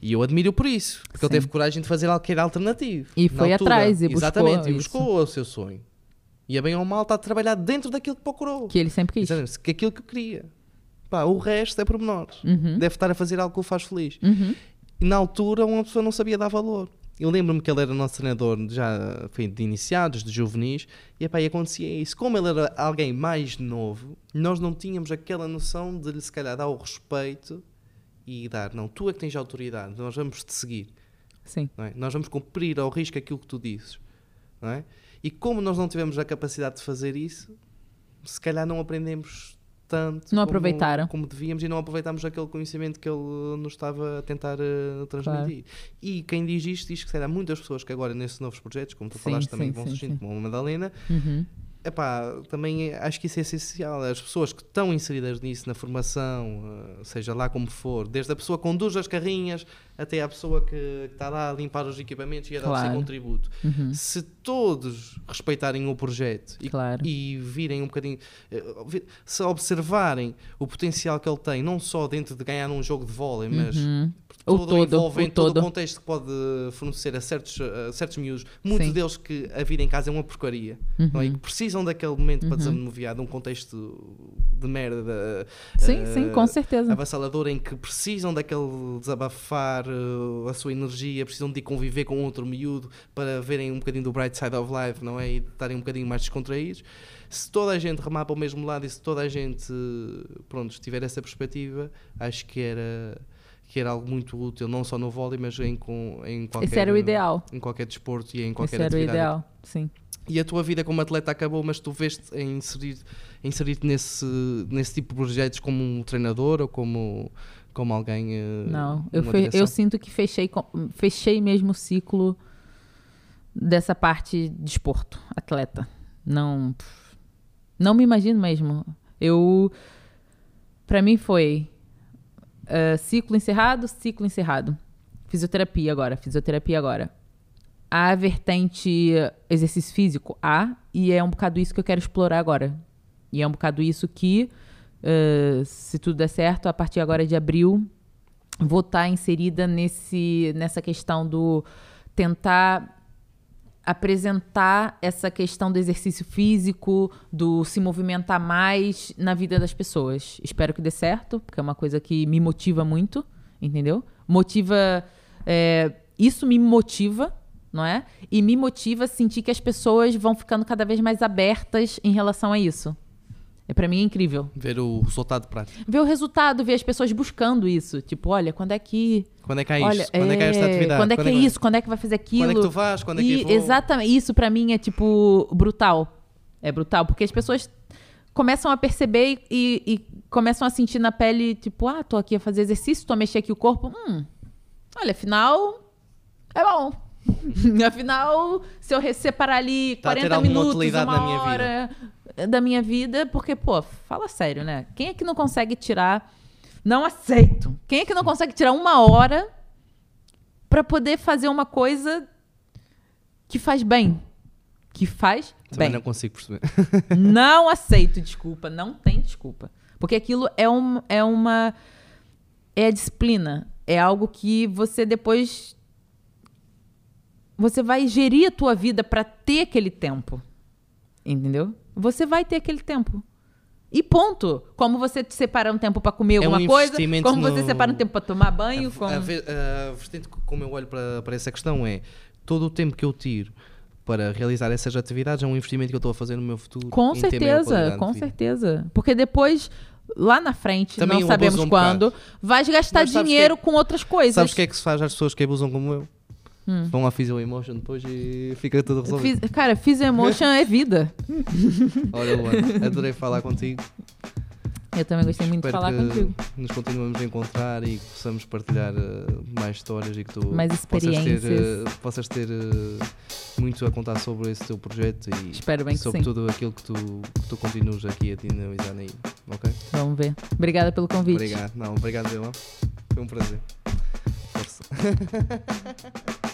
E eu admiro por isso, porque ele Sim. teve coragem de fazer algo que era alternativo. E foi altura. atrás e buscou Exatamente, e isso. buscou o seu sonho. E a bem ou mal está a trabalhar dentro daquilo que procurou. Que ele sempre quis. Exatamente, que aquilo que queria. Pá, o resto é pormenores. Uhum. Deve estar a fazer algo que o faz feliz. Uhum. E na altura uma pessoa não sabia dar valor. Eu lembro-me que ele era nosso treinador já foi de iniciados, de juvenis, e, epá, e acontecia isso. Como ele era alguém mais novo, nós não tínhamos aquela noção de lhe se calhar dar o respeito e dar, não, tu é que tens autoridade, nós vamos te seguir. Sim. é? Nós vamos cumprir ao risco aquilo que tu dizes. É? E como nós não tivemos a capacidade de fazer isso, se calhar não aprendemos tanto Não aproveitaram. como devíamos e não aproveitámos aquele conhecimento que ele nos estava a tentar eh, transmitir. E quem diz isto diz que se calhar muitas pessoas que agora nesses novos projetos, como tu Sim, falaste também, sim, vão surgindo, como a Madalena, Uhum. Epá, também acho que isso é essencial. As pessoas que estão inseridas nisso, na formação, eh, seja lá como for, desde a pessoa que conduz as carrinhas até a pessoa que que está lá a limpar os equipamentos e a dar o seu Claro. contributo. Uhum. Se todos respeitarem o projeto e, Claro. e virem um bocadinho, eh, se observarem o potencial que ele tem, não só dentro de ganhar um jogo de vôlei, mas Uhum. O todo, todo, envolvendo o todo o todo. contexto que pode fornecer a certos, a certos miúdos, muitos Sim. deles que a vida em casa é uma porcaria, não é? E Uhum. que precisam daquele momento para desanuviar de um contexto de merda Sim, eh, sim, com certeza. avassalador em que precisam daquele desabafar eh, a sua energia, precisam de conviver com outro miúdo para verem um bocadinho do bright side of life, não é? E estarem um bocadinho mais descontraídos. Se toda a gente remar para o mesmo lado e se toda a gente pronto, tiver essa perspectiva, acho que era que era algo muito útil, não só no vôlei, mas em, em qualquer Esse era o ideal. em qualquer desporto e em qualquer Esse era o atividade. ideal. Sim. E a tua vida como atleta acabou, mas tu veste em inserir, inserir nesse, nesse tipo de projetos como um treinador ou como, como alguém. eh, Não, eu, fe- eu sinto que fechei, fechei mesmo o ciclo dessa parte de esporto, atleta. Não, não me imagino mesmo. Eu, para mim foi eh, ciclo encerrado, ciclo encerrado. Fisioterapia agora, fisioterapia agora. A vertente exercício físico, há, e é um bocado isso que eu quero explorar agora. E é um bocado isso que, eh, se tudo der certo, a partir agora de abril, vou estar inserida nesse, nessa questão do tentar apresentar essa questão do exercício físico, do se movimentar mais na vida das pessoas. Espero que dê certo, porque é uma coisa que me motiva muito, entendeu? Motiva. é, isso me motiva, não é? E me motiva a sentir que as pessoas vão ficando cada vez mais abertas em relação a isso. É para mim é incrível. Ver o resultado prático. Ver o resultado, ver as pessoas buscando isso. Tipo, olha, quando é que. Quando é que há olha, isto? Quando é que há esta atividade? Quando é que é vai- isso? Quando é que vai fazer aquilo? Quando é que tu vais? Quando é E que vou? Exatamente. Isso pra mim é, tipo, brutal. É brutal. Porque as pessoas começam a perceber e, e começam a sentir na pele, tipo, ah, tô aqui a fazer exercício, tô a mexer aqui o corpo. Hum, olha, afinal, é bom. (laughs) afinal, se eu separar ali Tá a ter 40 alguma minutos, uma hora da minha vida, porque, pô, fala sério, né? Quem é que não consegue tirar... Não aceito. Quem é que não consegue tirar uma hora pra poder fazer uma coisa que faz bem? Que faz Também bem. não consigo perceber. (laughs) Não aceito desculpa, não tem desculpa. Porque aquilo é, um, é uma. É a disciplina. É algo que você depois. Você vai gerir a tua vida para ter aquele tempo. Entendeu? Você vai ter aquele tempo. E ponto. Como você separa um tempo para comer É um alguma coisa, investimento como você no- separa um tempo para tomar banho, como... A, a vertente como eu olho para, para essa questão é todo o tempo que eu tiro para realizar essas atividades é um investimento que eu estou a fazer no meu futuro. Com certeza, com certeza. Porque depois, lá na frente, Também não sabemos um quando, vais gastar dinheiro que- com outras coisas. Sabes o que é que se faz às pessoas que abusam como eu? Hum. Vão à Physio Emotion depois e fica tudo resolvido. Fiz- cara, Physio Emotion é vida. (laughs) Olha, Luana, adorei falar contigo. Eu também gostei muito de Espero falar que contigo. nos continuemos a encontrar e que possamos partilhar eh, mais histórias e que tu Mais possas ter, experiências. eh, possas ter eh, muito a contar sobre esse teu projeto e Espero bem que sobre sim. tudo aquilo que tu, que tu continuas aqui a dinamizar aí, ok? Vamos ver. Obrigada pelo convite. Obrigado, não, obrigado ó. foi um prazer. Força. (laughs)